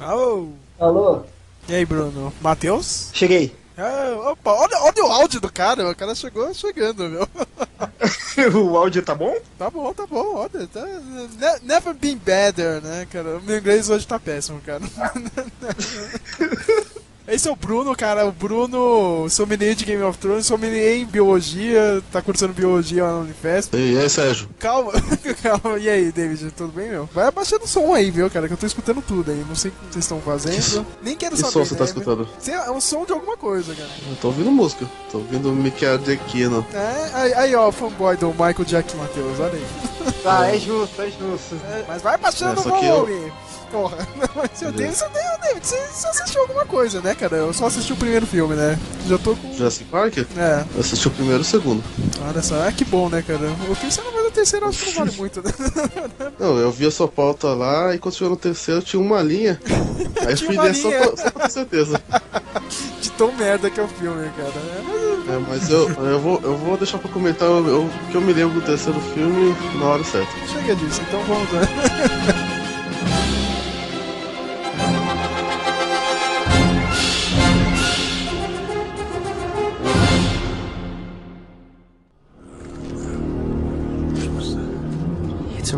Alô? Alô? E aí, Bruno? Matheus? Cheguei. Ah, opa, olha, olha o áudio do cara, o cara chegou chegando, meu. o áudio tá bom? Tá bom, tá bom, olha, tá. ne- Never been better, né, cara? O meu inglês hoje tá péssimo, cara. Esse é o Bruno, cara. O Bruno, sommelier de Game of Thrones, sommelier em biologia, tá cursando biologia lá na Unifesp. E aí, Sérgio? Calma, calma. E aí, David, tudo bem, meu? Vai abaixando o som aí, viu, cara? Que eu tô escutando tudo aí. Não sei o que vocês estão fazendo. Nem quero Que saber. som você tá né? escutando? É um som de alguma coisa, cara. Eu tô ouvindo música. Tô ouvindo Michael Giacchino. É, aí, aí, ó, o fanboy do Michael Jack Matheus, olha aí. Tá, é justo, é justo. É, mas vai baixando É, o que eu- Porra, mas eu David, você, David, você, você assistiu alguma coisa, né, cara? Eu só assisti o primeiro filme, né? Já tô com. Jurassic Park? É, Eu assisti o primeiro e o segundo. olha só, ah, que bom, né, cara? O terceiro, mas o terceiro eu acho que não vale muito, né? Não, eu vi a sua pauta lá e quando chegou no terceiro tinha uma linha. Aí eu fui ler só só pra ter certeza. De tão merda que é o filme, cara. É, mas- eu, eu, vou, eu vou deixar pra comentar o eu- o que eu me lembro do terceiro filme na hora certa. Chega disso, então vamos lá.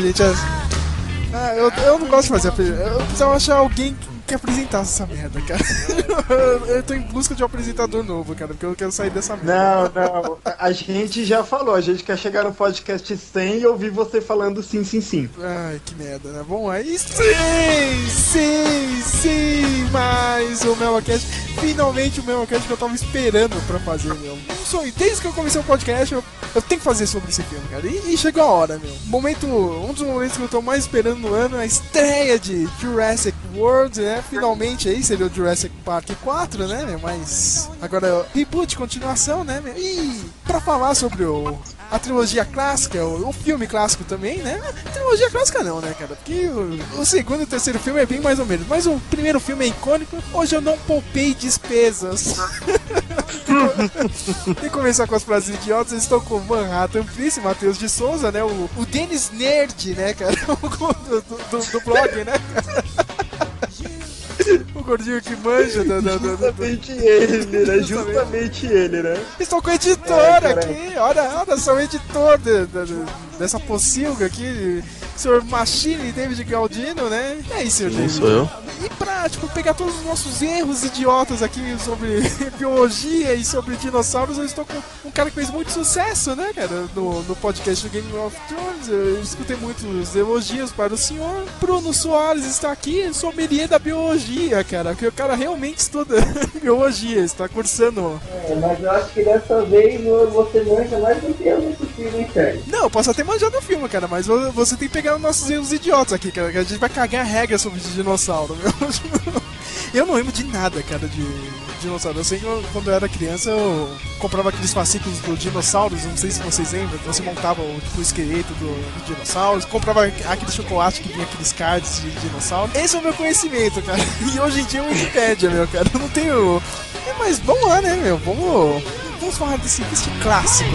Gente, é- eu, eu não gosto de fazer apre- Eu precisava achar alguém que, que apresentasse essa merda, cara. eu, tô em busca de um apresentador novo, cara, porque eu quero sair dessa merda. Não, não. A a gente já falou, a gente quer chegar no podcast 100 e ouvir você falando sim, sim, sim. Ai, que merda, né? Bom, aí sim, sim, sim, mais o Melocast. Finalmente o Melocast que eu tava esperando pra fazer, meu. Um sonho. Desde que eu comecei o podcast, eu, eu tenho que fazer sobre esse filme, cara. E, e chegou a hora, meu. Momento, um dos momentos que eu tô mais esperando no ano é a estreia de Jurassic World, né? Finalmente aí seria o Jurassic Park 4, né? Mas agora, reboot, continuação, né? E pra falar sobre o a trilogia clássica, o, o filme clássico também, né? A trilogia clássica não, né, cara? Porque o, o segundo e o terceiro filme é bem mais ou menos. Mas o primeiro filme é icônico. Hoje eu não poupei despesas. e começar com as frases idiotas, estou com Manhattan Prince, Matheus de Souza, né? O, o Denis Nerd, né, cara? Do, do, do- blog, né? o gordinho que manja do, do, do, Justamente ele, né? Justamente ele, né? Estou com o editor É, aqui, olha, olha, sou o editor de- de- dessa pocilga aqui, senhor Machine David Galdino, né? E aí, Sim, David? sou eu. E pra, tipo, pegar todos os nossos erros idiotas aqui sobre biologia e sobre dinossauros, eu estou com um cara que fez muito sucesso, né, cara, no, no podcast do Game of Thrones. Eu escutei muitos elogios para o senhor. Bruno Soares está aqui, sommelier da biologia, cara, que o cara realmente estuda biologia, está cursando É, mas eu acho que dessa vez você manja mais do que eu nesse filme, hein, Sérgio? Não, eu posso até manjar do filme, cara, mas vo- você tem que pegar os nossos erros idiotas aqui, cara, a gente vai cagar regra sobre dinossauro, meu. Eu não lembro de nada, cara, de dinossauro. Eu sei que eu- quando eu era criança eu comprava aqueles fascículos do dinossauros, não sei se vocês lembram, você montava o, tipo, o esqueleto do, do dinossauro, comprava aquele chocolate que vinha aqueles cards de dinossauro. Esse é o meu conhecimento, cara. E hoje em dia é Wikipedia, meu, cara. Eu não tenho. É, mas vamos lá, né, meu? Vamos. Vamos falar desse, desse clássico.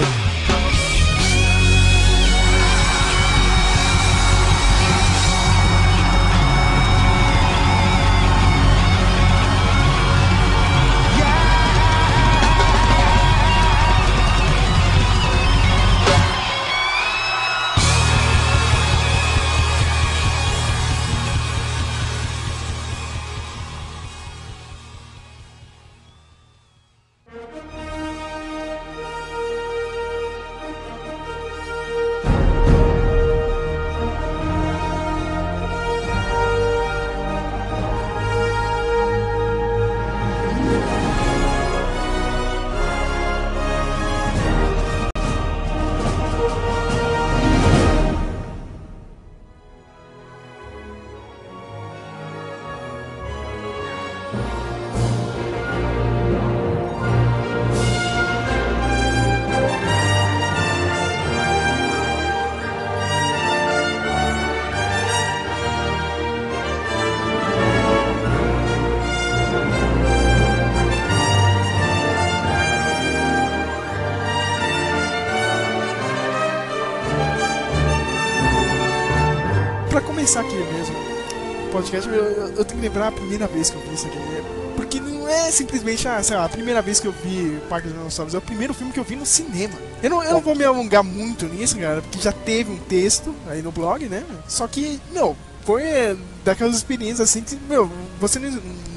Podcast, eu, eu, eu tenho que lembrar a primeira vez que eu vi isso aqui. né? Porque não é simplesmente, ah, sei lá, a primeira vez que eu vi Parque dos Dinossauros, é o primeiro filme que eu vi no cinema. Eu não, eu não vou me alongar muito nisso, galera, porque já teve um texto aí no blog, né? Só que, meu, foi daquelas experiências assim que, meu, você não,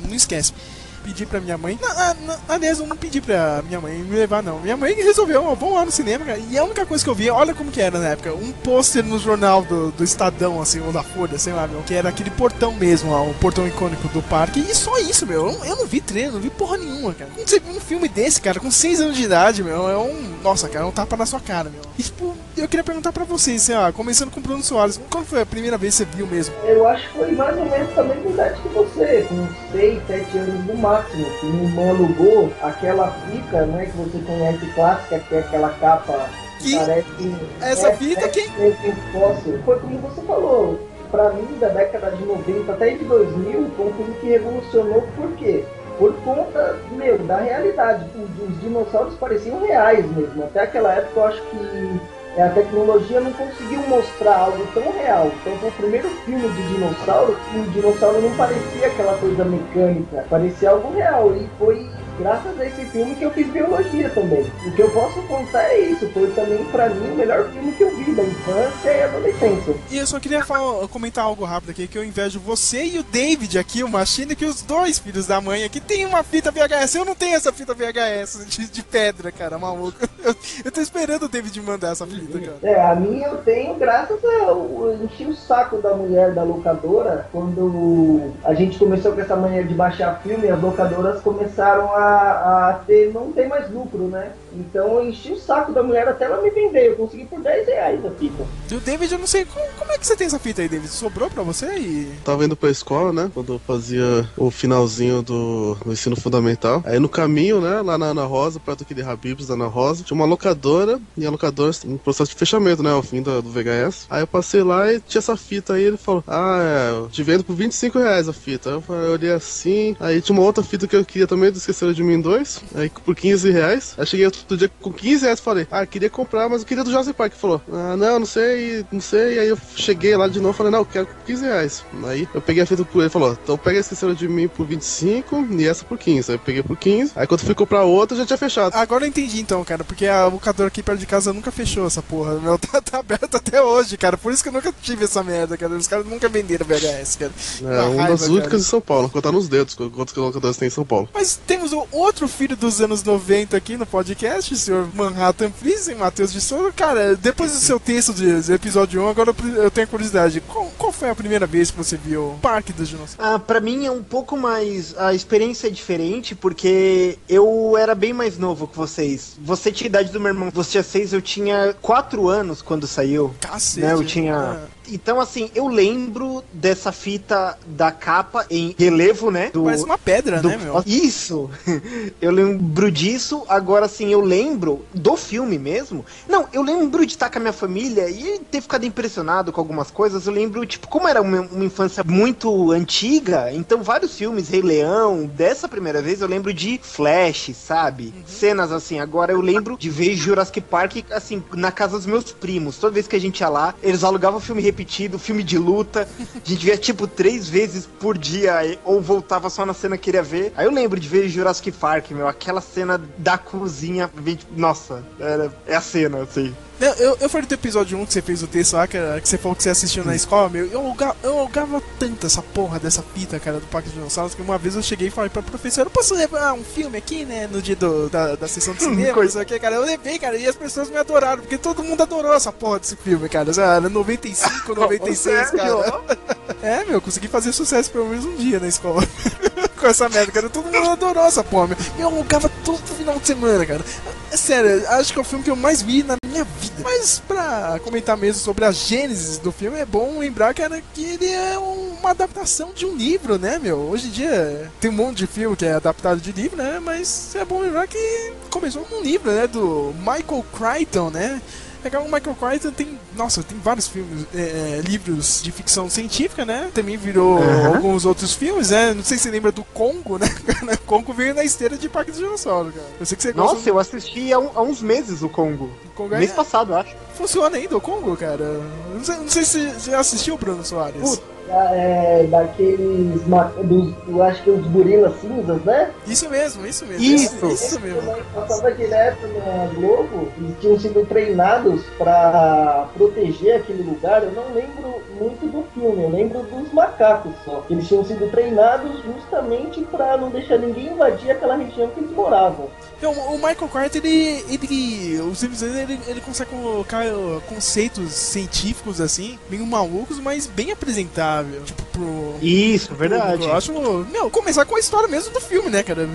não esquece. Pedi pra minha mãe. Na, na, aliás, eu não pedi pra minha mãe me levar, não. Minha mãe resolveu, vamos lá no cinema, cara. E a única coisa que eu vi, olha como que era na época, um pôster no jornal do, do Estadão, assim, ou da Folha, sei lá, meu, que era aquele portão mesmo, ó, o portão icônico do parque. E só isso, meu. Eu, eu não vi treino, não vi porra nenhuma, cara. Quando você viu um filme desse, cara, com 6 anos de idade, meu, é um. Nossa, cara, é um tapa na sua cara, meu. E tipo, eu queria perguntar pra vocês, assim, ó, começando com o Bruno Soares, quando foi a primeira vez que você viu mesmo? Eu acho que foi mais ou menos a mesma idade que você, com 6, 7 anos no máximo. Que minha irmã alugou aquela fita, né, que você conhece clássica, que é aquela capa Que? parece. Essa é, fita é, que- é, é fóssil. Foi como você falou. Pra mim, da década de 90 até de 2000, foi um filme que revolucionou por quê? Por conta, meu, da realidade. Os, os dinossauros pareciam reais mesmo. Até aquela época eu acho que é, a tecnologia não conseguiu mostrar algo tão real. Então foi o primeiro filme de dinossauro o dinossauro não parecia aquela coisa mecânica, parecia algo real. E foi graças a esse filme que eu fiz biologia também. O que eu posso contar é isso. Foi também pra mim o melhor filme que eu vi da infância e adolescência. E eu só queria falar- comentar algo rápido aqui, que eu invejo você e o David aqui, o Machine, que os dois filhos da mãe aqui tem uma fita VHS. Eu não tenho essa fita VHS de, de pedra, cara, maluco. Eu, eu tô esperando o David mandar essa fita, cara. É, a minha eu tenho graças a eu enchi o saco da mulher da locadora quando a gente começou com essa mania de baixar filme, as locadoras começaram a, a ter, não tem mais lucro, né? Então eu enchi o saco da mulher até ela me vender, eu consegui por 10 reais a fita. E o David, eu não sei, como, como é que você tem essa fita aí, David? Sobrou pra você e... Tava indo pra escola, né? Quando eu fazia o finalzinho do, do ensino fundamental. Aí no caminho, né? Lá na Ana Rosa, perto aqui de Habibs, da Ana Rosa, tinha uma locadora. E a locadora em processo de fechamento, né? Ao fim do, do VHS. Aí eu passei lá e tinha essa fita aí. Ele falou: Ah, é, eu te vendo por 25 reais a fita. Aí eu, falei, eu olhei assim. Aí tinha uma outra fita que eu queria também, do Esqueceram de Mim 2. Aí por 15 reais. Aí cheguei outro dia com 15 reais. Falei: Ah, queria comprar, mas eu queria do Jurassic Park. Falou: Ah, não, não sei, não sei. Aí eu cheguei lá de novo. Falei: Não, eu quero por 15 reais. Aí eu peguei a fita por ele. Falou: Então pega Esqueceram de Mim por 25 e essa por 15. Aí eu peguei por 15. Aí quando fui comprar outra, já tinha fechado. Agora eu entendi então, cara, porque a locadora aqui perto de casa nunca fechou essa porra. Meu, tá, tá aberto até hoje, cara. Por isso que eu nunca tive essa merda, cara. Os caras nunca venderam VHS, cara. É, Uma uma raiva, das únicas em São Paulo, contar nos dedos quantos locadoras tem em São Paulo. Mas temos outro filho dos anos 90 aqui no podcast, o senhor Manhattan Freezing, Matheus de Souza. Cara, depois do seu texto de, de episódio 1, agora eu tenho curiosidade. Qual, qual foi a primeira vez que você viu o Parque dos Dinossauros? Ah, pra mim é um pouco mais. A experiência é diferente porque eu era bem mais novo que vocês. Você tinha a idade do meu irmão, você tinha seis, eu tinha quatro anos quando saiu. Cacete. Né, eu tinha. Ah, Então, assim, eu lembro dessa fita da capa em relevo, né? Do, Parece uma pedra, do- né, meu? Isso! eu lembro disso. Agora, assim, eu lembro do filme mesmo. Não, eu lembro de estar com a minha família e ter ficado impressionado com algumas coisas. Eu lembro, tipo, como era uma, uma infância muito antiga, então vários filmes, Rei Leão, dessa primeira vez eu lembro de Flash, sabe? Cenas assim. Agora eu lembro de ver Jurassic Park, assim, na casa dos meus primos. Toda vez que a gente ia lá, eles alugavam filme repetido, filme de luta. A gente via, tipo, três vezes por dia, ou voltava só na cena que queria ver. Aí eu lembro de ver Jurassic Park, meu, aquela cena da cozinha. Nossa, é a cena, assim. Não, eu, eu falei do episódio 1 que você fez o texto lá, que, era- que você falou que você assistiu na escola, meu. Eu alugava, eu alugava tanto essa porra dessa fita, cara, do Parque dos Dinossauros, que uma vez eu cheguei e falei pra professora, eu posso levar um filme aqui, né, no dia do, da, da sessão de cinema, Coisa- que, cara. Eu levei, cara, e as pessoas me adoraram, porque todo mundo adorou essa porra desse filme, cara. Era 95, 96, Sério? cara. É, meu, consegui fazer sucesso pelo menos um dia na escola. Com essa merda, cara. Todo mundo adorou essa porra. Eu alugava todo final de semana, cara. É sério, acho que é o filme que eu mais vi na minha vida. Mas pra comentar mesmo sobre a gênesis do filme, é bom lembrar, cara, que ele é um- uma adaptação de um livro, né, meu? Hoje em dia tem um monte de filme que é adaptado de livro, né? Mas é bom lembrar que começou com um livro, né? Do Michael Crichton, né? Pegar o Michael Crichton tem, nossa, tem vários filmes, é, é, livros de ficção científica, né? Também virou Aham. alguns outros filmes, né? Não sei se você lembra do Congo, né? Congo veio na esteira de Parque do Dinossauro, cara. Eu sei que você gosta Nossa, eu assisti há, um- há uns meses o Congo. do Congo. Mês É, passado, eu acho. Funciona ainda o Congo, cara? Não sei, não sei se você assistiu, Bruno Soares. Putz, é, daqueles. ma- Dos, eu acho que os gorilas cinzas, né? Isso mesmo, isso mesmo. Isso. isso mesmo. passava direto na Globo, eles tinham sido treinados pra proteger aquele lugar. Eu não lembro muito do filme, eu lembro dos macacos só. Eles tinham sido treinados justamente pra não deixar ninguém invadir aquela região que eles moravam. Então, o Michael Crichton, ele, ele, os ele, ele consegue colocar conceitos científicos, assim, meio malucos, mas bem apresentável. Tipo, pro... Isso, verdade. Eu acho, meu, começar com a história mesmo do filme, né, cara?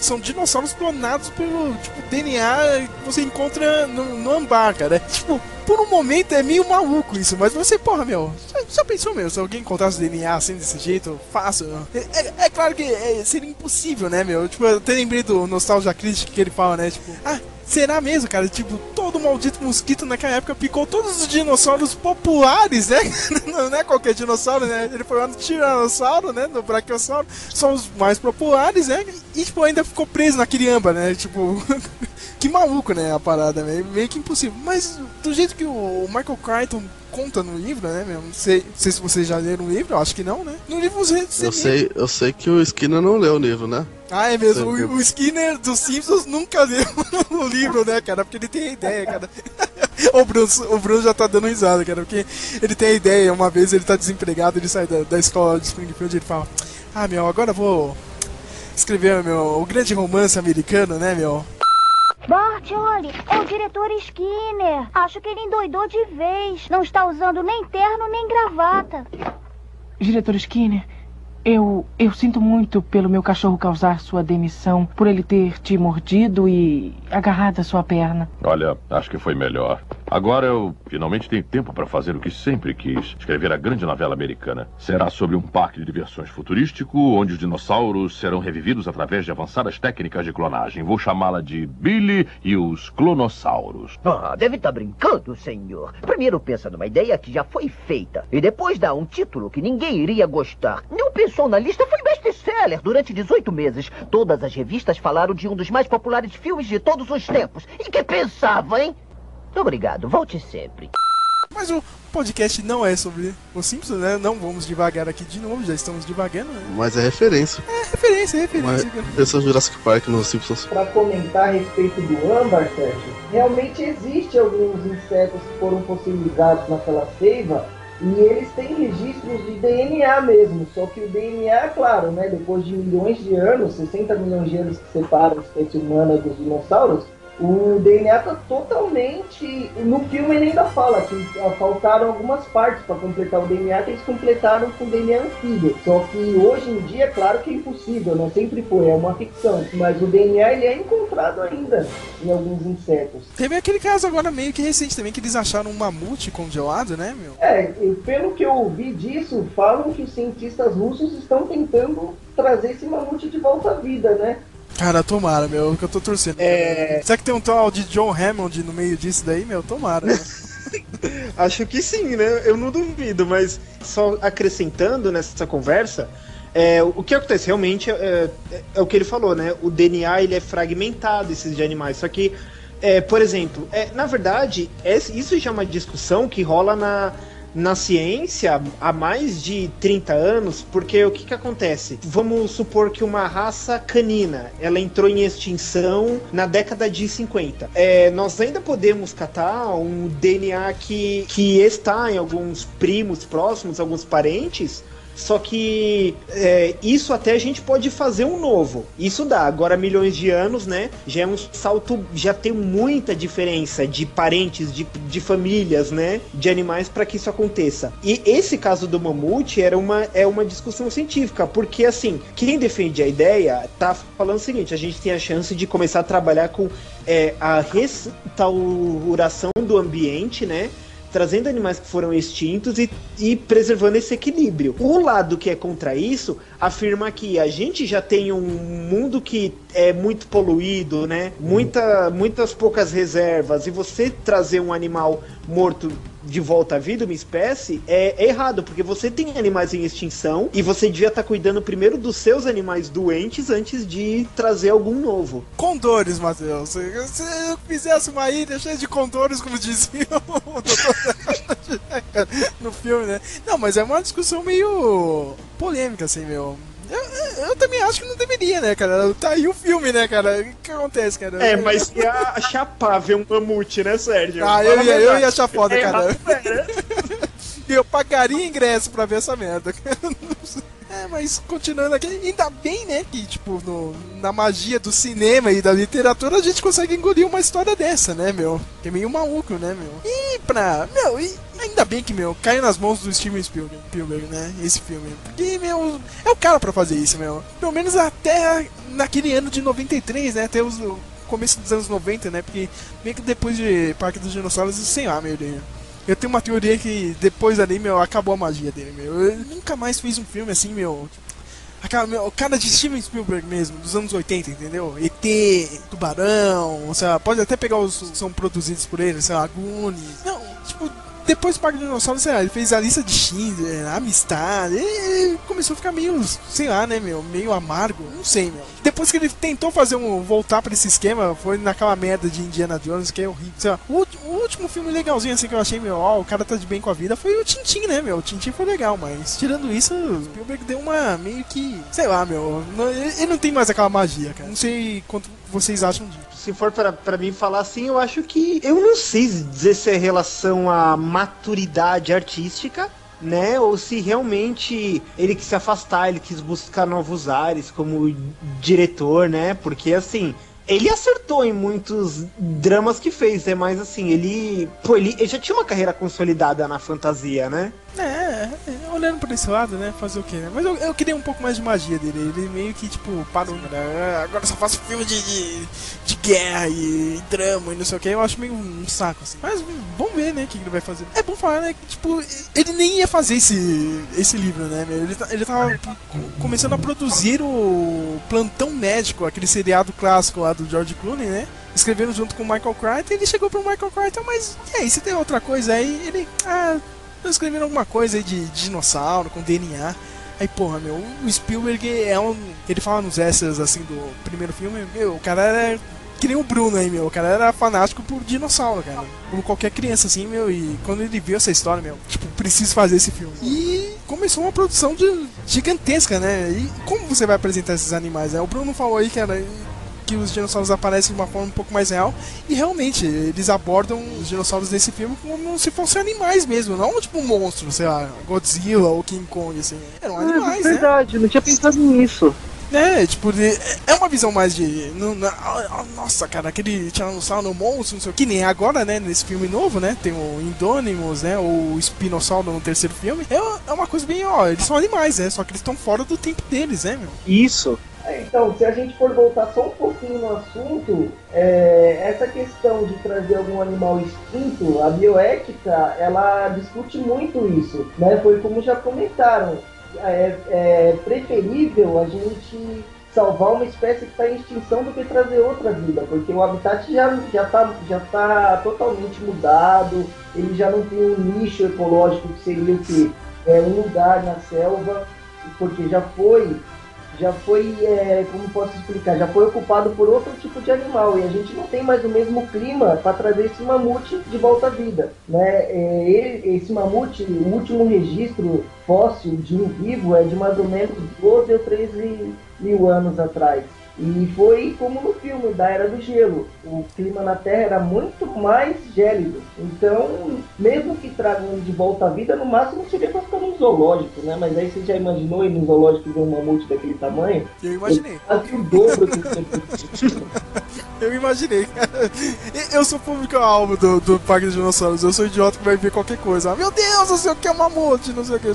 São dinossauros clonados pelo, tipo, DNA que você encontra no, no ambar, cara. Tipo, por um momento é meio maluco isso, mas você, porra, meu, já, pensou, meu, se alguém encontrasse DNA assim desse jeito, fácil? É, é- é claro que é, seria impossível, né, meu? Tipo, eu até lembrei do Nostalgia Critic que ele fala, né, tipo, ah. Será mesmo, cara? Tipo, todo maldito mosquito naquela época picou todos os dinossauros populares, né? Não é qualquer dinossauro, né? Ele foi lá no Tiranossauro, né? No Brachiosauro. São os mais populares, né? E, tipo, ainda ficou preso naquele âmbar, né? Tipo, que maluco, né? A parada, né? Meio que impossível. Mas do jeito que o Michael Crichton conta no livro, né? Meu? Não sei, não sei se vocês já leram o livro, acho que não, né? No livro você. você Eu sei, eu sei que o Skinner não leu o livro, né? Ah, é mesmo. O, o Skinner dos Simpsons nunca leu o livro, né, cara? Porque ele tem a ideia, cara. O Bruno, o Bruno já tá dando risada, cara. Porque ele tem a ideia, uma vez ele tá desempregado, ele sai da, da escola de Springfield e ele fala: Ah, meu, agora eu vou escrever meu, o grande romance americano, né, meu? Bart, olhe, é o diretor Skinner. Acho que ele endoidou de vez. Não está usando nem terno nem gravata. Diretor Skinner, eu, eu sinto muito pelo meu cachorro causar sua demissão, por ele ter te mordido e agarrado a sua perna. Olha, acho que foi melhor. Agora eu finalmente tenho tempo para fazer o que sempre quis: escrever a grande novela americana. Será sobre um parque de diversões futurístico, onde os dinossauros serão revividos através de avançadas técnicas de clonagem. Vou chamá-la de Billy e os Clonossauros. Ah, deve estar brincando, senhor. Primeiro pensa numa ideia que já foi feita. E depois dá um título que ninguém iria gostar. Não pensou na lista, foi best-seller durante 18 meses. Todas as revistas falaram de um dos mais populares filmes de todos os tempos. E que pensava, hein? Obrigado, volte sempre. Mas o podcast não é sobre os Simpsons, né? Não vamos devagar aqui de novo, já estamos devagando, né? Mas é referência. É referência, é Mas referência. esse é o Jurassic Park nos Simpsons. Para comentar a respeito do âmbar, Sérgio, realmente existe alguns insetos que foram fossilizados naquela seiva e eles têm registros de DNA mesmo, só que o DNA, claro, né, depois de milhões de anos, 60 milhões de anos que separam a espécie humana dos dinossauros, o DNA tá totalmente. No filme ele ainda fala que faltaram algumas partes para completar o DNA que eles completaram com o DNA anfíbio. Só que hoje em dia, claro que é impossível, né? Sempre foi, é uma ficção. Mas o DNA ele é encontrado ainda em alguns insetos. Teve aquele caso agora meio que recente também, que eles acharam um mamute congelado, né, meu? É, pelo que eu ouvi disso, falam que os cientistas russos estão tentando trazer esse mamute de volta à vida, né? Cara, tomara, meu, que eu tô torcendo. É. Será que tem um tal de John Hammond no meio disso daí, meu? Tomara. meu. Acho que sim, né? Eu não duvido, mas só acrescentando nessa conversa, é, o que acontece realmente é, é- é o que ele falou, né? O DNA ele é fragmentado, esses de animais. Só que, é, por exemplo, é, na verdade, é- isso já é uma discussão que rola na, na ciência há mais de 30 anos, porque o que, que acontece? Vamos supor que uma raça canina ela entrou em extinção na década de 50. É, nós ainda podemos catar um DNA que, que está em alguns primos próximos, alguns parentes. Só que é, isso até a gente pode fazer um novo. Isso dá. Agora, milhões de anos, né? Já é um salto, já tem muita diferença de parentes, de, de famílias, né? De animais para que isso aconteça. E esse caso do mamute era uma, é uma discussão científica, porque assim, quem defende a ideia tá falando o seguinte: a gente tem a chance de começar a trabalhar com é, a restauração do ambiente, né? Trazendo animais que foram extintos e, e preservando esse equilíbrio. O lado que é contra isso afirma que a gente já tem um mundo que é muito poluído, né? Muita, muitas poucas reservas e você trazer um animal morto de volta à vida, uma espécie, é, é errado, porque você tem animais em extinção e você devia estar cuidando primeiro dos seus animais doentes antes de trazer algum novo. Condores, Matheus. Se eu fizesse uma ilha cheia de condores, como dizia o doutor no filme, né? Não, mas é uma discussão meio polêmica, assim, meu. Eu, eu, também acho que não deveria, né, cara? Tá aí o filme, né, cara? O que acontece, cara? É, mas ia chapar ver um mamute, né, Sérgio? Ah, eu ia, eu ia achar foda, é, cara. eu pagaria ingresso pra ver essa merda. É, mas continuando aqui, ainda bem, né, que, tipo, no, na magia do cinema e da literatura a gente consegue engolir uma história dessa, né, meu? Que é meio maluco, né, meu? E pra. Meu, e ainda bem que, meu, caiu nas mãos do Steven Spielberg, Spielberg, né? Esse filme. Porque, meu, é o cara pra fazer isso, meu. Pelo menos até naquele ano de 93, né? Até os começo dos anos 90, né? Porque meio que depois de Parque dos Dinossauros, sei lá, meu. Ele, eu tenho uma teoria que depois ali, meu, acabou a magia dele, meu. Eu nunca mais fiz um filme assim, meu. O cara de Steven Spielberg mesmo, dos anos 80, entendeu? ET, Tubarão, sei lá, pode até pegar os que são produzidos por ele, sei lá, Goonies. Não, tipo, depois do Parque do Dinossauro, sei lá, ele fez a lista de Schindler, Amistad, e começou a ficar meio, sei lá, né, meu, meio amargo, não sei, meu. Depois que ele tentou fazer um, voltar pra esse esquema, foi naquela merda de Indiana Jones, que é horrível, sei lá. O, o último filme legalzinho, assim, que eu achei, meu, ó, o cara tá de bem com a vida, foi o Tintin, né, meu, o Tintin foi legal, mas tirando isso, o Spielberg deu uma, meio que, sei lá, meu, não, ele não tem mais aquela magia, cara. Não sei quanto vocês acham disso se for para mim falar assim, eu acho que. Eu não sei dizer se é relação à maturidade artística, né? Ou se realmente ele quis se afastar, ele quis buscar novos ares como diretor, né? Porque assim. Ele acertou em muitos dramas que fez, né? Mas assim, ele. Pô, ele, ele já tinha uma carreira consolidada na fantasia, né? É, é, olhando por esse lado, né? Fazer o quê, né? Mas eu, eu queria um pouco mais de magia dele. Ele meio que, tipo, parou, né? Agora só faço filme de, de, de guerra e, e, drama e não sei o que. Eu acho meio um saco, assim. Mas vamos ver, né? O que ele vai fazer. É bom falar, né? Que, tipo, ele nem ia fazer esse, esse livro, né? Ele, tá, ele tava começando a produzir o Plantão Médico, aquele seriado clássico lá do George Clooney, né? Escrevendo junto com o Michael Crichton. Ele chegou pro Michael Crichton, mas e aí, se tem outra coisa aí? Ele, ah escrevendo alguma coisa aí de, de dinossauro, com DNA. Aí, porra, meu, o Spielberg é um. Ele fala nos extras assim do primeiro filme, meu, o cara era que nem o Bruno aí, meu. O cara era fanático por dinossauro, cara. Como qualquer criança, assim, meu. E quando ele viu essa história, meu, tipo, preciso fazer esse filme. E começou uma produção de, gigantesca, né? E como você vai apresentar esses animais, né? O Bruno falou aí que era que os dinossauros aparecem de uma forma um pouco mais real. E realmente, eles abordam os dinossauros desse filme como se fossem animais mesmo, não tipo um monstro, sei lá, Godzilla ou King Kong, assim. Eram é animais, é verdade, né? não tinha pensado nisso. É, tipo, é uma visão mais de. nossa, cara, aquele Tiranossauro monstro, não sei o que, nem agora, né? Nesse filme novo, né? Tem o Indônimos, né? Ou o Espinossauro no terceiro filme. É, é uma coisa bem, ó, eles são animais, né? Só que eles estão fora do tempo deles, né, meu? Isso. É, então, se a gente for voltar só um pouquinho no assunto, é, essa questão de trazer algum animal extinto, a bioética, ela discute muito isso, né? Foi como já comentaram, é, é preferível a gente salvar uma espécie que está em extinção do que trazer outra vida, porque o habitat já já está já tá totalmente mudado, ele já não tem um nicho ecológico que seria o que é um lugar na selva, porque já foi já foi, é, como posso explicar, já foi ocupado por outro tipo de animal e a gente não tem mais o mesmo clima para trazer esse mamute de volta à vida. Né? É, esse mamute, o último registro fóssil de um vivo é de mais ou menos 12 ou 13 mil anos atrás. E foi como no filme da Era do Gelo. O clima na Terra era muito mais gélido. Então, mesmo que tragam ele de volta à vida, no máximo seria para ficar num zoológico, né? Mas aí você já imaginou ir num zoológico ver um mamute daquele tamanho? Eu imaginei. Quase o dobro do Eu imaginei. Eu sou público-alvo do, do Parque dos Dinossauros. Eu sou idiota que vai ver qualquer coisa. Meu Deus, eu sei o que é mamute, não sei o que. é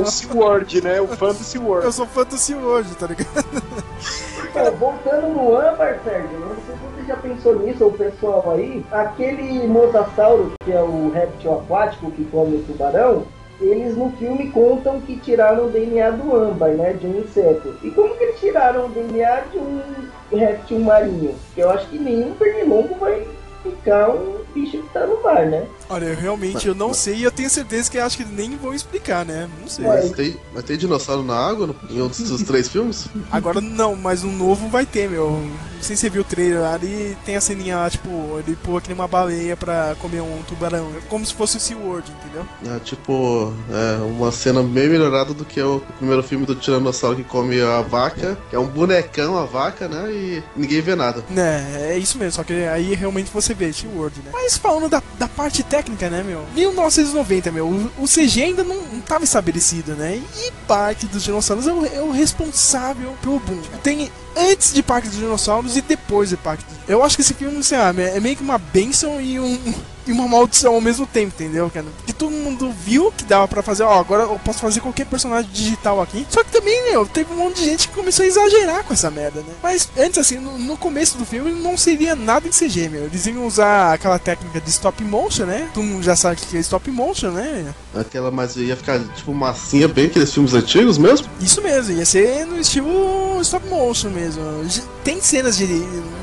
o SeaWorld, né? O fã do SeaWorld. Eu sou fã do SeaWorld, tá ligado? Então, voltando no âmbar, Sérgio, não sei se você já pensou nisso, ou o pessoal aí, aquele mosasauro, que é o réptil aquático que come o tubarão, eles no filme contam que tiraram o DNA do âmbar, né, de um inseto. E como que eles tiraram o DNA de um réptil marinho? Eu acho que nenhum pernilongo vai ficar um bicho que tá no mar, né? Olha, eu realmente eu não sei e eu tenho certeza que acho que nem vão explicar, né? Não sei. Mas tem, mas tem dinossauro na água no- em outros dos três filmes? Agora não, mas um novo vai ter, meu. Não sei se você viu o trailer lá, ele tem a ceninha lá, tipo, ele pula que nem uma baleia pra comer um tubarão. É como se fosse o SeaWorld, entendeu? É tipo, é uma cena bem melhorada do que o primeiro filme do Tiranossauro que come a vaca, que é um bonecão a vaca, né? E ninguém vê nada. Né, é isso mesmo, só que aí realmente você né? Mas falando da, da parte técnica, né, meu? 1990, meu, o, CG ainda não, não tava estabelecido, né? E Parque dos Dinossauros é o, é o responsável pelo boom. Tem antes de Parque dos Dinossauros e depois de Parque dos Eu acho que esse filme, sei lá, é meio que uma benção e um. E uma maldição ao mesmo tempo, entendeu, cara? Porque todo mundo viu que dava pra fazer, ó, agora eu posso fazer qualquer personagem digital aqui. Só que também, meu, teve um monte de gente que começou a exagerar com essa merda, né? Mas antes, assim, no, no começo do filme não seria nada em CG, meu. Eles iam usar aquela técnica de stop motion, né? Todo mundo já sabe o que é stop motion, né? Aquela, mas ia ficar tipo massinha, bem aqueles filmes antigos mesmo? Isso mesmo, ia ser no estilo stop motion mesmo. Tem cenas de.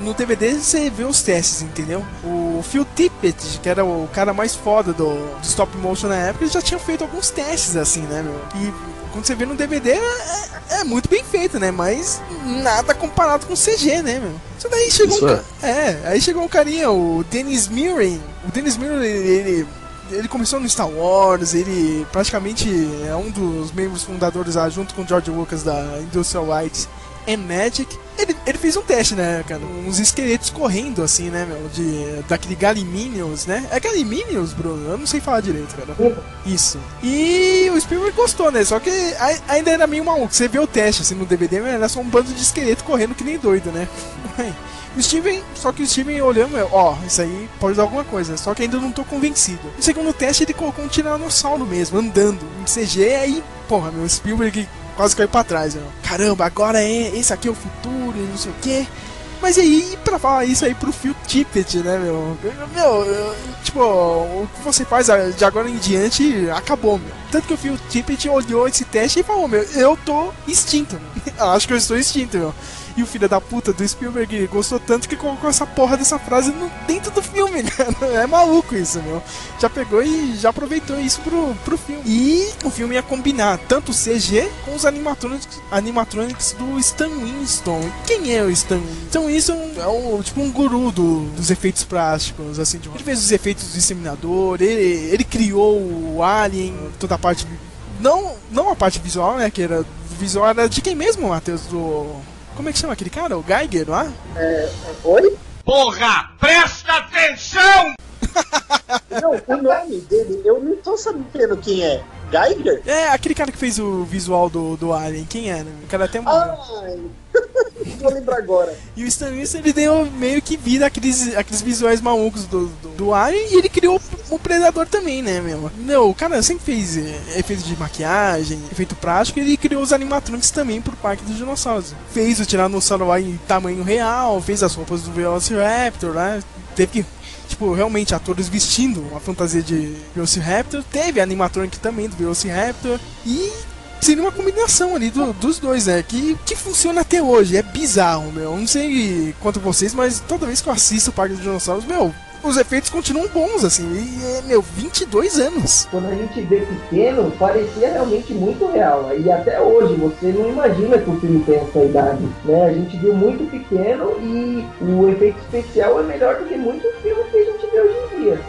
No DVD você vê os testes, entendeu? O Phil Tippett, que era o cara mais foda do, do stop motion na época, ele já tinha feito alguns testes assim, né, meu? E quando você vê no DVD é, é muito bem feito, né? Mas nada comparado com CG, né, meu? Isso daí chegou Isso um, é. é, aí chegou um carinha, o Dennis Mirren. O Dennis Mirren, ele, ele, ele começou no Star Wars, ele praticamente é um dos membros fundadores lá, junto com o George Lucas da Industrial Light and Magic. Ele, ele fez um teste, né, cara? Uns esqueletos correndo, assim, né, meu? De, daquele Galiminions, né? É Galiminions, Bruno? Eu não sei falar direito, cara. Isso. E o Spielberg gostou, né? Só que ai- ainda era meio maluco. Você vê o teste, assim, no DVD, mas era só um bando de esqueleto correndo que nem doido, né? O Steven, só que o Steven olhando, ó, isso aí pode dar alguma coisa, só que ainda não tô convencido. No segundo teste ele colocou um tiranossauro mesmo, andando, em CG, aí, porra, meu Spielberg quase caiu pra trás, meu. Caramba, agora é, esse aqui é o futuro, e não sei o quê. Mas aí, pra falar isso aí pro Phil Tippett, né, meu? Meu, eu- tipo, o que você faz de agora em diante acabou, meu. Tanto que o Phil Tippett olhou esse teste e falou, meu, eu tô extinto, meu. Acho que eu estou extinto, meu. E o filho da puta do Spielberg gostou tanto que colocou essa porra dessa frase no, dentro do filme. É maluco isso, meu. Já pegou e já aproveitou isso pro, pro filme. E o filme ia combinar tanto o CG com os animatronics, animatronics do Stan Winston. Quem é o Stan Winston? Stan Winston é o, tipo um guru do- dos efeitos práticos, assim. Tipo, ele fez os efeitos do disseminador, ele, ele criou o Alien, toda a parte... Não, não a parte visual, né, que era... Visual era de quem mesmo, Matheus? Do... Como é que chama aquele cara? O Geiger, não é? É, oi? Porra, presta atenção! Não, o nome dele, eu não tô sabendo quem é. Geiger? É, aquele cara que fez o visual do, do Alien, quem era? O cara até morreu. Ai, vou lembrar agora. E o Stan Winston, ele deu meio que vida àqueles, àqueles visuais malucos do, do, do Alien e ele criou o Predador também, né, meu? Não, o cara sempre fez eh, efeito de maquiagem, efeito prático, e ele criou os animatronics também pro Parque dos Dinossauros. Fez o Tiranossauro em tamanho real, fez as roupas do Velociraptor, né? Teve que tipo, realmente atores vestindo uma fantasia de Velociraptor. Teve animatronic também do Velociraptor. E seria uma combinação ali do- dos dois, né? Que, que funciona até hoje. É bizarro, meu. Eu Não sei quanto vocês, mas toda vez que eu assisto o Parque dos Dinossauros, meu, os efeitos continuam bons, assim. E, é, meu, 22 anos. Quando a gente vê pequeno, parecia realmente muito real. E até hoje, você não imagina que o filme tem essa idade. Né? A gente viu muito pequeno e o efeito especial é melhor do que muitos filmes que a gente vê hoje em dia.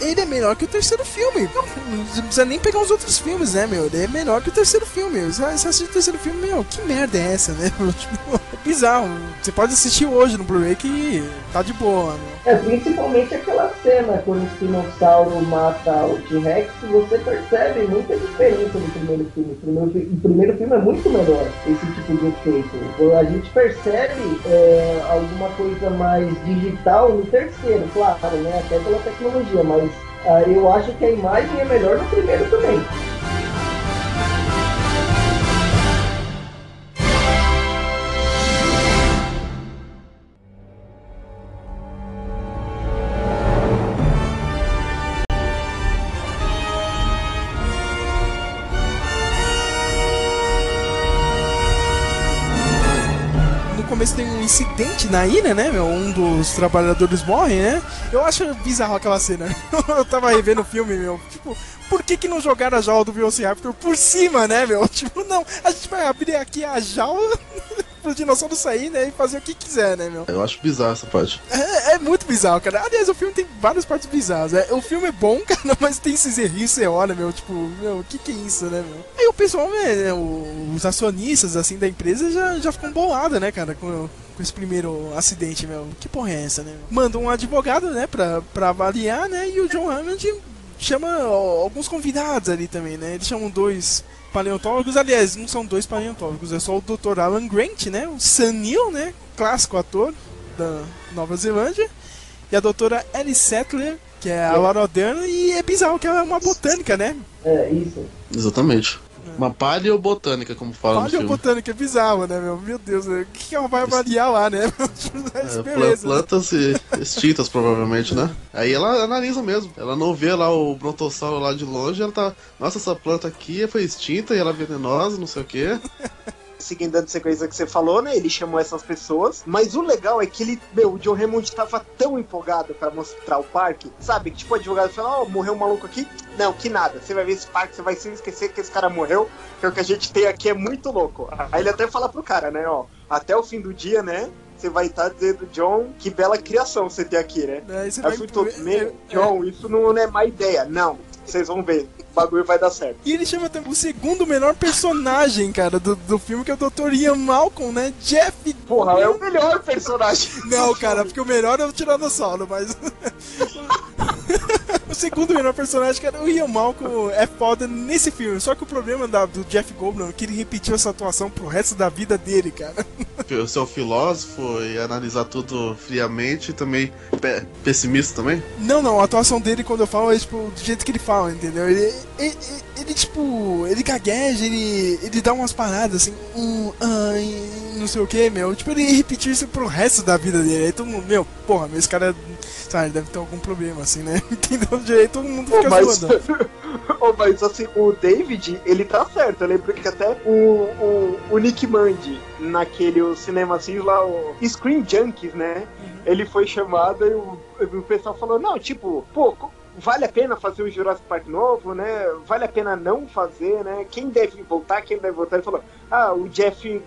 Ele é melhor que o terceiro filme. Não, não precisa nem pegar os outros filmes, né, meu? Ele é melhor que o terceiro filme. Você assiste o terceiro filme, meu, que merda é essa, né? Tipo, é bizarro. Você pode assistir hoje no Blu-ray que tá de boa, meu. É, principalmente aquela cena quando o espinossauro mata o T-Rex, você percebe muita diferença do primeiro filme. O primeiro, o primeiro filme é muito melhor, esse tipo de efeito. A gente percebe é, alguma coisa mais digital no terceiro, claro, né? Até pela tecnologia, mas ah, eu acho que a imagem é melhor no primeiro também. Incidente na ilha, né, meu? Um dos trabalhadores morre, né? Eu acho bizarro aquela cena. Eu tava revendo o filme, meu. Tipo, por que, que não jogaram a jaula do Velociraptor por cima, né, meu? Tipo, não, a gente vai abrir aqui a jaula pro dinossauro sair, né, e fazer o que quiser, né, meu? Eu acho bizarro essa parte. É, é muito bizarro, cara. Aliás, o filme tem várias partes bizarras. É, o filme é bom, cara, mas tem esses errinhos, você olha, meu, tipo, meu, o que que é isso, né, meu? Aí o pessoal, né, o- os acionistas, assim, da empresa já, já ficam bolados, né, cara, com, com esse primeiro acidente, meu. Que porra é essa, né? Manda um advogado, né, pra, pra avaliar, né, e o John Hammond chama ó, alguns convidados ali também, né? Eles chamam dois paleontólogos, aliás, não são dois paleontólogos, é só o Dr. Alan Grant, né? O Sam Neill, né? Clássico ator da Nova Zelândia. E a doutora Ellie Settler, que é a Laura Dern, e é bizarro que ela é uma botânica, né? É, isso. Exatamente. Uma paleobotânica, como fala no Olha a filme. botânica, é bizarro, né, meu? Meu Deus, né? o que, ela vai avaliar lá, né? É, beleza. pla- plantas e- extintas, provavelmente, né? Aí ela analisa mesmo. Ela não vê lá o brontossauro lá de longe, ela tá. Nossa, essa planta aqui foi extinta e ela é venenosa, não sei o quê. Seguindo a sequência que você falou, né? Ele chamou essas pessoas. Mas o legal é que ele, meu, o John Hammond tava tão empolgado pra mostrar o parque, sabe? Que tipo, o advogado falou: Ó, morreu um maluco aqui. Não, que nada. Você vai ver esse parque, você vai se esquecer que esse cara morreu. Que o que a gente tem aqui é muito louco. Aí ele até fala pro cara, né? Ó, até o fim do dia, né? Você vai estar dizendo, John, que bela criação você tem aqui, né? Aí você Aí eu fui todo, é, meu, é, John, isso não é má ideia. Não, vocês vão ver. O bagulho vai dar certo. E ele chama também o segundo melhor personagem, cara, do, do filme, que é o Dr. Ian Malcolm, né? Jeff. Porra, é o melhor personagem. Não, cara, porque o melhor é o Tiranossauro, mas. o segundo melhor personagem, cara, o Ian Malcolm é foda nesse filme. Só que o problema da- do Jeff Goldblum é que ele repetiu essa atuação pro resto da vida dele, cara. O seu filósofo e analisar tudo friamente também pe- pessimista também. Não, não, a atuação dele, quando eu falo, é tipo do jeito que ele fala, entendeu? Ele, ele, ele, tipo, ele gagueja, ele, ele dá umas paradas assim, um, não sei o que, meu. Tipo, ele repetiu isso pro resto da vida dele. Aí todo mundo, meu, porra, meu, esse cara, sabe, deve ter algum problema, assim, né? Entendeu? Direito, todo mundo fica mas, zoando. Ô, mas assim, o David, ele tá certo. Eu lembro que até o, o, o Nick Mandy, naquele o cinema assim, lá, o Screen Junkies, né? Ele foi chamado e o, o pessoal falou: não, tipo, pô, vale a pena fazer o Jurassic Park novo, né? Vale a pena não fazer, né? Quem deve voltar, quem deve voltar? Ele falou: ah, o Jeff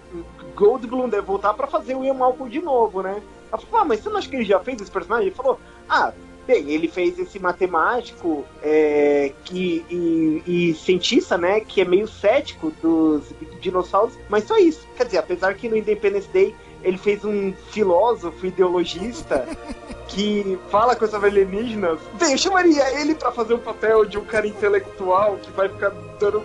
Goldblum deve voltar pra fazer o Ian Malcolm de novo, né? Ela falou: ah, mas você não acha que ele já fez esse personagem? Ele falou: ah. Bem, ele fez esse matemático é, que, e, e cientista, né? Que é meio cético dos dinossauros, mas só isso. Quer dizer, apesar que no Independence Day ele fez um filósofo ideologista que fala coisas alienígenas. Bem, eu chamaria ele pra fazer o papel de um cara intelectual que vai ficar dando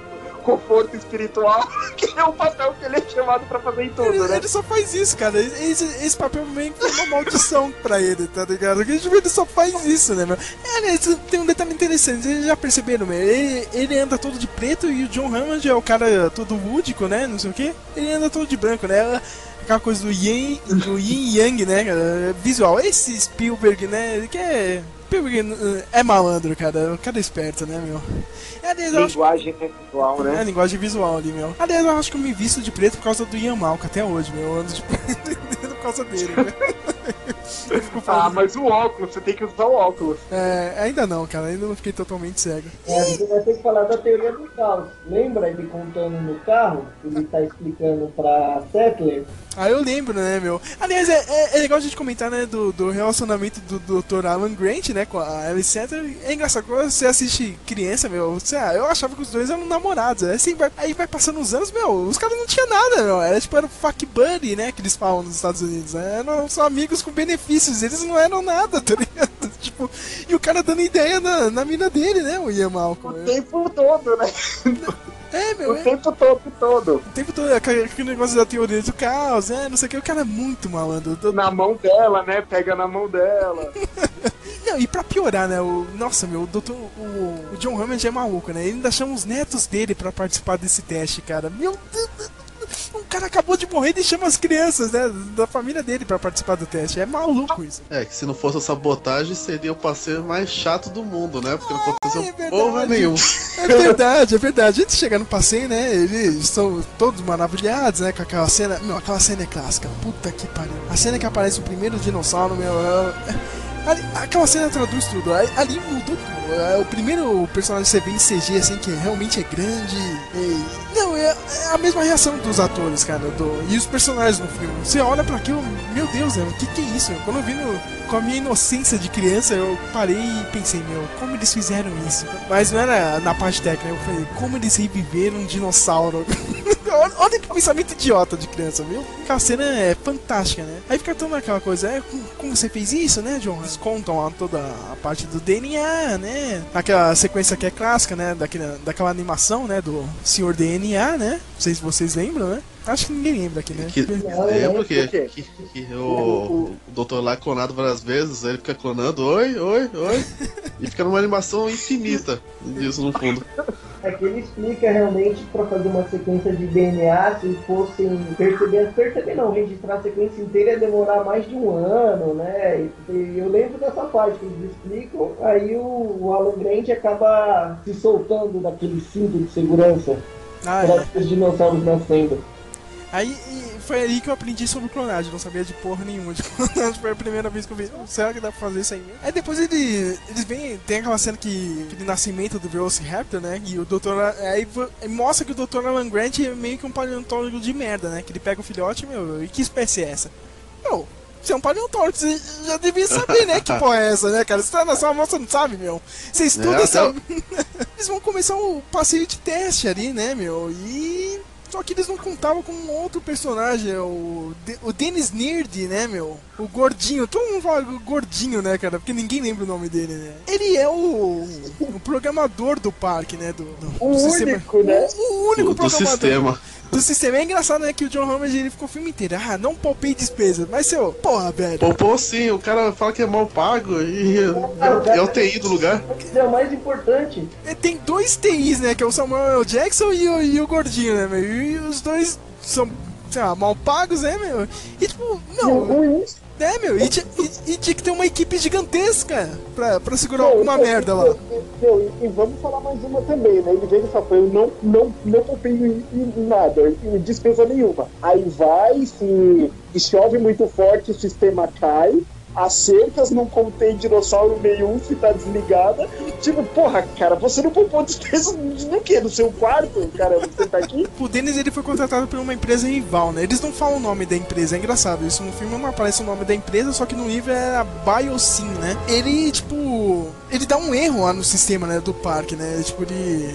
conforto espiritual, que é o papel que ele é chamado pra fazer em tudo, Ele, né? ele só faz isso, cara. Esse, esse papel meio que é uma maldição pra ele, tá ligado? Porque tipo, ele só faz isso, né, meu? É, aliás, tem um detalhe interessante, vocês já perceberam, meu? Ele, ele anda todo de preto e o John Hammond é o cara todo lúdico, né? Não sei o quê. Ele anda todo de branco, né? Aquela coisa do yin, do yin yang, né, cara? Visual. Esse Spielberg, né? Ele quer. Uh, é malandro, cara. O cara é esperto, né, meu? É, aliás, eu acho Linguagem visual, é né? linguagem visual ali, meu. Aliás, eu acho que eu me visto de preto por causa do Ian Malca até hoje, meu. Eu ando de preto por causa dele, né? Ah, mas o óculos, você tem que usar o óculos. É, ainda não, cara. Ainda não fiquei totalmente cego. É, você vai ter que falar da teoria do caos. Lembra ele contando no carro? Ele tá explicando pra Settler. Ah, eu lembro, né, meu? Aliás, é, é, é legal a gente comentar, né, do, do relacionamento do Dr. Alan Grant, né, com a Alice Center. É engraçado, quando você assiste criança, meu, você, ah, eu achava que os dois eram namorados. Aí, assim, vai, aí vai passando os anos, meu, os caras não tinham nada, meu. Era tipo, era o fuck buddy, né, que eles falam nos Estados Unidos. Né? Eram só amigos com benefícios, eles não eram nada, tá ligado? Tipo, e o cara dando ideia na, na mina dele, né, o Ian Malcolm. O tempo todo, né? É, meu, O é. tempo todo, todo. O tempo todo, aquele aquele negócio da teoria do caos, é, não sei o que, o cara é muito malandro. Na mão dela, né? Pega na mão dela. Não, e pra piorar, né, o, nossa, meu, o, doutor, o, o John Hammond é maluco, né, ele ainda chama os netos dele pra participar desse teste, cara. Meu Deus, um cara acabou de morrer e chama as crianças, né? Da família dele pra participar do teste. É maluco isso. É, que se não fosse a sabotagem, seria o passeio mais chato do mundo, né? Porque não aconteceu é verdade. porra nenhuma. É verdade, é verdade. Antes de chegar no passeio, né? Eles estão todos maravilhados, né? Com aquela cena. Meu, aquela cena é clássica. Puta que pariu. A cena que aparece o primeiro dinossauro, meu. é- Ali, aquela cena traduz tudo. Ali, ali mudou tudo. É o primeiro personagem que você vê em CG, assim, que realmente é grande. e- Não, é, é a mesma reação dos atores, cara. do- e os personagens no filme. Você olha pra aquilo, meu Deus, o que, que é isso? Quando eu vi no- com a minha inocência de criança, eu parei e pensei, meu, como eles fizeram isso? Mas não era na parte técnica, eu falei, como eles reviveram um dinossauro? olha, que pensamento idiota de criança, viu? Aquela cena é fantástica, né? Aí fica toda aquela coisa, é, como, você fez isso, né, John? Eles contam lá toda a parte do DNA, né? Aquela sequência que é clássica, né? Daquela, daquela animação, né? Do Senhor DNA, né? Não sei se vocês lembram, né? Acho que ninguém lembra aqui, né? Que, lembro que, que, que o, o doutor lá é clonado várias vezes, aí ele fica clonando, oi, oi, oi, e fica numa animação infinita disso no fundo. É que ele explica realmente para fazer uma sequência de DNA, se fossem perceber, perceber não, registrar a sequência inteira ia demorar mais de um ano, né? E, eu lembro dessa parte que eles explicam, aí o, o Alan Grant acaba se soltando daquele cinto de segurança Ah, para é. os dinossauros nascendo. Aí foi aí que eu aprendi sobre clonagem, não sabia de porra nenhuma de clonagem, foi a primeira vez que eu vi. Será que dá pra fazer isso aí mesmo? Aí depois ele, eles vêm, tem aquela cena que, aquele nascimento do Velociraptor, né? E o doutor, aí, mostra que o Dr. Alan Grant é meio que um paleontólogo de merda, né? Que ele pega o filhote, meu, e que espécie é essa? Meu, você é um paleontólogo, você já devia saber, né? Que porra é essa, né, cara? Você tá na sua mão, você não sabe, meu. Você estuda É, essa. Eles vão começar o passeio de teste ali, né, meu? E. Só que eles não contavam com um outro personagem, o, De o Dennis Nerd, né, meu? O gordinho, todo mundo fala gordinho, né, cara? Porque ninguém lembra o nome dele, né? Ele é o, o programador do parque, né? Do, do, O do sistema. único, né? O, o único Do, do programador sistema. Do sistema. É engraçado, né, que o John Hammond ele ficou o filme inteiro. Ah, não poupei despesas. Mas, seu, porra, velho. Poupou sim, o cara fala que é mal pago e é, é o TI do lugar. É o mais importante. É, Tem dois TIs, né? Que é o Samuel. Jackson e o, e o Gordinho, né, meu? E os dois são, sei lá, mal pagos, né, meu? E tipo, não. Ruins. É, meu, e, e- e tinha que ter uma equipe gigantesca pra, pra segurar alguma merda lá. Meu, e, vamos falar mais uma também, né? Ele vem e fala, "Pô, eu não, não, não poupei em, em nada, em despesa nenhuma. Aí vai, se chove muito forte, o sistema cai, as cercas não contém dinossauro nenhum tá desligada. Tipo, porra, cara, você não poupou despesa no quê? No seu quarto, cara, você tá aqui? O Dennis ele foi contratado por uma empresa rival, né? Eles não falam o nome da empresa, é engraçado. Isso no filme não aparece o nome da empresa, só que no livro é a Biosyn, né? Ele, tipo. Ele dá um erro lá no sistema, né? Do parque, né? Tipo, ele.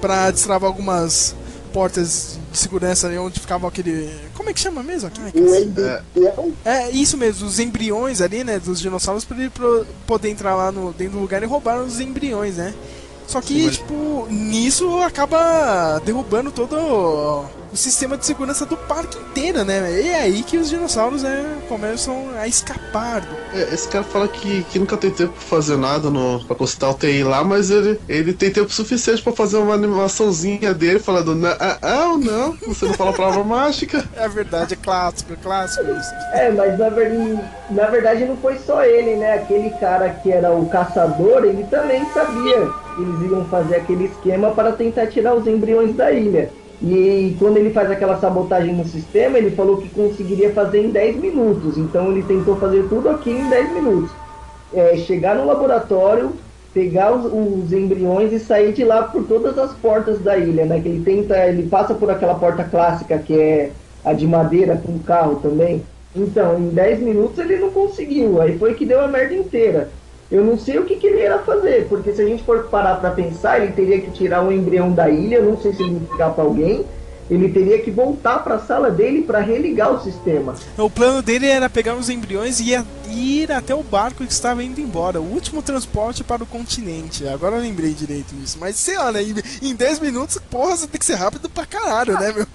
Pra destravar algumas portas de segurança ali onde ficava aquele. Como é que chama mesmo? Aqui? Embrião, É, isso mesmo, os embriões ali, né, dos dinossauros pra ele poder entrar lá no, dentro do lugar e roubar os embriões, né? Só que, Sim, mas- tipo, nisso acaba derrubando todo o, sistema de segurança do parque inteiro, né? E é aí que os dinossauros né, começam a escapar. do- É, esse cara fala que, que nunca tem tempo pra fazer nada no, pra consultar o TI lá, mas ele, ele tem tempo suficiente pra fazer uma animaçãozinha dele falando não, ah, ah, não, você não fala a palavra mágica. É verdade, é clássico, é clássico isso. É, mas na, ver- na verdade não foi só ele, né? Aquele cara que era o caçador, ele também sabia eles iam fazer aquele esquema para tentar tirar os embriões da ilha. E quando ele faz aquela sabotagem no sistema, ele falou que conseguiria fazer em 10 minutos. Então ele tentou fazer tudo aqui em 10 minutos. É, chegar no laboratório, pegar os, os embriões e sair de lá por todas as portas da ilha, né? Que ele tenta, ele passa por aquela porta clássica que é a de madeira com carro também. Então, em 10 minutos ele não conseguiu, aí foi que deu a merda inteira. Eu não sei o que, que ele ia fazer, porque se a gente for parar pra pensar, ele teria que tirar um embrião da ilha, eu não sei se ele ia entregar pra alguém, ele teria que voltar pra sala dele pra religar o sistema. O plano dele era pegar os embriões e ir até o barco que estava indo embora. O último transporte para o continente. Agora eu lembrei direito disso. Mas sei lá, né? Em, em 10 minutos, porra, você tem que ser rápido pra caralho, né, meu?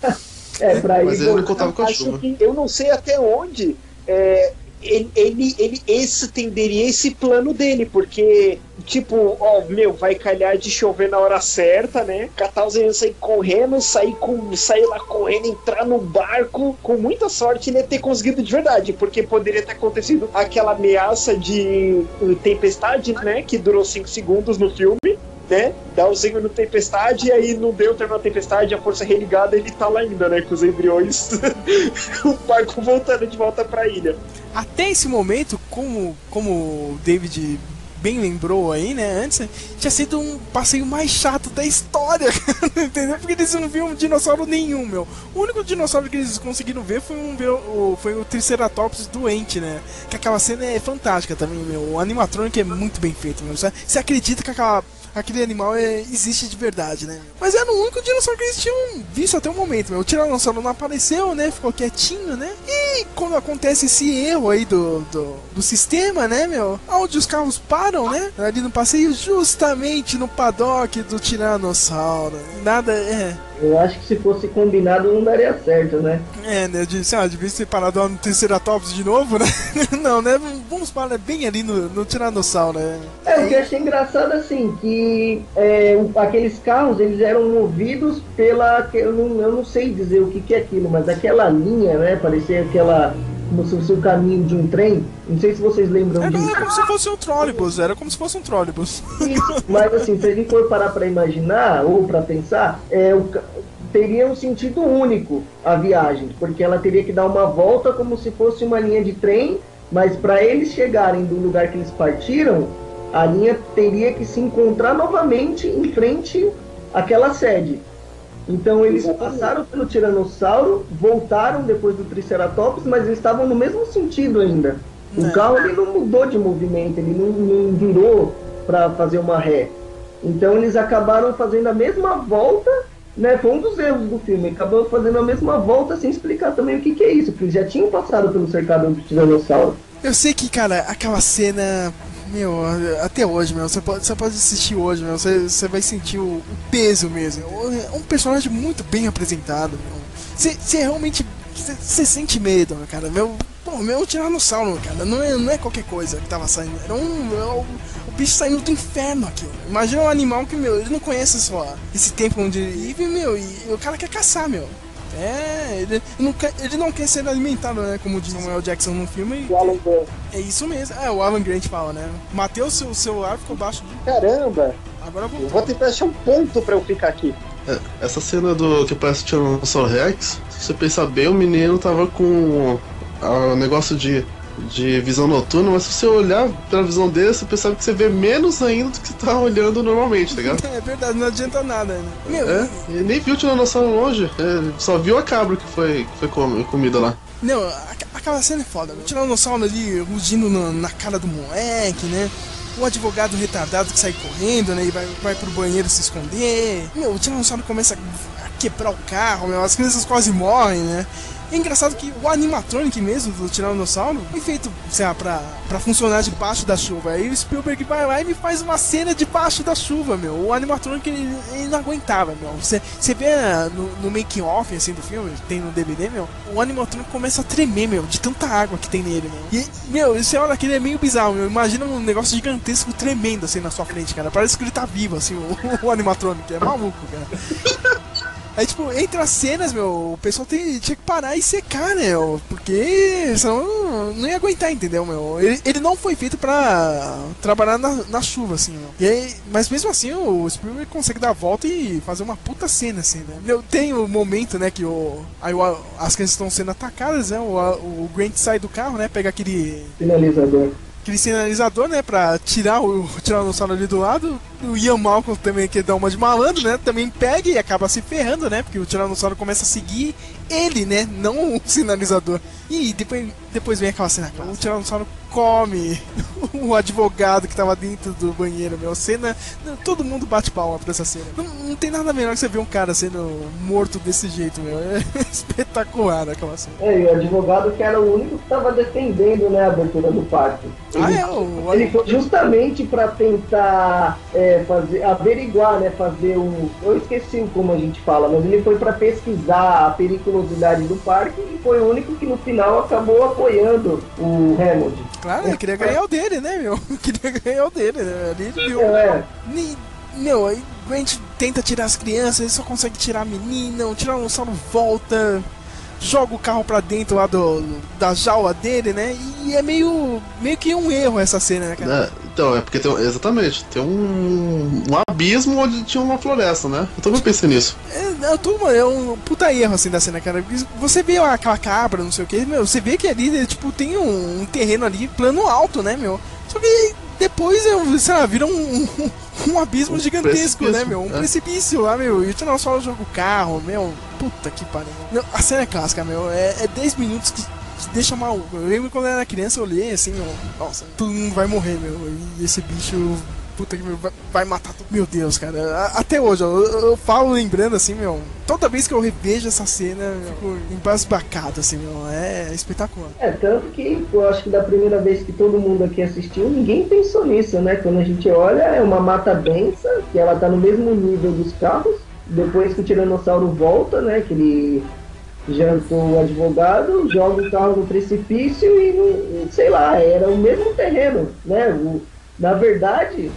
É, pra Mas ele não voltar- contava com a chuva. que eu não sei até onde é, ele, ele, ele, ele estenderia esse plano dele, porque tipo, ó, meu, vai calhar de chover na hora certa, né? Catar os sair correndo, sair, com, sair lá correndo, entrar no barco. Com muita sorte ele ia ter conseguido de verdade, porque poderia ter acontecido aquela ameaça de uh, tempestade, né? Que durou 5 segundos no filme. Né? Dá o zinho no tempestade e aí não deu, terminou a tempestade, a força religada, ele tá lá ainda, né? Com os embriões, o barco voltando de volta pra ilha. Até esse momento, como, como o David bem lembrou aí, né, antes, tinha sido um passeio mais chato da história, entendeu? Porque eles não viam dinossauro nenhum, meu. O único dinossauro que eles conseguiram ver foi, um, foi o Triceratops doente, né? Que aquela cena é fantástica também, meu. O animatrônico é muito bem feito, meu. Você acredita que aquela aquele animal é, existe de verdade, né? Mas era o único dinossauro que eles tinham visto até o momento, meu. O Tiranossauro não apareceu, né? Ficou quietinho, né? E quando acontece esse erro aí do, do, do sistema, né, meu? Onde os carros param, né? Ali no passeio, justamente no paddock do Tiranossauro. Nada, é. Eu acho que se fosse combinado não daria certo, né? É, né? Eu disse, ah, devia ser parado no Triceratops de novo, né? não, né? Vamos parar bem ali no, no Tiranossauro, né? É, o que eu achei engraçado assim, que é, aqueles carros eles eram movidos pela. Eu não, eu não sei dizer o que, que é aquilo, mas aquela linha, né? Parecia aquela como se fosse o caminho de um trem. Não sei se vocês lembram era, disso. Era como se fosse um trólebus, era como se fosse um trólebus. Mas assim, se a gente for parar para imaginar ou para pensar, é, o, teria um sentido único a viagem, porque ela teria que dar uma volta como se fosse uma linha de trem, mas para eles chegarem do lugar que eles partiram, a linha teria que se encontrar novamente em frente àquela sede. Então eles passaram pelo Tiranossauro, voltaram depois do Triceratops, mas eles estavam no mesmo sentido ainda. O é. carro ele não mudou de movimento, ele não, não virou para fazer uma ré. Então eles acabaram fazendo a mesma volta, né? Foi um dos erros do filme. Acabou fazendo a mesma volta sem explicar também o que, que é isso, porque eles já tinham passado pelo cercado do Tiranossauro. Eu sei que, cara, aquela cena meu, até hoje, meu, você pode, você pode assistir hoje, meu, você, você vai sentir o, o peso mesmo. É um personagem muito bem apresentado, meu. Você, você realmente. Você, você sente medo, meu, cara. Meu, pô, meu tiranossauro, cara, não é, não é qualquer coisa que tava saindo. Era um. É o, o bicho saindo do inferno aqui. Imagina um animal que, meu, ele não conhece só esse tempo onde ele vive, meu, e o cara quer caçar, meu. É, ele não, quer, ele não quer ser alimentado, né? Como diz Samuel Jackson no filme. O Alan Grant. É isso mesmo. É, o Alan Grant fala, né? Mateu seu celular, ficou baixo. De... Caramba! Agora eu vou tentar achar um ponto pra eu ficar aqui. É, essa cena do que parece Tiranossauro Rex, se você pensar bem, o menino tava com o negócio de de visão noturna, mas se você olhar pela visão dele, você percebe que você vê menos ainda do que você tá olhando normalmente, tá ligado? É verdade, não adianta nada, né? Meu, é, ele nem viu o Tiranossauro longe, é, só viu a cabra que foi, que foi com, comida lá. Não, aquela cena é foda. O Tiranossauro ali rugindo na, na cara do moleque, né? o advogado retardado que sai correndo, né? E vai, vai pro banheiro se esconder. Meu, o Tiranossauro começa a quebrar o carro, meu, as crianças quase morrem, né? É engraçado que o animatronic mesmo do Tiranossauro foi feito, sei lá, pra, pra funcionar debaixo da chuva. Aí o Spielberg vai lá e me faz uma cena debaixo da chuva, meu. O animatronic ele, ele não aguentava, meu. Você, vê ah, no, no making off assim do filme, tem no DVD, meu, o animatronic começa a tremer, meu, de tanta água que tem nele, meu. E, meu, você olha aquele é meio bizarro, meu. Imagina um negócio gigantesco tremendo assim na sua frente, cara. Parece que ele tá vivo, assim, o, o animatronic. É maluco, cara. Aí, tipo, entre as cenas, meu, o pessoal tem, tinha que parar e secar, né? Porque senão não ia aguentar, entendeu, meu? Ele, ele não foi feito pra trabalhar na, na chuva, assim, meu. E aí, mas mesmo assim, o Spielberg consegue dar a volta e fazer uma puta cena, assim, né? Meu, tem o momento, né, que o, aí o, as crianças estão sendo atacadas, né? O, o Grant sai do carro, né? Pega aquele. Finalizador aquele sinalizador, né, pra tirar o tiranossauro ali do lado. O Ian Malcolm também quer dar uma de malandro, né, também pega e acaba se ferrando, né, porque o tiranossauro começa a seguir ele, né, não o sinalizador. E depois, depois vem aquela cena, o tiranossauro come o advogado que tava dentro do banheiro, meu. Cena. Todo mundo bate palma pra essa cena. Não, não tem nada melhor que você ver um cara sendo morto desse jeito, meu. É espetacular aquela cena. É, e o advogado que era o único que tava defendendo né, a abertura do parque. Ah, é, o... Ele foi justamente para tentar é, é, fazer, averiguar, né? Fazer um. Eu esqueci como a gente fala, mas ele foi para pesquisar a periculosidade do parque e foi o único que no final acabou apoiando o Hammond. Claro, ele queria ganhar o dele, né, meu? Queria ganhar o dele, né? Ali ele viu. É. Ni- Meu, aí o Grant tenta tirar as crianças, ele só consegue tirar a menina, o Tiranossauro volta, joga o carro pra dentro lá do, da jaula dele, né? E é meio, meio que um erro essa cena, né, cara? É, então, é porque tem. Exatamente, tem um, um abismo onde tinha uma floresta, né? Eu também pensei nisso. É, é, tudo, é um puta erro assim da cena, cara. Você vê aquela cabra, não sei o que, meu, você vê que ali, tipo, tem um, um terreno ali, plano alto, né, meu? Só que depois, sei lá, vira um, um, um abismo Um gigantesco, né, meu? Um é. precipício lá, meu. E o Tiranossauro joga o carro, meu. Puta que pariu. Não, a cena é clássica, meu. É, é 10 minutos que te deixa maluco. Eu lembro quando eu era criança, eu olhei assim, meu. Nossa, todo mundo vai morrer, meu. E esse bicho. Puta que vai, matar todo Meu Deus, cara. Até hoje, eu, eu falo lembrando assim, meu. Toda vez que eu revejo essa cena, eu fico embasbacado, assim, meu. É espetacular. É, tanto que eu acho que da primeira vez que todo mundo aqui assistiu, ninguém pensou nisso, né? Quando a gente olha, é uma mata densa, que ela tá no mesmo nível dos carros. Depois que o Tiranossauro volta, né? Que ele jantou o advogado, joga o carro no precipício e, não, sei lá, era o mesmo terreno, né? O- na verdade,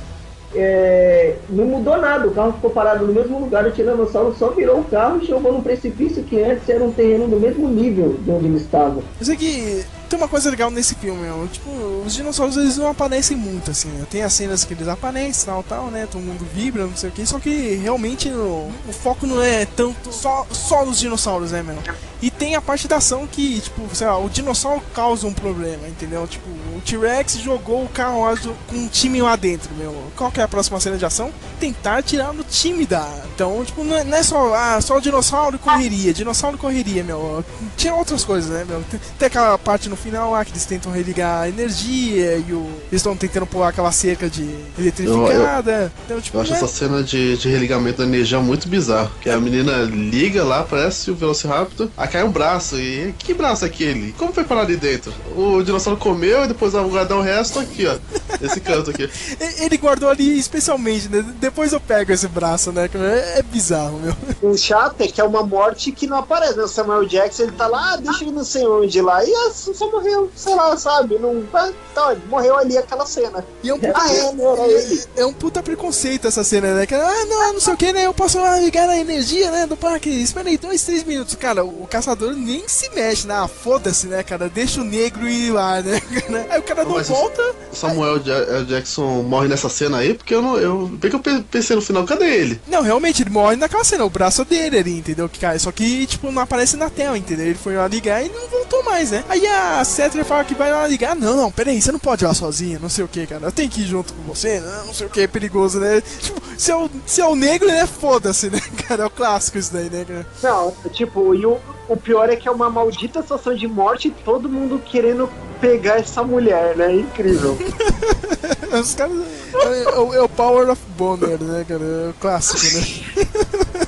é, não mudou nada, o carro ficou parado no mesmo lugar, o Tiranossauro só virou o carro e jogou no precipício que antes era um terreno do mesmo nível de onde ele estava. Eu sei que tem uma coisa legal nesse filme, meu. Tipo, os dinossauros eles não aparecem muito, assim. Né? Tem as cenas que eles aparecem, tal, tal, né? Todo mundo vibra, não sei o que. Só que realmente o, o foco não é tanto só, só nos dinossauros, né, meu? E tem a parte da ação que, tipo, sei lá, o dinossauro causa um problema, entendeu? Tipo, o T-Rex jogou o carro com um time lá dentro, meu. Qual que é a próxima cena de ação? Tentar tirar no time da. Então, tipo, não é, não é só, ah, só o dinossauro correria. Dinossauro correria, meu. Tinha outras coisas, né, meu? Tem aquela parte no final lá que eles tentam religar a energia e o, eles estão tentando pôr aquela cerca de eletrificada. Então, tipo, Eu acho não é- essa cena de, de religamento da energia muito bizarro. Que a menina liga lá, parece o Velociraptor, aí cai um braço. E que braço é aquele? Como foi parar ali dentro? O dinossauro comeu e depois vai guardar o resto aqui, ó. Esse canto aqui. Ele guardou ali especialmente, né? Depois eu pego esse braço, né? É, é bizarro, meu. O chato é que é uma morte que não aparece, né? O Samuel Jackson, ele tá lá, ah, deixa ele não sei onde lá, e assim, morreu, sei lá, sabe? Não, ah, tá, ele morreu ali aquela cena. E é um puta, Ah, é, era ele. é um puta preconceito essa cena, né? Que, ah, não, não sei o que, né? Eu posso lá ligar a energia, né? Do parque. Espera aí, dois, três minutos. Cara, o caçador nem se mexe, né? Ah, foda-se, né, cara? Deixa o negro ir lá, né? Aí o cara não Mas volta. O Samuel eh, Jackson morre nessa cena aí, porque eu não. Eu, bem que eu pe- pensei no final, cadê ele? Não, realmente, ele morre naquela cena, o braço dele ali, entendeu? Só que, tipo, não aparece na tela, entendeu? Ele foi lá ligar e não voltou mais, né? Aí a Cetra fala que vai lá ligar. Não, não, peraí, você não pode ir lá sozinho, não sei o que, cara. Eu tenho que ir junto com você, não, não sei o que, é perigoso, né? Tipo, se é o, se é o negro, né? Foda-se, né, cara? É o clássico isso daí, né, cara? Não, tipo, e o, o pior é que é uma maldita situação de morte e todo mundo querendo pegar essa mulher, né? Incrível. Os caras. É, é o- é o Power of Bonner, né, cara? É o clássico, né?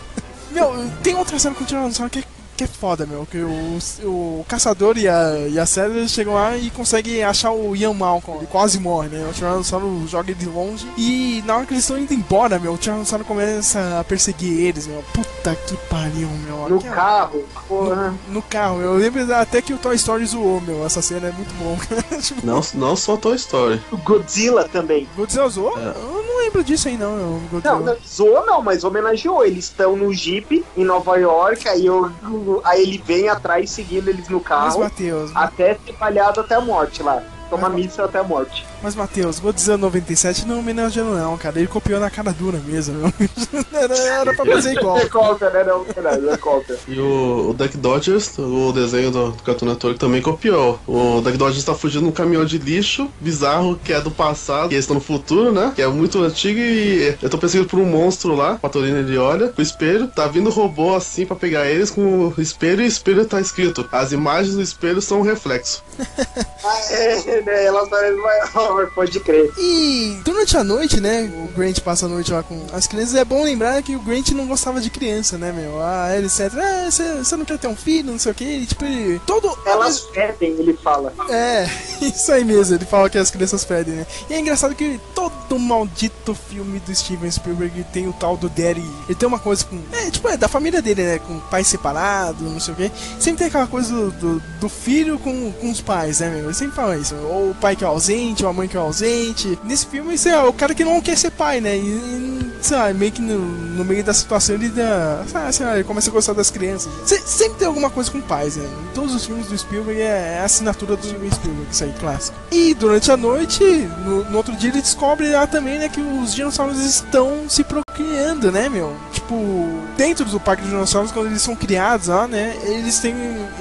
Meu, tem outra cena com o Tiranossauro que é, que é foda, meu. Que o, o caçador e a, e a Célia chegam lá e conseguem achar o Ian Malcolm. Ele quase morre, né? O Tiranossauro joga ele de longe. E na hora que eles estão indo embora, meu, o Tiranossauro começa a perseguir eles, meu. Puta que pariu, meu. No Aquela- carro, porra. No carro, eu lembro até que o Toy Story zoou, meu. Essa cena é muito bom. tipo, Não, não só Toy Story. O Godzilla também. Godzilla zoou? É. Eu não lembro disso aí, não. o Godzilla. Não, não, zoou não, mas homenageou. Eles estão no Jeep em Nova York, aí, eu, aí ele vem atrás seguindo eles no Mas, carro, Matheus, até ser palhado até a morte lá. Toma Mas- missa até a morte. mas, Matheus, Godzilla 97 não homenageou, não, cara. Ele copiou na cara dura mesmo, era, era pra fazer igual. É cópia, né? Não, verdade, é cópia. E o, o Duck Dodgers, o desenho do, do Cartoon Network, também copiou. O Duck Dodgers tá fugindo num caminhão de lixo bizarro que é do passado, e eles estão no futuro, né? Que é muito antigo e eu tô perseguido por um monstro lá. O Patorino ele olha o espelho, tá vindo robô assim pra pegar eles com o espelho e o espelho tá escrito: as imagens do espelho são um reflexo. Ah, é, né? Elas parecem maior, pode crer. E durante a noite, né? O Grant passa a noite lá com as crianças. É bom lembrar que o Grant não gostava de criança, né, meu? Ah, ele etc. Ah, você não quer ter um filho, não sei o que. Tipo, ele. Todo. Elas fedem, ele fala. É, isso aí mesmo, ele fala que as crianças pedem, né? E é engraçado que todo maldito filme do Steven Spielberg tem o tal do Daddy. Ele tem uma coisa com. É, tipo, é da família dele, né? Com pai separado, não sei o quê. Sempre tem aquela coisa do, do, do filho com, com os pais, né, meu? Ele sempre fala isso. Ou o pai que é ausente, ou a mãe que é ausente. Nesse filme, é o cara que não quer ser pai, né? E, e sei lá, meio que no, no meio da situação ele dá. Sei lá, ele começa a gostar das crianças. Se- sempre tem alguma coisa com pais, né? Em todos os filmes do Spielberg é, é a assinatura do Spielberg, isso aí, clássico. E durante a noite, no, no outro dia, ele descobre lá também, né, que os dinossauros estão se procriando, né, meu? Tipo, dentro do parque dos dinossauros, quando eles são criados lá, né, eles têm.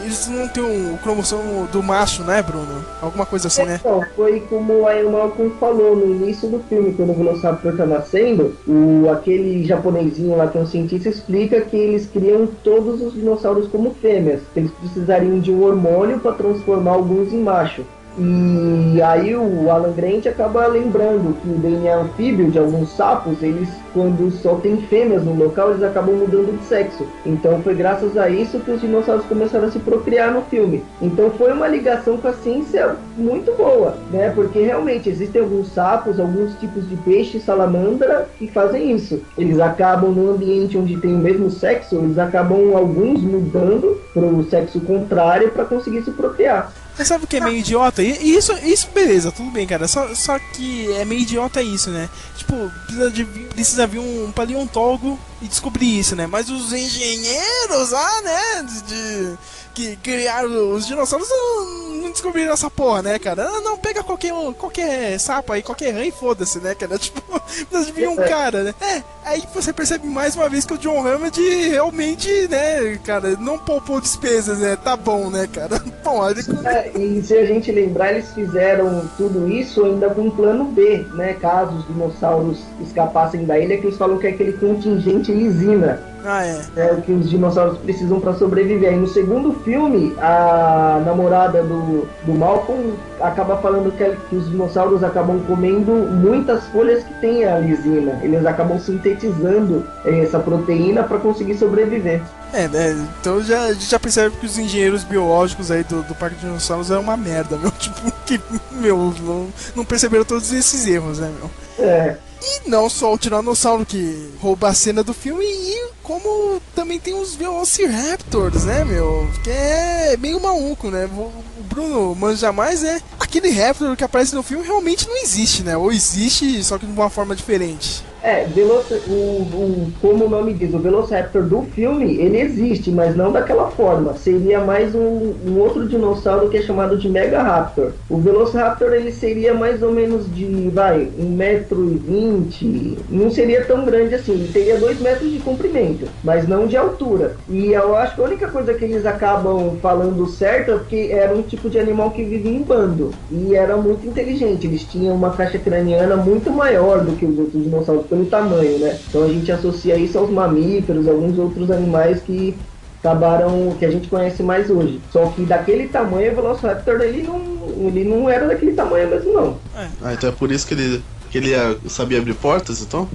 Eles não têm o cromossomo do macho, né, Bruno? Alguma coisa assim, né? Então, foi como o Malcolm falou no início do filme, quando o Velociraptor tá nascendo, o, aquele japonesinho lá que é um cientista explica que eles criam todos os dinossauros como fêmeas, eles precisariam de um hormônio para transformar alguns em macho. E aí o Alan Grant acaba lembrando que o DNA anfíbio de alguns sapos, eles quando só tem fêmeas no local, eles acabam mudando de sexo. Então foi graças a isso que os dinossauros começaram a se procriar no filme. Então foi uma ligação com a ciência muito boa, né? Porque realmente existem alguns sapos, alguns tipos de peixe salamandra que fazem isso. Eles acabam no ambiente onde tem o mesmo sexo, eles acabam alguns mudando para o sexo contrário para conseguir se procriar. Mas sabe o que é meio idiota? E isso, isso beleza, tudo bem, cara. Só, só que é meio idiota isso, né? Tipo, precisa, de, precisa vir um paleontólogo e descobrir isso, né? Mas os engenheiros lá, né? De, de- que criaram os dinossauros não, não descobriram essa porra, né, cara? Ah, não, pega qualquer, qualquer sapo aí, qualquer rã e foda-se, né, cara? Tipo, precisa de vir um cara, né? É, aí você percebe mais uma vez que o John Hammond realmente, né, cara, não poupou despesas, né? Tá bom, né, cara? Bom, ele É, e se a gente lembrar, eles fizeram tudo isso ainda com um plano B, né? Caso os dinossauros escapassem da ilha, que eles falam que é aquele contingente lisina. Ah, é. É o que os dinossauros precisam para sobreviver. E no segundo filme, a namorada do, do Malcolm acaba falando que, que os dinossauros acabam comendo muitas folhas que tem a lisina. Eles acabam sintetizando eh, essa proteína para conseguir sobreviver. É, né? Então já, a gente já percebe que os engenheiros biológicos aí do, do Parque de Dinossauros é uma merda, meu. Tipo, que, meu, não, não perceberam todos esses erros, né, meu? É. E não só o Tiranossauro que rouba a cena do filme, e como também tem os Velociraptors, né, meu? Que é meio maluco, né? O o Bruno manja mais, né? Aquele Raptor que aparece no filme realmente não existe, né? Ou existe, só que de uma forma diferente. É, Veloci o, o- como o nome diz, o Velociraptor do filme, ele existe, mas não daquela forma. Seria mais um, um outro dinossauro que é chamado de Megaraptor. O Velociraptor, ele seria mais ou menos de, vai, 1,20m. Não seria tão grande assim, ele teria 2 metros de comprimento, mas não de altura. E eu acho que a única coisa que eles acabam falando certo é porque era um tipo de animal que vivia em bando. E era muito inteligente, eles tinham uma caixa craniana muito maior do que os outros dinossauros pelo tamanho, né? Então a gente associa isso aos mamíferos, alguns outros animais que acabaram que a gente conhece mais hoje. Só que daquele tamanho o Velociraptor ele não, ele não era daquele tamanho mesmo não. Ah, então é por isso que ele, que ele ah, sabia abrir portas, então?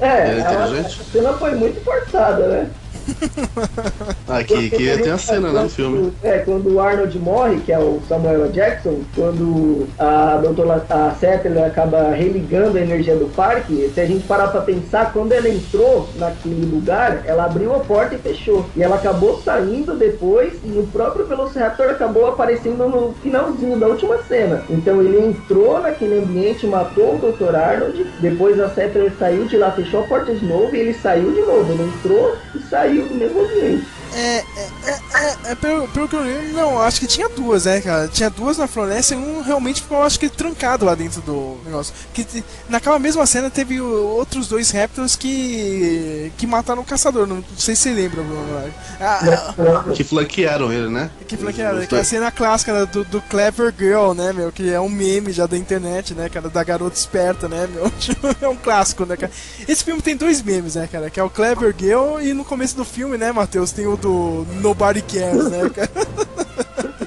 É, Ele é a, inteligente? a cena foi muito forçada, né? Ah, que, que tem a cena, né, no filme. É, quando o Arnold morre, que é o Samuel. Jackson, quando a doutora a Settler acaba religando a energia do parque, se a gente parar pra pensar, quando ela entrou naquele lugar, ela abriu a porta e fechou. E ela acabou saindo depois e o próprio Velociraptor acabou aparecendo no finalzinho da última cena. Então ele entrou naquele ambiente, matou o Dr. Arnold, depois a Settler saiu de lá, fechou a porta de novo e ele saiu de novo. Ele entrou e saiu do mesmo ambiente. É, é, é, é, é pelo, pelo que eu lembro, não, acho que tinha duas, né, cara? Tinha duas na floresta e um realmente ficou, acho que, trancado lá dentro do negócio. Que naquela mesma cena teve outros dois Raptors que. que mataram o caçador, não sei se você lembra, Bruno. Ah, Que flanquearam ele, né? que, que, é, que é a cena clássica né, do, do Clever Girl, né, meu? Que é um meme já da internet, né, cara? Da garota esperta, né, meu? É um clássico, né, cara? Esse filme tem dois memes, né, cara? Que é o Clever Girl e no começo do filme, né, Matheus? Tem o do Nobody Cares, né, cara?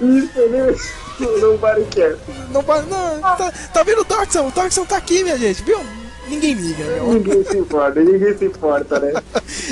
Isso, né? Nobody cares. Não, não tá, tá vendo o Toxon? O Toxon tá aqui, minha gente, viu? Ninguém liga, meu. Ninguém se importa, ninguém se importa, né?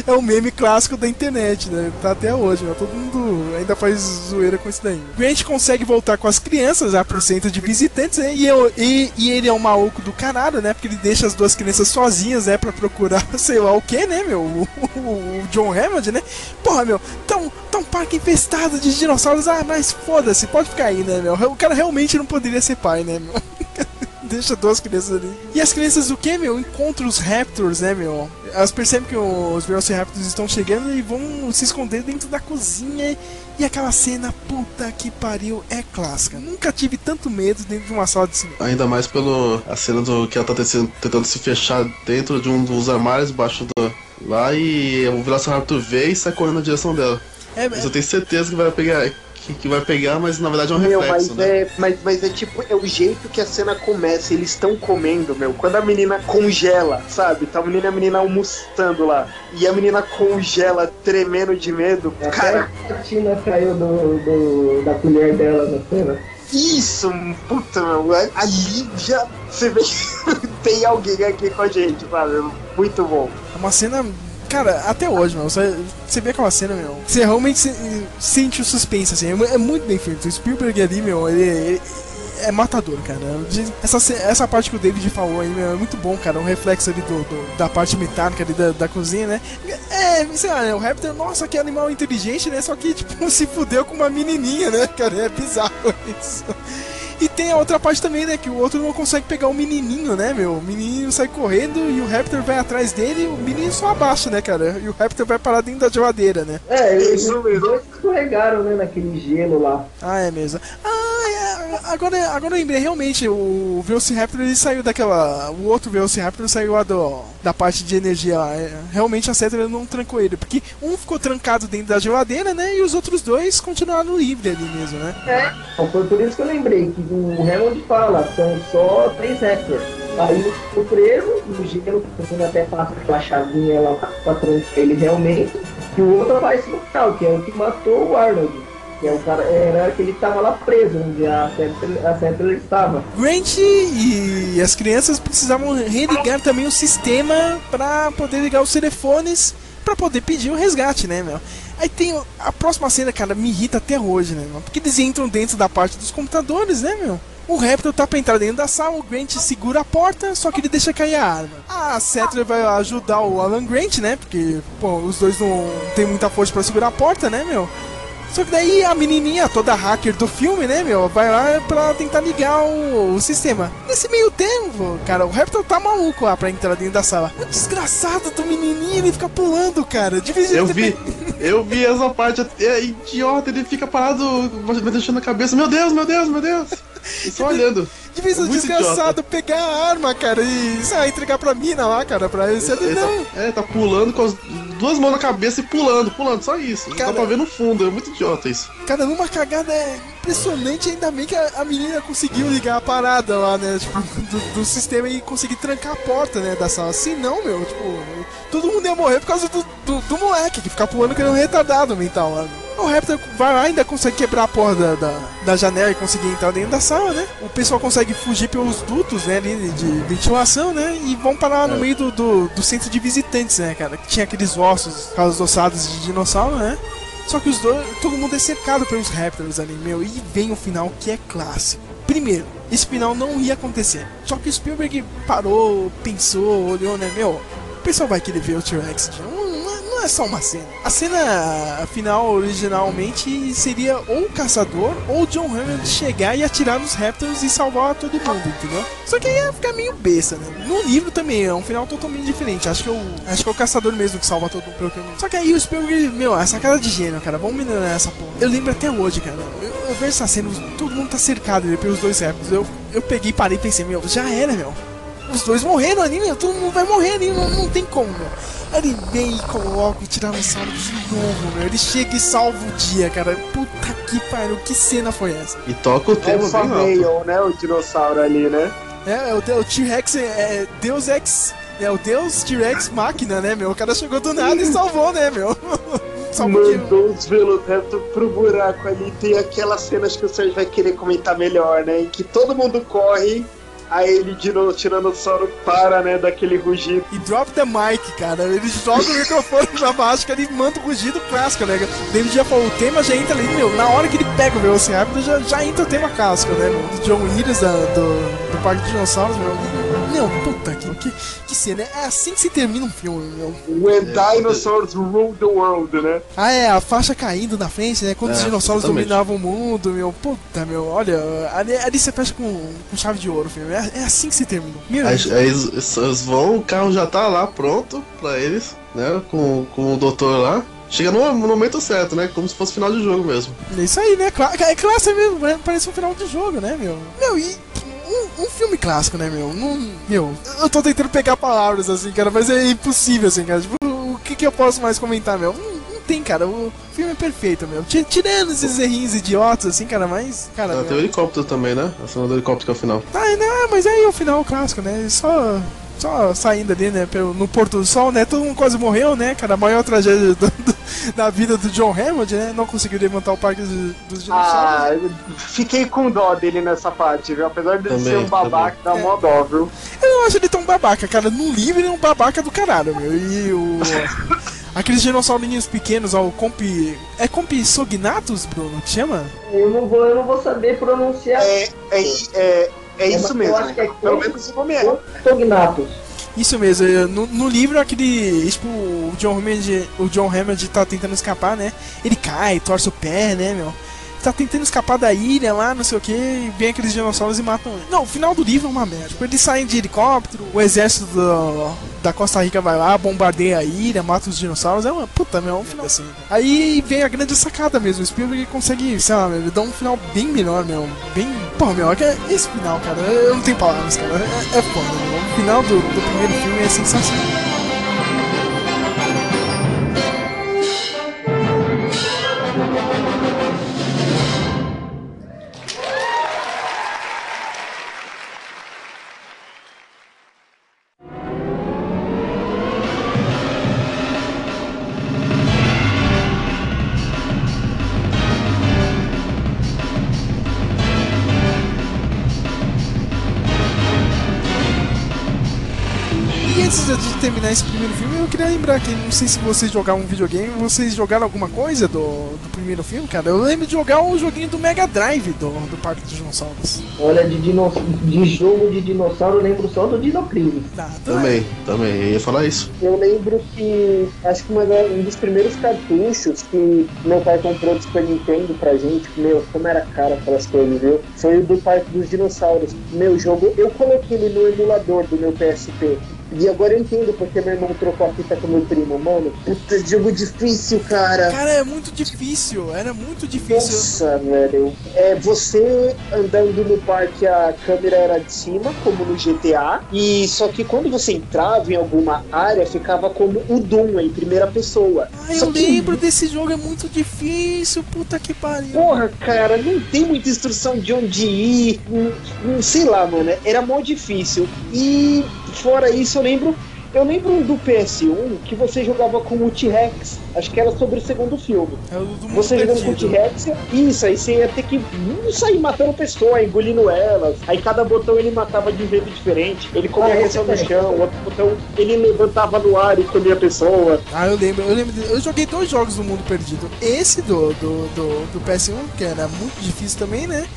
É o meme clássico da internet, né? Tá até hoje, meu. Todo mundo ainda faz zoeira com isso daí. Grant consegue voltar com as crianças lá pro centro de visitantes, né? E, eu, e, e ele é um maluco do caralho, né? Porque ele deixa as duas crianças sozinhas, né? Pra procurar sei lá o que, né, meu? O, o- o John Hammond, né? Porra, meu, tá um, tá um parque infestado de dinossauros. Ah, mas foda-se, pode ficar aí, né, meu? O cara realmente não poderia ser pai, né, meu? Deixa duas crianças ali. E as crianças do que, meu? Encontram os Raptors, né, meu? Elas percebem que os Velociraptors estão chegando e vão se esconder dentro da cozinha. E aquela cena, puta que pariu, é clássica. Nunca tive tanto medo dentro de uma sala de cinema. Ainda mais pelo a cena do que ela tá tecendo- tentando se fechar dentro de um dos armários embaixo do. Lá e o Velociraptor vê e sai correndo na direção dela. É, Mas eu tenho certeza que vai pegar. Que, que vai pegar, mas na verdade é um Meu, reflexo, mas, né? é, mas, mas é tipo, é o jeito que a cena começa, eles estão comendo, meu. Quando a menina congela, sabe? Tá a menina, a menina almoçando lá. E a menina congela, tremendo de medo. Até Cara, a Tina caiu do, do- da colher dela na cena. isso, puta, meu. Ali já você vê que tem alguém aqui com a gente, sabe? Muito bom. É uma cena. Cara, até hoje, meu. Você, vê aquela cena, meu. Você realmente se- sente o suspense, assim. É, é muito bem feito. O Spielberg ali, meu, ele. ele é matador, cara. Essa, essa parte que o David falou aí, meu, é muito bom, cara. Um reflexo ali do, do- da parte metálica ali da, da cozinha, né? É, sei lá, né? O Raptor, nossa, que animal inteligente, né? Só que, tipo, se fudeu com uma menininha, né, cara? É bizarro isso. E tem a outra parte também, né? Que o outro não consegue pegar o menininho, né, meu? O menininho sai correndo e o Raptor vai atrás dele e o menino só abaixa, né, cara? E o Raptor vai parar dentro da geladeira, né? É, eles escorregaram, né, naquele gelo lá. Ah, é mesmo. Ah, é, agora, agora eu lembrei, realmente, o Velociraptor ele saiu daquela. O outro Velociraptor saiu lá do, da parte de energia lá. É, Realmente a Cetra não trancou ele, porque um ficou trancado dentro da geladeira, né? E os outros dois continuaram livres ali mesmo, né? É, então foi por isso que eu lembrei que o Hammond fala, são só três Raptors. Aí ficou preso, no gelo, que até passa aquela chavinha lá pra trancar ele realmente. E o outro aparece no final, que é o que matou o Arnold. Que é o cara, era que ele tava lá preso, onde a Cetra estava. Grant e as crianças precisavam religar também o sistema para poder ligar os telefones para poder pedir o resgate, né, meu? Aí tem a próxima cena, cara, me irrita até hoje, né, meu? Porque eles entram dentro da parte dos computadores, né, meu? O Raptor tá pra entrar dentro da sala, o Grant segura a porta, só que ele deixa cair a arma. A Cetra vai ajudar o Alan Grant, né? Porque, pô, os dois não tem muita força pra segurar a porta, né, meu? Só que daí a menininha, toda hacker do filme, né, meu, vai lá pra tentar ligar o, o sistema. Nesse meio tempo, cara, o Raptor tá maluco lá pra entrar dentro da sala. O desgraçado do menininho, ele fica pulando, cara. De vez Eu vi, eu vi essa parte, é idiota, ele fica parado, deixando a cabeça, meu Deus, meu Deus, meu Deus. Só olhando. De vez Muito desgraçado pegar a arma, cara, e sei entregar pra mina lá, cara, pra ele. Ele Não, tá, é, tá pulando com as duas mãos na cabeça e pulando, pulando, só isso. Cara- dá pra ver no fundo, é muito idiota isso. Cara, numa cagada é impressionante, ainda bem que a, a menina conseguiu ligar a parada lá, né? Tipo, do, do sistema e conseguir trancar a porta, né, da sala. Se não, meu, tipo, todo mundo ia morrer por causa do, do, do moleque que fica pulando que ele é um retardado mental lá. meu. O Raptor vai lá ainda consegue quebrar a porta da, da, da janela e conseguir entrar dentro da sala, né? O pessoal consegue fugir pelos dutos, né, ali de ventilação, né? E vão parar lá no meio do, do, do centro de visitantes, né, cara? Que tinha aqueles ossos, aquelas ossadas de dinossauro, né? Só que os dois, todo mundo é cercado pelos Raptors ali, meu, e vem o final que é clássico. Primeiro, esse final não ia acontecer. Só que o Spielberg parou, pensou, olhou, né, meu, o pessoal vai querer ver o T-Rex de novo. Não, é só uma cena. A cena final, originalmente, seria ou o caçador ou o John Hammond chegar e atirar nos Raptors e salvar todo mundo, entendeu? Só que aí ia ficar meio besta, né? No livro também é um final totalmente diferente. Acho que, eu, acho que é o caçador mesmo que salva todo mundo. pelo Só que aí o Spielberg, meu, essa cara de gênio, cara, vamos melhorar essa porra. Eu lembro até hoje, cara. Eu, eu vejo essa cena, todo mundo tá cercado ali pelos dois Raptors. Eu, eu peguei, parei e pensei, meu, já era, meu. Os dois morreram ali, meu. Todo mundo vai morrer ali, não, não tem como, meu. Aí Ele vem e coloca o Tiranossauro de novo, meu. Ele chega e salva o dia, cara. Puta que pariu, que cena foi essa? E toca o tema Alpha bem alto. Male, né? O dinossauro ali, né? É, é o, o T-Rex é, é Deus Ex. É o Deus T-Rex máquina, né, meu? O cara chegou do nada e salvou, né, meu? Mandou os velociraptor pro buraco ali. Tem aquelas cenas que o Sérgio vai querer comentar melhor, né? Em que todo mundo corre Aí ele, dino, tiranossauro, para, né, daquele rugido. E drop the mic, cara. Ele joga o microfone pra baixo, cara, e manda o rugido clássico, né? David já falou, o tema já entra ali, meu, na hora que ele pega o Velociraptor, já, já entra o tema clássico, né? Do John Williams, da, do, do Parque de Dinossauros, meu. Meu, puta que, que, que cena. É assim que se termina um filme, meu. When dinosaurs rule the world, né? Ah, é, a faixa caindo na frente, né? Quando os É, dinossauros exatamente. dominavam o mundo, meu. Puta, meu, olha, ali, ali você fecha com, com chave de ouro, filho. É, é assim que se termina. Meu, Aí, aí eles, eles vão, o carro já tá lá pronto pra eles, né? Com, com o doutor lá. Chega no, momento certo, né? Como se fosse final de jogo mesmo. é isso aí, né? É clássico mesmo, né? parece um final de jogo, né, meu? Meu, e um, um filme clássico, né, meu? Não, meu, eu tô tentando pegar palavras assim, cara, mas é impossível, assim, cara. Tipo, o que, que eu posso mais comentar, meu? Não, não tem, cara. O filme é perfeito, meu. Ti- Tirando esses errinhos idiotas, assim, cara, mas. Cara, Ah, meu, tem o helicóptero também, né? A cena do helicóptero que é o final. Ah, não, mas aí é o final clássico, né? Só, só saindo ali, né? Pelo, no Porto do Sol, né? Todo mundo quase morreu, né, cara? A maior tragédia do- do- da vida do John Hammond, né? Não conseguiu levantar o parque dos, dos dinossauros. Ah, eu fiquei com dó dele nessa parte, viu? Apesar dele Também, ser um babaca, dá mó dó, viu? Eu não acho ele tão babaca, cara. No livro ele é um babaca do caralho, meu. E o. Aqueles dinossaurinhos pequenos, ó, o Comp. É Compsognathus, Bruno? Que chama? Eu não vou, eu não vou saber pronunciar. É, é, é, é isso eu mesmo. acho que é Pelo menos o nome é. Cognatus. Isso mesmo, no, no livro aquele. Tipo, o John Hammond. O John Hammond tá tentando escapar, né? Ele cai, torce o pé, né, meu? Tá tentando escapar da ilha lá, não sei o que, e vem aqueles dinossauros e matam ele. Não, o final do livro é uma merda. Tipo, eles saem de helicóptero, o exército do- da Costa Rica vai lá, bombardeia a ilha, mata os dinossauros. É uma puta, meu, é um final assim. Aí vem a grande sacada mesmo. O Spielberg consegue, sei lá, ele dá um final bem melhor, meu. Bem. Porra, meu, é que esse final, cara, eu não tenho palavras, cara. É, é foda, meu. O final do, do primeiro filme é sensacional. Queria lembrar que não sei se vocês jogaram um videogame, vocês jogaram alguma coisa do, do primeiro filme, cara? Eu lembro de jogar um joguinho do Mega Drive do, do Parque dos Dinossauros. Olha, de, dino... de jogo de dinossauro eu lembro só do Dinocrime. Também, também, eu ia falar isso. Eu lembro que acho que uma da- um dos primeiros cartuchos que meu pai comprou do Super Nintendo pra gente, meu, como era caro aquelas coisas, viu? Foi o do Parque dos Dinossauros. Meu jogo, eu coloquei ele no emulador do meu PSP. E agora eu entendo porque meu irmão trocou a fita com meu primo, mano. Puta, jogo difícil, cara. Cara, é muito difícil, era muito difícil. Nossa, velho. É, você andando no parque, a câmera era de cima, como no GTA. E só que quando você entrava em alguma área, ficava como o Doom em primeira pessoa. Ah, Só eu que- lembro desse jogo, é muito difícil, puta que pariu. Porra, cara, não tem muita instrução de onde ir. Hum, hum, Sei lá, mano. Era mó difícil. E fora isso, eu lembro. Eu lembro um do PS1 que você jogava com o T-Rex. Acho que era sobre o segundo filme. É o do Você jogando com o T-Rex, isso, aí você ia ter que hum, sair matando pessoas, engolindo elas. Aí cada botão ele matava de um jeito diferente. Ele comia Ah, a esse pessoa no é. chão, outro botão ele levantava no ar e comia a pessoa. Ah, eu lembro, eu lembro. Eu joguei dois jogos do Mundo Perdido. Esse do, do, do, do PS1, que era muito difícil também, né?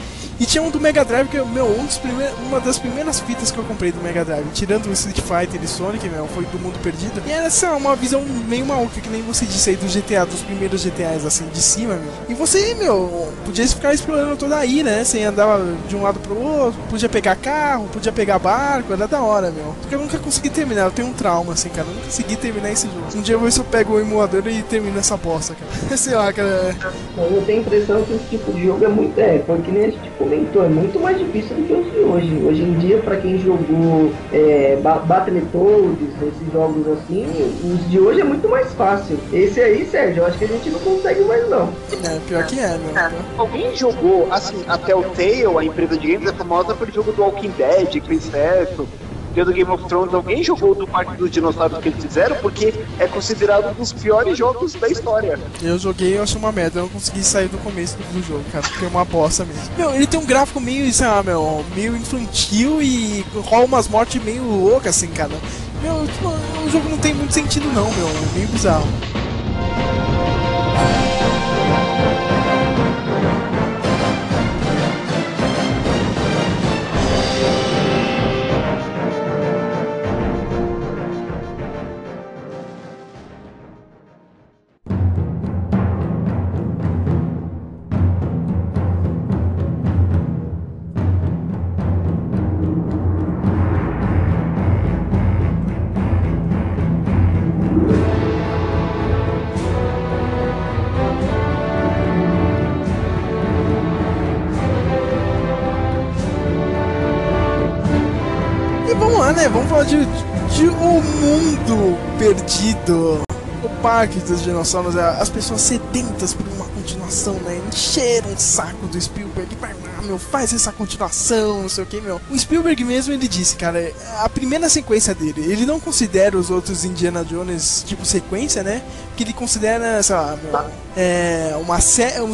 E tinha um do Mega Drive, que meu, um dos primeiros, uma das primeiras fitas que eu comprei do Mega Drive, tirando o Street Fighter e Sonic, meu, foi do Mundo Perdido. E era, lá, uma visão meio maluca, que nem você disse aí do GTA, dos primeiros GTAs, assim, de cima, meu. E você, meu, podia ficar explorando toda a né? Você andava de um lado pro outro, podia pegar carro, podia pegar barco, era da hora, meu. Porque eu nunca consegui terminar, eu tenho um trauma, assim, cara. Eu não consegui terminar esse jogo. Um dia eu vou ver se eu pego o emulador e termino essa bosta, cara. sei lá, cara. Eu tenho a impressão que esse tipo de jogo é muito. É, foi que nem a gente comentou, é muito mais difícil do que os de hoje. Hoje em dia, pra quem jogou é, Ba- Battletoads, esses jogos assim, os de hoje é muito mais fácil. Esse aí, Sérgio, eu acho que a gente não consegue mais não. É, pior que é, meu. Alguém jogou, assim, a Telltale, a empresa de games, é famosa pelo jogo do Walking Dead, Chris Stefano. Do Game of Thrones alguém jogou do Parque dos Dinossauros que eles fizeram, porque é considerado um dos piores jogos da história. Eu joguei e achei uma merda, eu não consegui sair do começo do jogo, cara, porque é uma bosta mesmo. Meu, ele tem um gráfico meio, sei lá, meu, meio infantil e rola umas mortes meio loucas, assim, cara. Meu, tipo, o jogo não tem muito sentido não, meu, é meio bizarro. Perdido. O Parque dos Dinossauros. é, As pessoas sedentas por uma continuação, né? Encheram o saco do Spielberg. Vai lá, meu, faz essa continuação, não sei o que, meu. O Spielberg mesmo, ele disse, cara, a primeira sequência dele, ele não considera os outros Indiana Jones, tipo, sequência, né? Que ele considera, sei lá, meu, é, uma série... Um,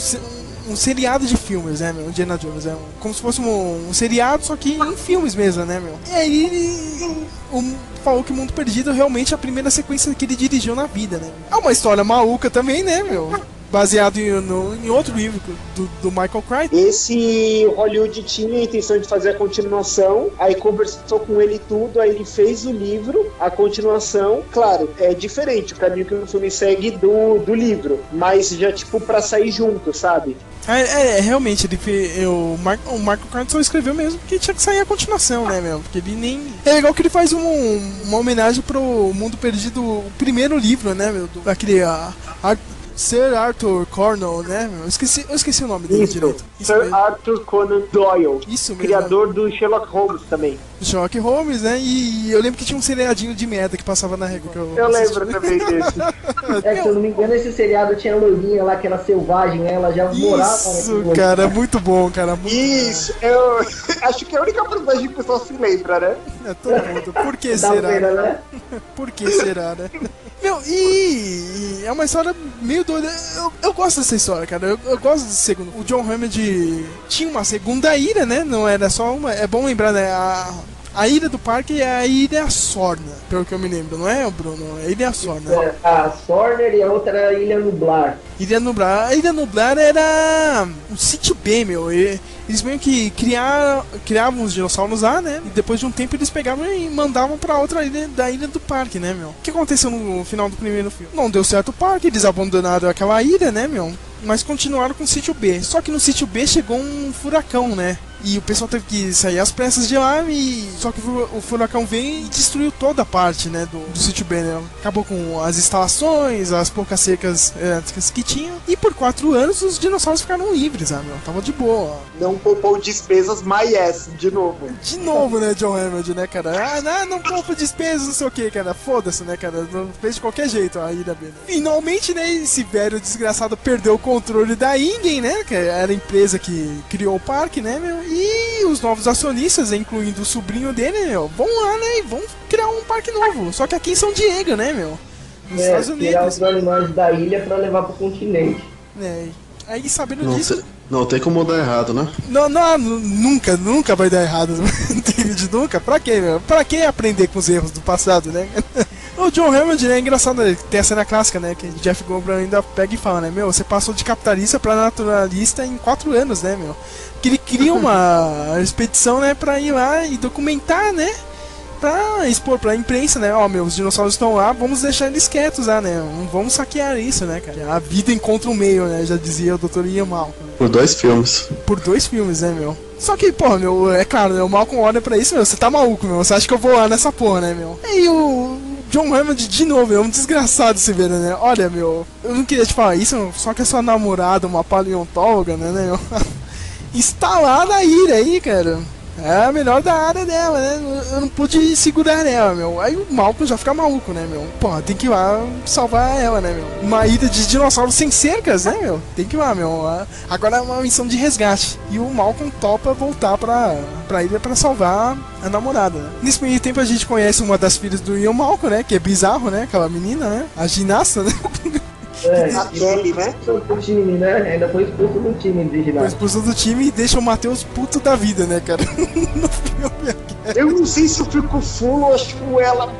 um seriado de filmes, né, meu? Indiana Jones. É um- como se fosse um, um seriado, só que em filmes mesmo, né, meu? E aí ele um, falou que o Mundo Perdido realmente é a primeira sequência que ele dirigiu na vida, né? É uma história maluca também, né, meu? Baseado em, no- em outro livro do, do Michael Crichton. Esse Hollywood tinha a intenção de fazer a continuação, aí conversou com ele tudo, aí ele fez o livro, a continuação. Claro, é diferente o caminho que o filme segue do, do livro, mas já tipo pra sair junto, sabe? É, é, é, realmente, ele fez, o, Mar, o Michael Crichton só escreveu mesmo porque tinha que sair a continuação, né, meu? Porque ele nem... É legal que ele faz um- uma homenagem pro Mundo Perdido, o primeiro livro, né, meu? Do, daquele... ah, Ar- Sir Arthur Cornell, né? Eu esqueci, eu esqueci o nome dele Isso, direito. Sir Arthur Conan Doyle, Isso mesmo. criador do Sherlock Holmes também. Sherlock Holmes, né? E eu lembro que tinha um seriadinho de merda que passava na Record. que Eu, Eu lembro também desse. É, se eu não me engano, esse seriado tinha a loirinha lá, que era selvagem, ela já morava Isso, cara, muito bom, cara. Muito Isso, eu acho que é a única personagem que o pessoal se lembra, né? É, todo mundo. Por que Dá será? pena, né? Por que será, né? Meu, e, é uma história meio doida. Eu, eu gosto dessa história, cara. Eu, eu gosto desse segundo. O John Hammond tinha uma segunda ilha, né? Não era só uma. É bom lembrar, né? A, a ilha do parque é a Ilha Sorna, pelo que eu me lembro, não é, Bruno? É a Ilha Sorna. É, A Sorner e a outra era a Ilha Nublar. Ilha Nublar. A Ilha Nublar era um sítio B, meu. Eles meio que criar, criavam os dinossauros lá, né? E depois de um tempo eles pegavam e mandavam pra outra ilha da ilha do parque, né, meu? O que aconteceu no final do primeiro filme? Não deu certo o parque, eles abandonaram aquela ilha, né, meu? Mas continuaram com o sítio B. Só que no sítio B chegou um furacão, né? E o pessoal teve que sair às pressas de lá e. Só que o furacão veio e destruiu toda a parte, né? Do, do sítio B, né? Acabou com as instalações, as poucas cercas elétricas que tinham. E por quatro anos os dinossauros ficaram livres, ah, meu. Tava de boa. Não poupou despesas, my yes, de novo. De novo, né, John Hammond, né, cara? Ah, não, não poupa despesas, não sei o que, cara. Foda-se, né, cara? Não fez de qualquer jeito a ilha B. né? Finalmente, né, esse velho desgraçado perdeu o controle da Ingen, né? Que era a empresa que criou o parque, né, meu? E os novos acionistas, incluindo o sobrinho dele, meu, vão lá, né, e vão criar um parque novo. Só que aqui em São Diego, né, meu? Nos É, Estados tirar Unidos. os animais da ilha pra levar pro continente. né? Aí, sabendo Não, disso, não tem como dar errado, né? Não, não, nu- nunca, nunca vai dar errado. David, nunca. Pra quê, meu? Pra que aprender com os erros do passado, né? O John Hammond, né, é engraçado, né, tem a cena clássica, né, que Jeff Goldblum ainda pega e fala, né, meu, você passou de capitalista pra naturalista em quatro anos, né, meu? Que ele cria uma expedição, né, pra ir lá e documentar, né, pra expor pra imprensa, né, ó, meu, os dinossauros estão lá, vamos deixar eles quietos lá, né, não vamos saquear isso, né, cara. A vida encontra um meio, né, já dizia o Dr. Ian Malcolm Por dois filmes. por dois filmes, né, meu? Só que, porra, meu, é claro, né, o Malcolm olha pra isso, meu, você tá maluco, meu, você acha que eu vou lá nessa porra, né, meu? E o John Hammond, de novo, é um desgraçado esse velho, né? Olha, meu, eu não queria te falar isso, meu, só que a sua namorada, uma paleontóloga, né, né, meu? Está lá na ilha aí, cara. É a melhor da área dela, né? Eu não pude segurar ela, meu. Aí o Malcolm já fica maluco, né, meu? Pô, tem que ir lá salvar ela, né, meu? Uma ilha de dinossauros sem cercas, né, meu? Tem que ir lá, meu. Agora é uma missão de resgate. E o Malcolm topa voltar pra, pra ilha pra salvar a namorada, né? Nesse meio tempo a gente conhece uma das filhas do Ian Malcolm, né? Que é bizarro, né? Aquela menina, né? A ginasta, né? É, A Kelly, né? Do time, né? Ainda foi expulso do time de Foi expulso do time e deixa o Matheus puto da vida, né, cara? no filme aqui. Eu não sei se eu fico full acho ela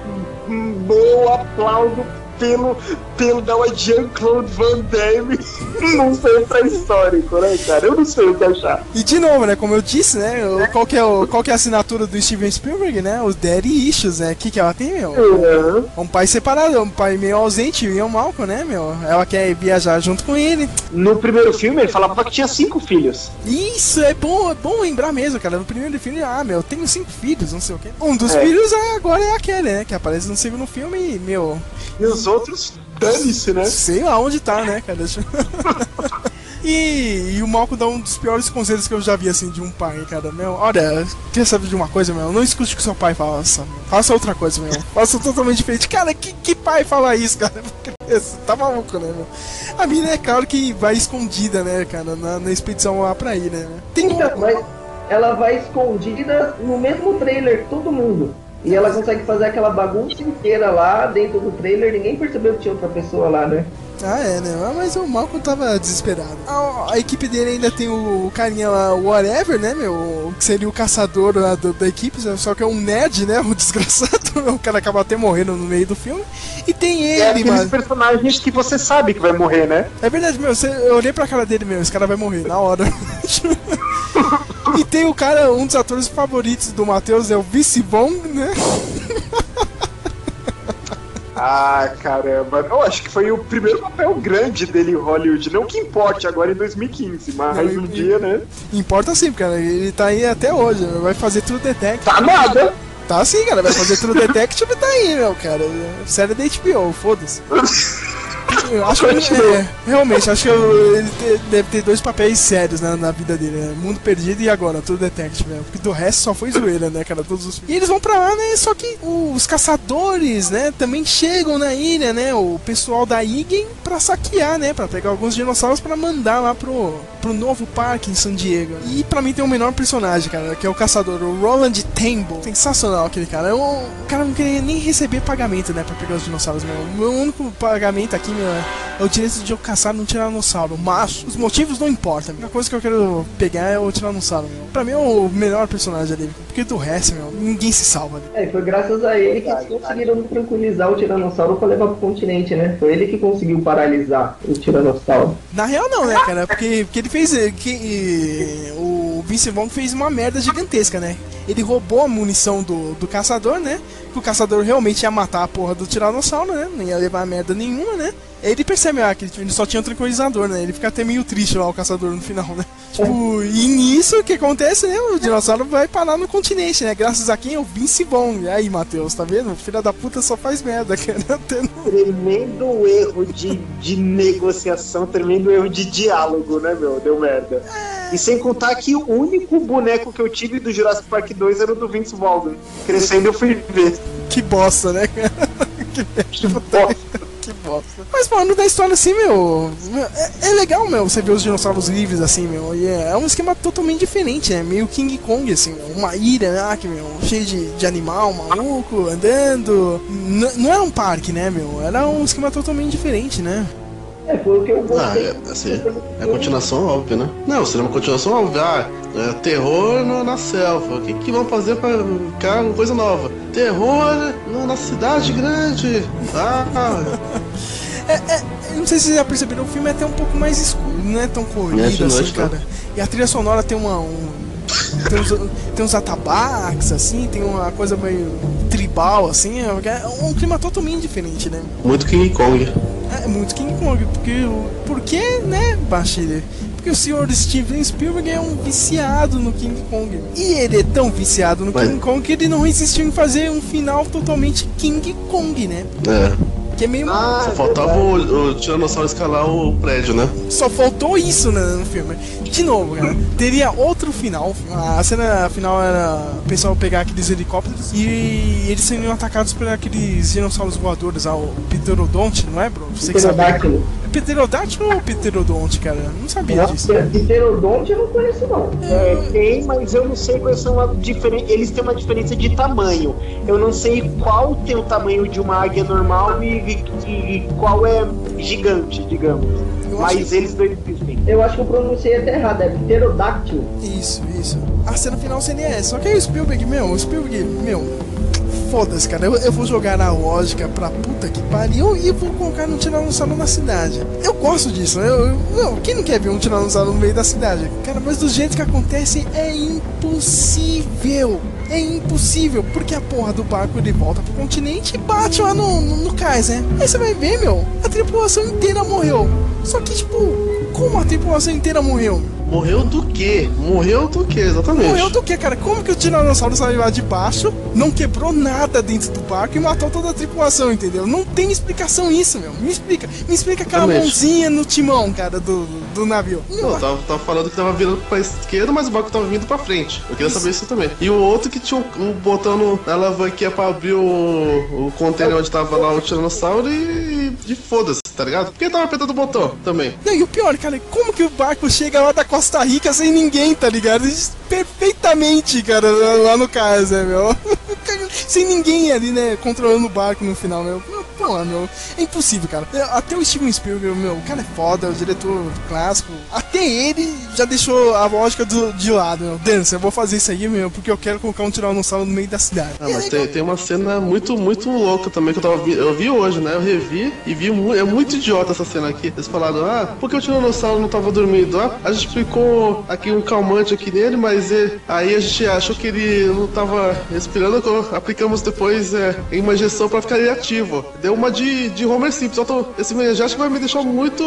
hum, eu aplaudo pelo, pelo da Jean-Claude Van Damme. Não sei pra histórico, né, cara? Eu não sei o que achar. E de novo, né, como eu disse, né, o- qual que é, o, qual que é a assinatura do Steven Spielberg, né, os Daddy Issues, né, o que que ela tem, meu? Uhum. Um pai separado, um pai meio ausente, o Ian Malcolm, né, meu? Ela quer viajar junto com ele. No primeiro filme ele falava que tinha cinco filhos. Isso, é bom, é bom lembrar mesmo, cara. No primeiro filme, ah, meu, eu tenho cinco filhos, não sei o quê. Um dos É. filhos é, agora é aquele, né, que aparece no segundo filme e, meu, E os outros, dane-se, né? sei lá onde tá, né, cara. E, e o Malcolm dá um dos piores conselhos que eu já vi, assim, de um pai, cara. Meu, olha, quer saber de uma coisa, meu? Não escute o que seu pai faça. Faça outra coisa, meu. Faça totalmente diferente. Cara, que, que pai fala isso, cara? Criança, Tá maluco, né, meu? A mina é claro que vai escondida, né, cara, na, na expedição lá pra ir, né? Tem um... Então, mas ela vai escondida no mesmo trailer todo mundo. E ela consegue fazer aquela bagunça inteira lá dentro do trailer, ninguém percebeu que tinha outra pessoa lá, né? Ah, é, né? Ah, Mas o Malcolm tava desesperado. A, a equipe dele ainda tem o carinha lá, o Whatever, né, meu? Que seria o caçador lá do- da equipe, só que é um nerd, né? Um desgraçado. O cara acaba até morrendo no meio do filme. E tem É ele, aqueles mano. personagens que você sabe que vai morrer, né? É verdade, meu. Você, eu olhei pra cara dele, meu. Esse cara vai morrer na hora. e tem o cara, um dos atores favoritos do Matheus, é o Vice Von, né? Ah, caramba. Eu acho que foi o primeiro papel grande dele em Hollywood. Não que importe agora em 2015, mas Não, um e- dia, né? Importa sim, cara. Ele tá aí até hoje. Vai fazer True Detective. Tá nada! Tá sim, cara. Vai fazer True Detective e tá aí, meu, cara. Série da HBO, foda-se. Eu acho que Continua. é, realmente, acho que eu- ele te- deve ter dois papéis sérios né, na vida dele, né? Mundo Perdido e agora, True Detective, né? Porque do resto só foi zoeira, né, cara? Todos os... E eles vão pra lá, né? Só que os caçadores, né, também chegam na ilha, né? O pessoal da Igen pra saquear, né? Pra pegar alguns dinossauros pra mandar lá pro, pro novo parque em San Diego. E pra mim tem o melhor personagem, cara, que é o caçador, o Roland Temple. Sensacional aquele cara. É um- O cara não queria nem receber pagamento, né, pra pegar os dinossauros, meu. O meu único pagamento aqui, meu, é- é o direito de eu caçar um tiranossauro. Mas os motivos não importam. A única coisa que eu quero pegar é o tiranossauro, meu. Pra mim é o melhor personagem ali. Porque do resto, meu, ninguém se salva ali. É, e foi graças a ele que eles conseguiram tranquilizar o Tiranossauro pra levar pro continente, né? Foi ele que conseguiu paralisar o Tiranossauro. Na real não, né, cara? Porque, porque ele fez. eh, Que, o Vince Vaughn fez uma merda gigantesca, né? Ele roubou a munição do, do caçador, né? Que o caçador realmente ia matar a porra do Tiranossauro, né? Não ia levar merda nenhuma, né? Aí ele percebe ah, que ele só tinha um tranquilizador, né? Ele fica até meio triste lá, o caçador, no final, né? Tipo, e nisso o que acontece, né? O dinossauro vai parar no continente, né? Graças a quem? O Vince Vaughn. E aí, Matheus, tá vendo? Filha da puta só faz merda, cara. Tremendo erro de, de negociação, tremendo erro de diálogo, né, meu? Deu merda. E sem contar que o único boneco que eu tive do Jurassic Park 2 era o do Vince Vaughn. Crescendo eu fui ver. Que bosta, né, cara? Que bosta. Que bosta. Mas falando da história assim, meu. é, é legal, meu, você ver os dinossauros livres assim, meu. E é, é um esquema totalmente diferente, né? Meio King Kong, assim, meu, uma ilha, né? Que, meu, cheio de, de animal, maluco, andando. N- não era um parque, né, meu? Era um esquema totalmente diferente, né? É, foi o que eu Ah, gostei. é, assim, é a continuação óbvia, né? Não, seria uma continuação óbvia. Ah, é, terror no- na selva. O que, que vão fazer pra ficar uma coisa nova? Terror na, na cidade grande. Ah, Eu não sei se vocês já perceberam, o filme é até um pouco mais escuro, não é tão É corrido assim, noite, né? cara. E a trilha sonora tem uma. Um, tem, uns, tem uns atabaques, assim, tem uma coisa meio tribal, assim. É um clima totalmente diferente, né? muito King Kong. É muito King Kong, porque. o- Por que, né, Bashir? Porque o senhor Steven Spielberg é um viciado no King Kong. E ele é tão viciado no Mas- King Kong que ele não resistiu em fazer um final totalmente King Kong, né? É. Que é meio. Só faltava o, o Tiranossauro escalar o prédio, né? Só faltou isso né, no filme. De novo, cara, teria outro final. A cena final era o pessoal pegar aqueles helicópteros e eles seriam atacados por aqueles dinossauros voadores, ah, o Pterodonte, não é, bro? Você que sabe. Pterodáctilo. É Pterodáctilo ou Pterodonte, cara? Não sabia disso. Pterodonte eu não conheço, não. É, tem, mas eu não sei quais são a diferença. Eles têm uma diferença de tamanho. Eu não sei qual tem o tamanho de uma águia normal e, e- e qual é gigante, digamos. Mas eles dois existem. Eu acho que eu pronunciei até errado, é pterodáctilo. Isso, isso. A cena final seria essa. Só que aí o Spielberg, meu, o Spielberg, meu. Foda-se, cara. Eu, eu vou jogar na lógica pra puta que pariu e vou colocar um tiranossauro na cidade. Eu gosto disso, né? Eu, eu, não, quem não quer ver um tiranossauro no meio da cidade? Cara, mas do jeito que acontece é impossível. É impossível, porque a porra do barco ele volta pro continente e bate lá no, no, no cais, né? Aí você vai ver, meu, a tripulação inteira morreu. Só que, tipo, como a tripulação inteira morreu? Morreu do quê? Morreu do quê, exatamente? Morreu do que, cara? Como que o Tiranossauro saiu lá de baixo, não quebrou nada dentro do barco e matou toda a tripulação, entendeu? Não tem explicação isso, meu. Me explica. Me explica aquela Exatamente. mãozinha no timão, cara, do, do navio. Não, tava, tava falando que tava virando pra esquerda, mas o barco tava vindo pra frente. Eu queria saber isso também. E o outro que tinha um, um botão no- na alavanquinha pra abrir o, o container onde tava lá o Tiranossauro e. e foda-se, tá ligado? Por que tava apertando o botão também? Não, e o pior, cara, como que o barco chega lá da Costa Rica sem ninguém, tá ligado? Perfeitamente, cara, lá no caso, né, meu? sem ninguém ali, né, controlando o barco no final, meu. Pô, meu, é impossível, cara. É, Até o Steven Spielberg, meu, o cara é foda, o diretor clássico. Até ele já deixou a lógica do, de lado, meu. Dança, eu vou fazer isso aí, meu, porque eu quero colocar um tiranossauro no meio da cidade. Ah, mas tem, tem uma cena muito, muito louca também que eu tava eu vi hoje, né? Eu revi e vi é muito idiota essa cena aqui. Eles falaram, ah, por que o Tiranossauro não tava dormindo? Ah, a gente aplicou aqui um calmante aqui nele, mas ele- aí a gente achou que ele não tava respirando, aplicamos depois é, em uma injeção pra ficar ele ativo. Deu uma de, de Homer Simpson. Tô- esse manjate vai me deixar muito.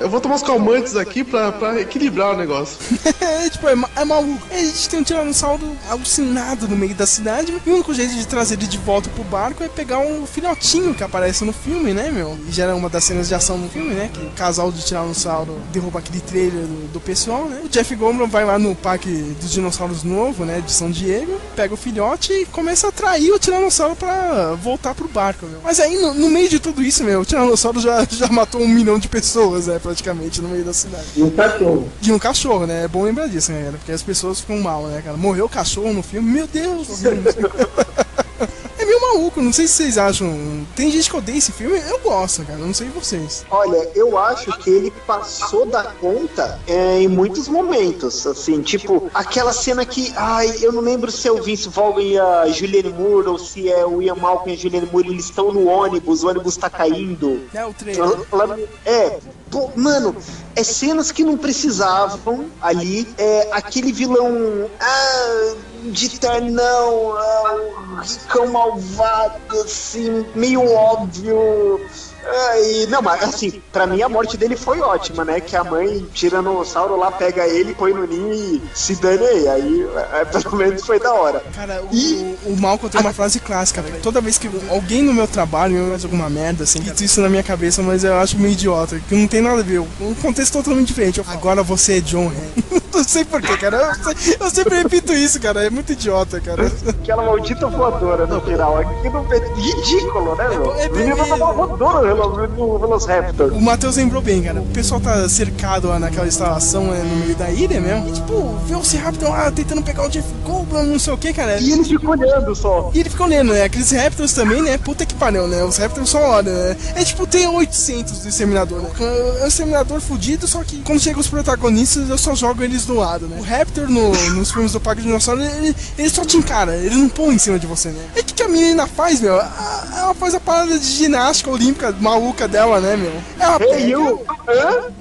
Eu vou tomar uns calmantes aqui pra, pra equilibrar o negócio. é, tipo, é, é maluco. É, A gente tem um tiranossauro alucinado no meio da cidade. E o único jeito de trazer ele de volta pro barco é pegar um filhotinho que aparece no filme, né, meu? E gera uma das cenas de ação no filme, né? Que o casal de tiranossauro derruba aquele trailer do, do pessoal, né? O Jeff Goldblum vai lá no parque dos dinossauros novo, né? De São Diego, pega o filhote e começa a atrair o tiranossauro pra voltar pro barco, meu. Mas aí, no, no meio de tudo isso, meu, o tiranossauro já, já matou um milhão de pessoas, né? Praticamente, no meio da cidade. E um cachorro. De um cachorro, né? É bom lembrar disso, né, cara? Porque as pessoas ficam mal, né, cara? Morreu o cachorro no filme, meu Deus! maluco, não sei se vocês acham. Tem gente que odeia esse filme, eu gosto, cara. Não sei vocês. Olha, eu acho que ele passou da conta é, em muitos momentos, assim, tipo, aquela cena que, ai, eu não lembro se é o Vince Vaughn e a Julianne Moore, ou se é o Ian Malcolm e a Julianne Moore, eles estão no ônibus, o ônibus tá caindo. É o trailer. É, pô, mano, é cenas que não precisavam ali, é aquele vilão, ah, de ternão, ah, um ricão malvado, assim, meio óbvio. Ai, não, mas assim, pra mim a morte dele foi ótima, né? Que a mãe, tiranossauro lá, pega ele, põe no ninho e se dane aí. Aí, é, pelo menos foi da hora. Cara, o, o Malcolm tem uma frase clássica, velho. Toda vez que alguém no meu trabalho me faz alguma merda, assim, grita isso na minha cabeça, mas eu acho meio idiota, que não tem nada a ver. Um contexto totalmente diferente. Eu falo, Agora você é John Hank. não sei porquê, cara. Eu, se- eu sempre repito isso, cara. É muito idiota, cara. Aquela maldita voadora no final. Aquilo é ridículo, né, meu? É, é, O menino é, tava voadora no, Velociraptor. O Matheus lembrou bem, cara. O pessoal tá cercado lá naquela instalação né, no meio da ilha mesmo. E, tipo, vê o Raptor lá tentando pegar o Jeff Goldblum, não sei o que, cara. E ele fica olhando só. E ele fica olhando, né? Aqueles Raptors também, né? Puta que pariu, né? Os Raptors só olham, né? É tipo, tem 800 do Exterminador, né? É um Exterminador fudido, só que quando chegam os protagonistas, eu só jogo eles do lado, né? O Raptor no- nos filmes do Parque de Dinossauro, ele, ele só te encara, ele não põe em cima de você, né? E o que, que a menina faz, meu? Ela faz a parada de ginástica olímpica maluca dela, né, meu? Ela pega-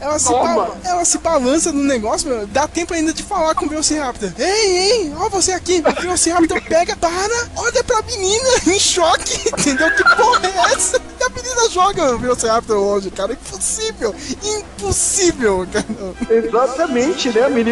ela se, ba- ela se balança no negócio, meu. Dá tempo ainda de falar com o Velociraptor. Ei, ei, ó você aqui. O Velociraptor pega, para, olha pra menina em choque. Entendeu? Que porra é essa? E a a menina joga o Velociraptor longe, cara. Impossível! Impossível, cara. Exatamente, né? A menina.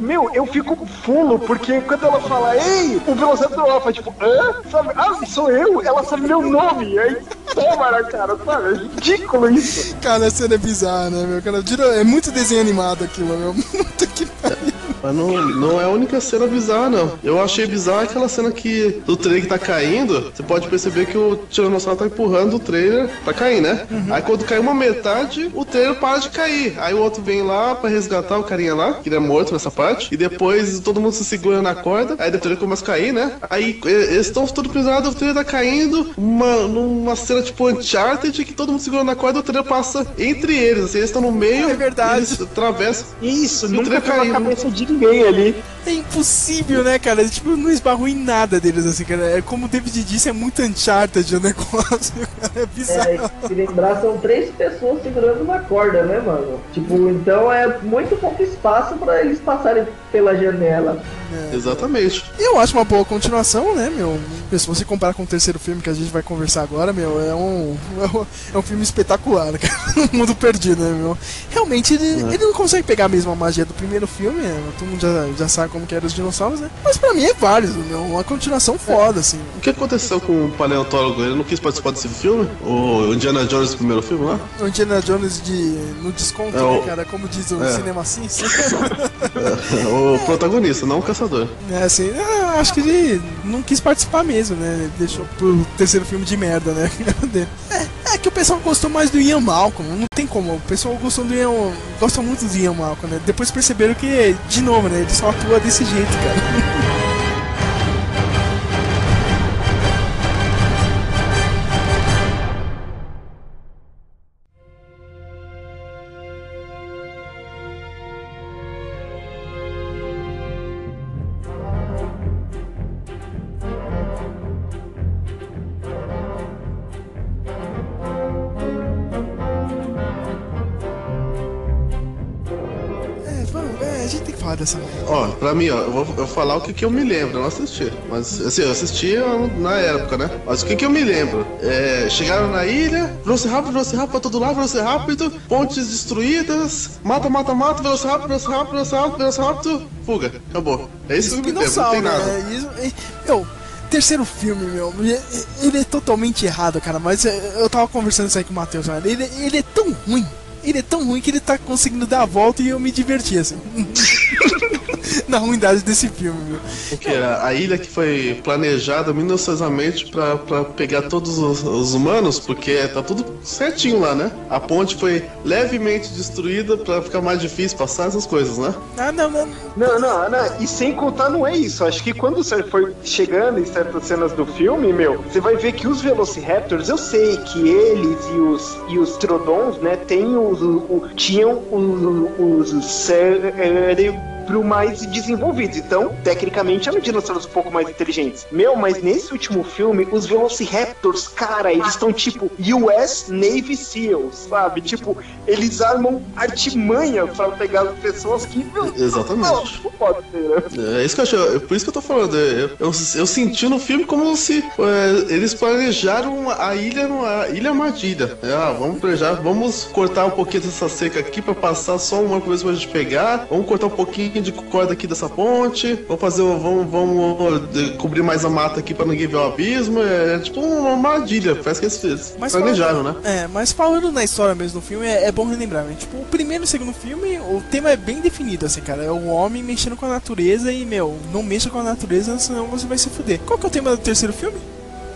Meu, eu fico fulo, porque quando ela fala, ei, o Velociraptor ela fala, tipo, hã? Sabe? Ah, sou eu? Ela sabe meu nome. Aí toma na cara, sabe? É ridículo isso. Cara, a cena é bizarra, né, meu? Cara, é muito desenho animado aquilo, meu. Puta que pariu. Mas não, não é a única cena bizarra, não. Eu achei bizarra aquela cena que do trailer que tá caindo, você pode perceber que o Tiranossauro tá empurrando o trailer pra cair, né? Uhum. Aí quando cai uma metade, o trailer para de cair. Aí o outro vem lá pra resgatar o carinha lá, que ele é morto nessa parte. E depois todo mundo se segura na corda. Aí o trailer começa a cair, né? Aí eles estão todos prisionados, o trailer tá caindo. Uma, numa cena tipo Uncharted, que todo mundo segura na corda, o trailer passa entre eles. Assim, eles estão no meio. É verdade. Eles atravessam. Isso, nunca pela cabeça de ninguém ali. É impossível, né, cara? Tipo, não esbarrou em nada deles, assim, cara. É como o David disse, é muito Uncharted o negócio, cara. É bizarro. É, se lembrar, são três pessoas segurando uma corda, né, mano? Tipo, então é muito pouco espaço para eles passarem pela janela. É. Exatamente. Eu acho uma boa continuação, né, meu? Se você comparar com o terceiro filme que a gente vai conversar agora, meu, é um, é um filme espetacular, cara. Um mundo perdido, né, meu? Realmente, ele, é. ele não consegue pegar a mesma magia do primeiro filme, né? Todo mundo já, já sabe como que eram os dinossauros, né? Mas pra mim é válido, meu. Uma continuação foda, assim. O que aconteceu com o paleontólogo? Ele não quis participar desse filme? O Indiana Jones, o primeiro filme lá? O Indiana Jones de, no desconto, é, né, cara? Como diz o é. Cinema Assim. é, o protagonista, não o caçador. É, assim, acho que ele não quis participar mesmo, né? Deixou pro terceiro filme de merda, né? é, é que o pessoal gostou mais do Ian Malcolm, não tem como. O pessoal gostou do Ian, gosta muito do Ian Malcolm, né? Depois perceberam que, de novo, né? Ele só atua desse jeito, cara. mim, ó, eu vou, eu vou falar o que, que eu me lembro, eu não assisti. Mas, assim, eu assisti na época, né? Mas o que, que eu me lembro? É, chegaram na ilha, Velociraptor, Velociraptor pra todo lado, Velociraptor, pontes destruídas, mata, mata, mata, Velociraptor, Velociraptor, Velociraptor, Velociraptor, fuga, acabou. É isso que eu me lembro, não tem nada. Né? Isso, eu, terceiro filme, meu, ele é totalmente errado, cara, mas eu tava conversando isso aí com o Matheus, ele, ele é tão ruim ele é tão ruim que ele tá conseguindo dar a volta e eu me diverti, assim. Na ruindade desse filme, meu. O que era? A ilha que foi planejada minuciosamente pra, pra pegar todos os, os, humanos, porque tá tudo certinho lá, né? A ponte foi levemente destruída pra ficar mais difícil passar essas coisas, né? Ah, não, não. Não, não, não. E sem contar, não é isso. Acho que quando você foi chegando em certas cenas do filme, meu, você vai ver que os Velociraptors, eu sei que eles e os, e os Trodons, né, tem os, o, tinham os, os, os cérebros pro mais desenvolvidos. Então, tecnicamente, eram dinossauros um pouco mais inteligentes. Meu, mas nesse último filme, os Velociraptors, cara, eles estão tipo US Navy SEALs, sabe? Tipo, eles armam artimanha pra pegar as pessoas que. Exatamente. Não, pode ser, né? É isso que eu acho. É por isso que eu tô falando. Eu, eu, eu senti no filme como se é, eles planejaram a ilha numa ilha armadilha. É, ah, vamos planejar, vamos cortar um pouquinho dessa seca aqui pra passar só uma coisa pra gente pegar. Vamos cortar um pouquinho pouquinho de corda aqui dessa ponte, vamos fazer, vamos, vamos cobrir mais a mata aqui para ninguém ver o abismo. É, é tipo uma armadilha, parece que eles mas planejaram, falando, né? É, mas falando na história mesmo do filme, é, é bom relembrar, né? Tipo, o primeiro e o segundo filme, o tema é bem definido, assim, cara. É o homem mexendo com a natureza e, meu, não mexa com a natureza, senão você vai se fuder. Qual que é o tema do terceiro filme?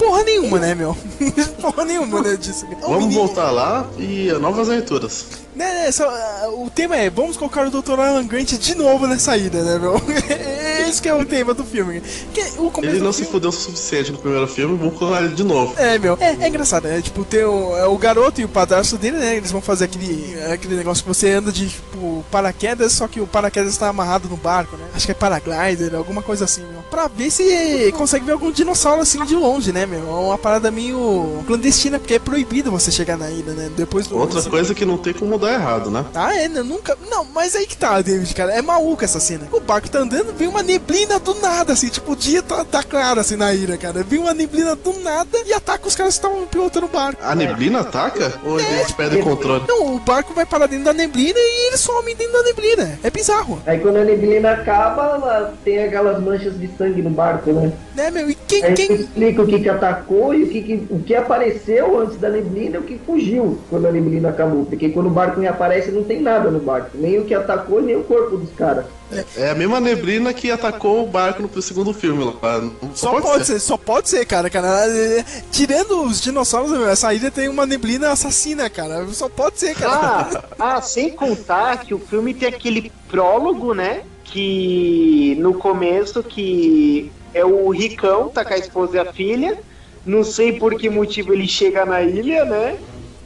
Porra nenhuma, né, meu? porra nenhuma, né, disso. Vamos menino... voltar lá e novas aventuras. Né, né, só, uh, o tema é, vamos colocar o Dr. Alan Grant de novo nessa ida, né, meu? Esse que é o tema do filme. Que, o ele não se fudeu o suficiente no primeiro filme, vamos colocar ele de novo. É, meu, é, é engraçado, né? Tipo, tem o, é o garoto e o padrasto dele, né? Eles vão fazer aquele, aquele negócio que você anda de, tipo, paraquedas, só que o paraquedas está amarrado no barco, né? Acho que é paraglider, alguma coisa assim, meu. Pra ver se consegue ver algum dinossauro assim de longe, né, meu? É uma parada meio clandestina, porque é proibido você chegar na ilha, né? Depois do. Outra coisa que não tem como dar errado, né? Ah, é, né? Nunca. Não, mas aí que tá, David, cara. É maluco essa cena. O barco tá andando, vem uma neblina do nada, assim. Tipo, o dia tá, tá claro, assim, na ilha, cara. Vem uma neblina do nada e ataca os caras que estavam pilotando o barco. A neblina ataca? Ou eles perdem controle? Não, o barco vai parar dentro da neblina e eles somem dentro da neblina. É bizarro. Aí quando a neblina acaba, ela tem aquelas manchas de sangue no barco, né? Né, meu? E quem. Aí quem... explica o que, que atacou e o que, que, o que apareceu antes da neblina e o que fugiu quando a neblina acabou. Porque quando o barco reaparece, não tem nada no barco. Nem o que atacou, nem o corpo dos caras. É a mesma neblina que atacou o barco no segundo filme lá. Só pode, ser. só pode ser, cara, cara. É, Tirando os dinossauros, meu, essa ilha tem uma neblina assassina, cara. Só pode ser, cara. Ah, ah, sem contar que o filme tem aquele prólogo, né? Que no começo que é o Ricão, tá com a esposa e a filha. Não sei por que motivo ele chega na ilha, né?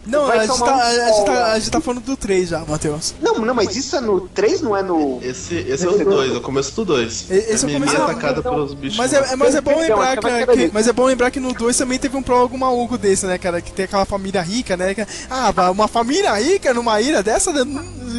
Não, Vai a gente, tá, um a, gente tá, a gente tá falando do 3 já, Matheus. Não, não, mas isso é no 3, não é no. Esse, esse é o 2, é o começo do 2. Esse é o começo do- atacada então- pelos bichos. Mas é, é- mas é bom Perdão, lembrar que mas é bom lembrar que no 2 também teve um prólogo maluco desse, né, cara? Que tem aquela família rica, né? que- ah, uma família rica numa ilha dessa, né,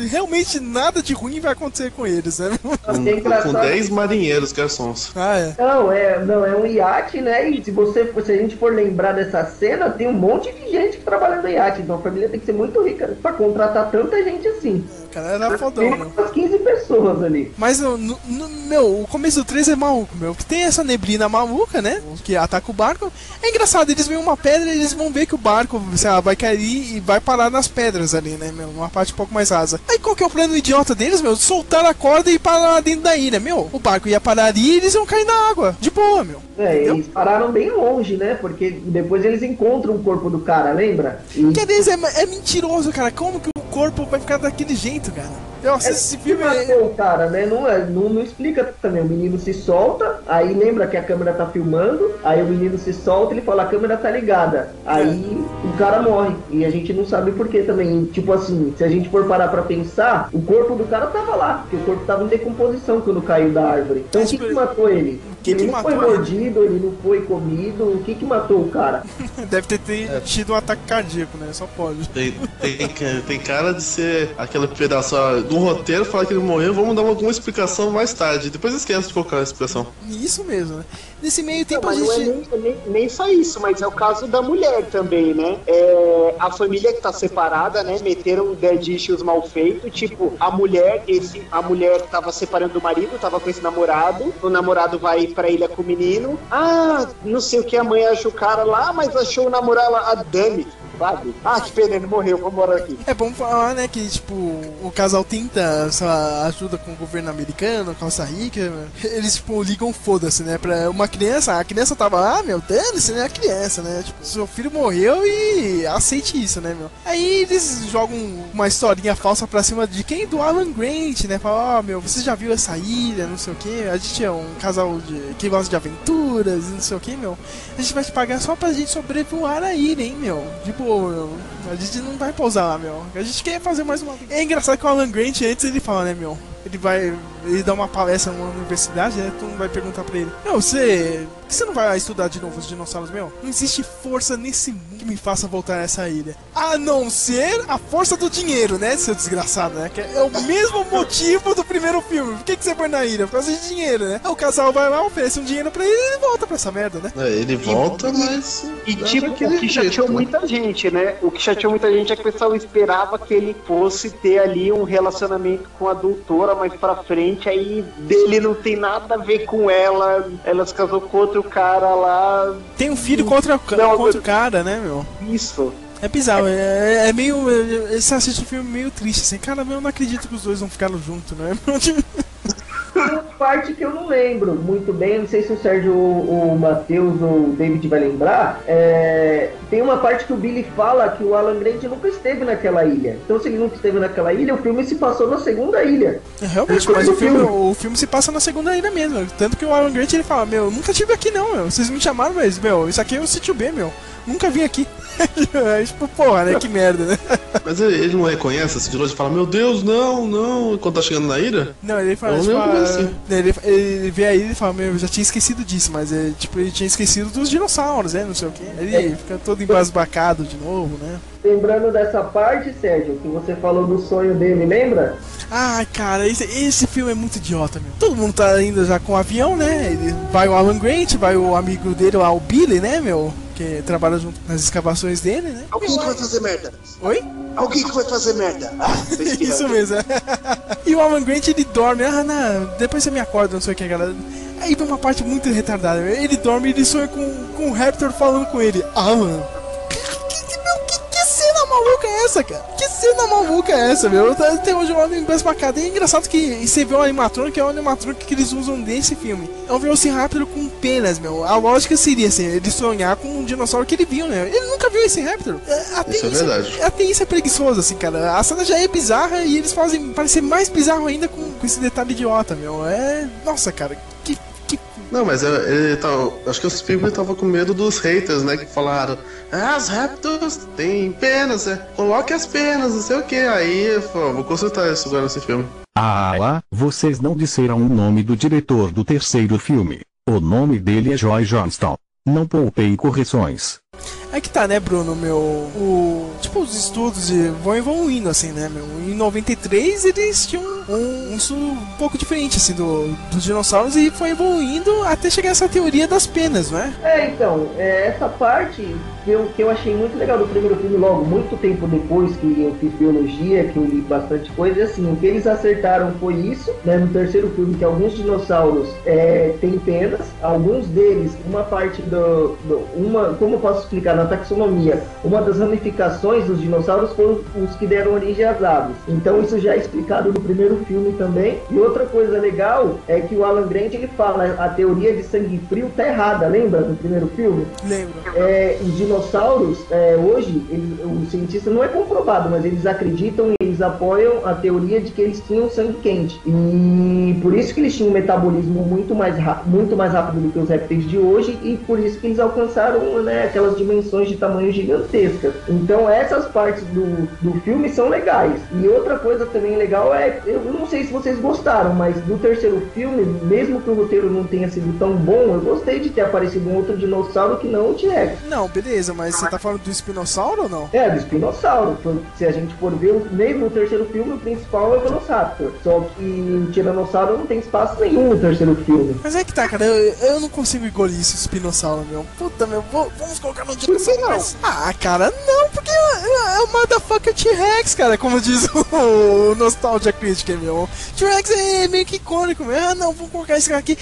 realmente nada de ruim vai acontecer com eles, né? É Com, com engraçado. 10 marinheiros garçons. Ah, é. Não, é, não, é um iate, né? E se você se a gente for lembrar dessa cena, tem um monte de gente que trabalha no iate. Então a família tem que ser muito rica pra contratar tanta gente assim. Cara era fodão, umas 15 pessoas ali. Mas, no, no- meu, o começo do 3 é maluco, meu. Que tem essa neblina maluca, né? Que ataca o barco. É engraçado, eles veem uma pedra e eles vão ver que o barco, sei lá, vai cair e vai parar nas pedras ali, né, meu? Numa parte um pouco mais rasa. Aí qual que é o plano idiota deles, meu? Soltar a corda e parar lá dentro da ilha, meu. O barco ia parar ali e eles iam cair na água. De boa, meu. É, eles pararam bem longe, né? Porque depois eles encontram o corpo do cara, lembra? E Que eles é, é mentiroso, cara. Como que o corpo vai ficar daquele jeito, cara? Nossa, esse filme que é. matou o cara, né? Não, é, não, não explica também. O menino se solta, aí lembra que a câmera tá filmando, aí o menino se solta ele fala, a câmera tá ligada. Aí o cara morre. E a gente não sabe por que também. Tipo assim, se a gente for parar pra pensar, o corpo do cara tava lá, porque o corpo tava em decomposição quando caiu da árvore. Então o que, que matou ele? Que ele que não matou foi ele? mordido, ele não foi comido. O que que matou o cara? Deve ter, ter tido um ataque cardíaco, né? Só pode. Tem, tem, tem cara de ser aquele pedaço do roteiro, falar que ele morreu, vamos dar alguma explicação mais tarde. Depois esquece de colocar a explicação. Isso mesmo, né? Nesse meio tempo Não, a é gente. nem, nem, nem só isso, mas é o caso da mulher também, né? É, a família que tá separada, né? Meteram dead issues mal feito. Tipo, a mulher, esse, a mulher tava separando do marido, tava com esse namorado. O namorado vai pra ilha com o menino. Ah, não sei o que, a mãe achou o cara lá, mas achou o namorado a Dani, sabe? Ah, que pena, ele morreu, vamos morar aqui. É bom falar, né, que, tipo, o casal tenta lá, ajuda com o governo americano, Costa Rica. Eles, tipo, ligam foda-se, né? Pra uma criança, a criança tava lá, meu, dane-se, né? A criança, né? Tipo, seu filho morreu e aceite isso, né, meu? Aí eles jogam uma historinha falsa pra cima de quem? Do Alan Grant, né? Fala, ó, meu, você já viu essa ilha, não sei o que. A gente é um casal de que gosta de aventuras não sei o que, meu. A gente vai te pagar só pra gente sobrevoar a ilha, hein, meu? Boa, meu. A gente não vai pousar lá, meu. A gente quer fazer mais uma. É engraçado que o Alan Grant antes ele fala, né, meu? Ele vai. Ele dá uma palestra numa universidade, né? Mundo vai perguntar pra ele: Meu, você. Por que você não vai estudar de novo os dinossauros, meu? Não existe força nesse mundo que me faça voltar a essa ilha. A não ser a força do dinheiro, né, seu desgraçado, né? Que é o mesmo motivo do primeiro filme. Por que, que você foi na ilha? Por causa de dinheiro, né? O casal vai lá, oferece um dinheiro pra ele e ele volta pra essa merda, né? É, ele volta, mas. E tipo, o que jeito, chateou né? muita gente, né? O que chateou muita gente é que o pessoal esperava que ele fosse ter ali um relacionamento com a doutora mais pra frente, aí dele não tem nada a ver com ela, ela se casou com outro cara lá. Tem um filho contra, o- Não, contra o cara, né, meu? Isso. É bizarro, é, é meio. é- Você assiste um filme meio triste, assim. Cara, eu não acredito que os dois vão ficar juntos, né? Tem uma parte que eu não lembro muito bem, não sei se o Sérgio, o, o Matheus ou o David vai lembrar. é, tem uma parte que o Billy fala que o Alan Grant nunca esteve naquela ilha. Então, se ele nunca esteve naquela ilha, o filme se passou na segunda ilha. É, Realmente, mas o filme, o filme se passa na segunda ilha mesmo. Tanto que o Alan Grant ele fala: Meu, eu nunca tive aqui não, meu. Vocês me chamaram, mas, meu, isso aqui é o sítio B, meu. Nunca vim aqui. Aí, tipo, porra, né? Que merda, né? Mas ele, ele não reconhece esse vilão e fala, meu Deus, não, não, quando tá chegando na ilha? Não, ele fala, Eu tipo, lembro ah, assim. ele, ele vê aí e fala, meu, eu já tinha esquecido disso, mas é, tipo, ele tinha esquecido dos dinossauros, né? Não sei o que. Ele fica todo embasbacado de novo, né? Lembrando dessa parte, Sérgio, que você falou do sonho dele, lembra? Ai, cara, esse, esse filme é muito idiota, meu. Todo mundo tá indo já com o avião, né? Ele, vai o Alan Grant, vai o amigo dele lá, o Billy, né, meu? Que trabalha junto nas escavações dele, né? Alguém que vai fazer merda. Oi? Alguém que vai fazer merda. Ah. Isso mesmo. e o Alan Grant, ele dorme. Ah, não, depois você me acorda, não sei o que, galera. Aí vem uma parte muito retardada. Ele dorme e ele sonha com, com o Raptor falando com ele. Alan. Que, maluca é essa, cara? Que cena maluca é essa, meu? Eu Até hoje eu olho embasbacado. E é engraçado que você vê o animatrônico, que é o animatrônico que eles usam nesse filme. É um Velociraptor com penas, meu. A lógica seria assim, ele sonhar com um dinossauro que ele viu, né? Ele nunca viu esse Raptor. Até Isso é verdade. Até isso é preguiçoso, assim, cara. A cena já é bizarra e eles fazem parecer mais bizarro ainda com, com esse detalhe idiota, meu. É. Nossa, cara, que. Não, mas é- ele tá, acho que o Spielberg tava com medo dos haters, né? Que falaram, ah, as Raptors têm penas, é. Coloque as penas, não sei o que. Aí, pô, vou consultar isso agora nesse filme. Ah lá, vocês não disseram o nome do diretor do terceiro filme. O nome dele é Joy Johnston. Não poupei correções. É que tá, né, Bruno, meu. O. Tipo, os estudos de- vão evoluindo, assim, né, meu. Em 93 eles tinham um, um um pouco diferente, assim, do, dos dinossauros e foi evoluindo até chegar essa teoria das penas, não é? É, então, é, essa parte que eu, que eu achei muito legal do primeiro filme, logo, muito tempo depois que eu fiz biologia, que eu li bastante coisa, e assim, o que eles acertaram foi isso, né, no terceiro filme, que alguns dinossauros é, têm penas, alguns deles, uma parte do, do- uma, como explicar, na taxonomia, uma das ramificações dos dinossauros foram os que deram origem às aves. Então isso já é explicado no primeiro filme também. E outra coisa legal é que o Alan Grant ele fala a teoria de sangue frio tá errada, lembra do primeiro filme? Lembro. É, os dinossauros, é, hoje, ele- o cientista não é comprovado, mas eles acreditam e eles apoiam a teoria de que eles tinham sangue quente. E por isso que eles tinham um metabolismo muito mais, muito mais rápido do que os répteis de hoje e por isso que eles alcançaram né, aquelas dimensões de tamanho gigantescas. Então essas partes do, do filme são legais. E outra coisa também legal é, eu não sei se vocês gostaram, mas do terceiro filme, mesmo que o roteiro não tenha sido tão bom, eu gostei de ter aparecido um outro dinossauro que não o T-Rex. Não, beleza, mas você tá falando do espinossauro ou não? É, do espinossauro. Se a gente for ver, o- mesmo no terceiro filme, o principal é o Velociraptor. Só que o Tiranossauro não tem espaço nenhum no terceiro filme. Mas é que tá, cara, eu, eu não consigo engolir esse espinossauro, meu. Puta, meu, vamos colocar no dinossauro. Mas... Ah, cara, não, porque é, é o motherfucker T-Rex, cara, como diz o, o Nostalgia Critic, meu. T-Rex é meio que icônico, meu. Ah, não, vou colocar esse cara aqui.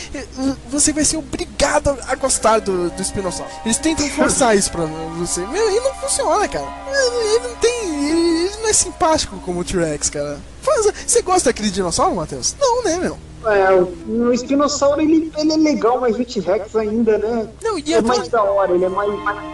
Você vai ser obrigado a gostar do, do espinossauro. Eles tentam forçar isso pra você. Meu, e não funciona, cara. Ele não tem. Ele, ele não é simpático como o T-Rex, cara. Faz- Você gosta daquele dinossauro, Matheus? Não, né, meu? É, o espinossauro ele, ele é legal, mas o T-Rex ainda, né? Não, e é tô- mais da hora, ele é mais,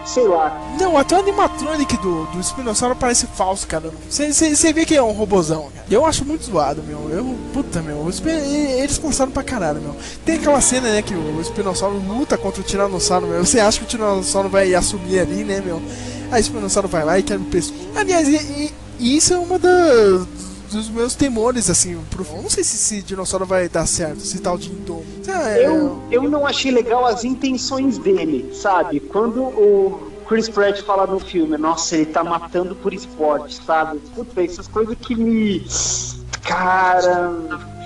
sei lá. Não, até o animatronic do, do Espinossauro parece falso, cara. Você vê que é um robozão, cara. Eu acho muito zoado, meu. Eu, puta, meu. Eles gostaram pra caralho, meu. Tem aquela cena, né, que o Espinossauro luta contra o Tiranossauro, meu. Você acha que o Tiranossauro vai assumir ali, né, meu? Aí o Espinossauro vai lá e quebra o pescoço. Aliás, e- e isso é uma das dos meus temores, assim, pro... Não sei se esse dinossauro vai dar certo, esse tal de Indomo. É- Eu, eu não achei legal as intenções dele, sabe? Quando o Chris Pratt fala no filme, nossa, ele tá matando por esporte, sabe? Puta, essas coisas que me. Cara.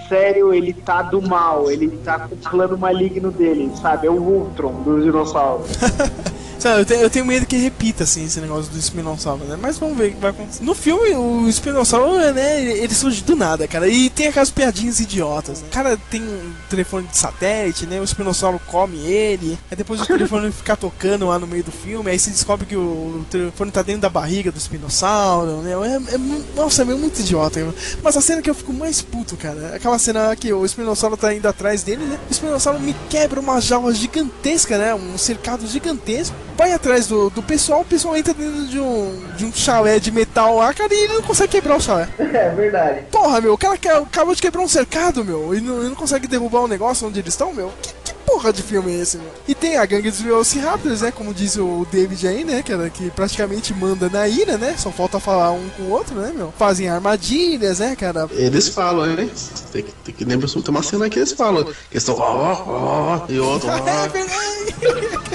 Sério, ele tá do mal, ele tá com o plano maligno dele, sabe? É o Ultron dos dinossauros. Sabe, eu, tenho, eu tenho medo que repita assim esse negócio do espinossauro, né? Mas vamos ver o que vai acontecer. No filme, o espinossauro, né, ele surge do nada, cara. E tem aquelas piadinhas idiotas. Né? O cara tem um telefone de satélite, né? O espinossauro come ele. Aí depois o telefone fica tocando lá no meio do filme. Aí você descobre que o, telefone tá dentro da barriga do espinossauro, né? É, é nossa, é muito idiota. Mas a cena que eu fico mais puto, cara, é aquela cena que o espinossauro tá indo atrás dele, né? O espinossauro me quebra uma jaula gigantesca, né? Um cercado gigantesco. Vai atrás do, do pessoal, o pessoal entra dentro de um, de um chalé de metal lá, cara, e ele não consegue quebrar o chalé. É verdade. Porra, meu, o cara que- acabou de quebrar um cercado, meu, e não, e não consegue derrubar o negócio onde eles estão, meu. Que, que porra de filme é esse, meu? E tem a gangue dos Velociraptors, né? Como diz o David aí, né? Que, era, que praticamente manda na ilha, né? Só falta falar um com o outro, né, meu? Fazem armadilhas, né, cara? Eles falam, hein? Tem que, tem que lembrar, tem uma cena que eles falam. Que eles estão ó, ó, ó, e outro, ó. É verdade.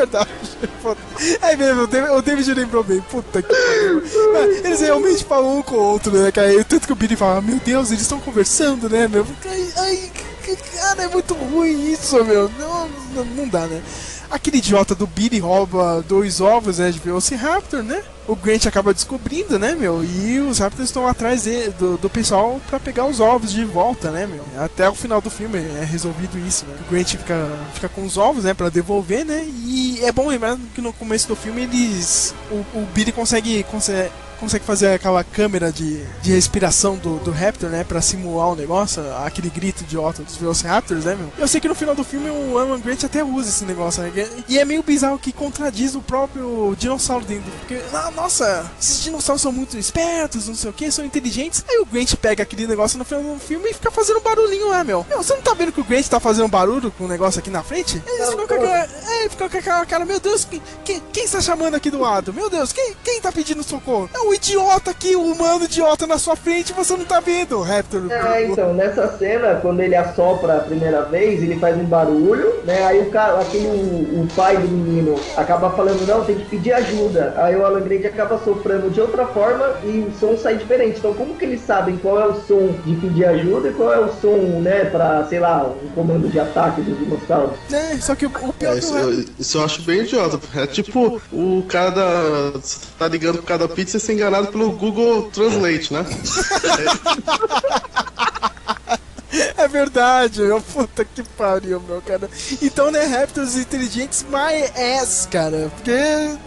Verdade. É mesmo, o David, lembrou bem. Puta que pariu. Eles realmente falam um com o outro, né, cara? E tanto que o Billy fala, meu Deus, eles estão conversando, né, meu? Ai, ai, cara, é muito ruim isso, meu. Não, não dá, né? Aquele idiota do Billy rouba dois ovos, né, de Velociraptor, né? O Grant acaba descobrindo, né, meu? E os Raptors estão atrás do, do pessoal pra pegar os ovos de volta, né, meu? Até o final do filme é resolvido isso, né? O Grant fica, fica com os ovos, né, pra devolver, né? E é bom lembrar que no começo do filme eles. O, o Billy consegue, consegue consegue fazer aquela câmera de, de respiração do, do Raptor, né? Pra simular o negócio, aquele grito idiota dos Velociraptors, né, meu? Eu sei que no final do filme o Alan Grant até usa esse negócio, né? E é meio bizarro que contradiz o próprio dinossauro dentro. Porque, ah, nossa, esses dinossauros são muito espertos, não sei o que, são inteligentes. Aí o Grant pega aquele negócio no final do filme e fica fazendo barulhinho lá, meu. Meu, você não tá vendo que o Grant tá fazendo barulho com o negócio aqui na frente? Eles ficam com aquela, é, ficam com aquela cara, meu Deus, quem, quem, quem está chamando aqui do lado? Meu Deus, quem, quem tá pedindo socorro? É o idiota aqui, o humano idiota na sua frente, você não tá vendo, Raptor. É, então, nessa cena, quando ele assopra a primeira vez, ele faz um barulho, né? Aí o cara, aquele o, o pai do menino acaba falando, não, tem que pedir ajuda. Aí o Alan Grant acaba soprando de outra forma e o som sai diferente. Então como que eles sabem qual é o som de pedir ajuda e qual é o som, né, pra, sei lá, um comando de ataque dos dinossauros? É, só que o, o pior É, isso, eu, isso eu acho bem idiota. É tipo o cara da. tá ligando pro cara da pizza e ser enganado pelo Google Translate, né? É verdade, meu. Puta que pariu, meu, cara. Então, né, Raptors inteligentes, my ass, cara. Porque,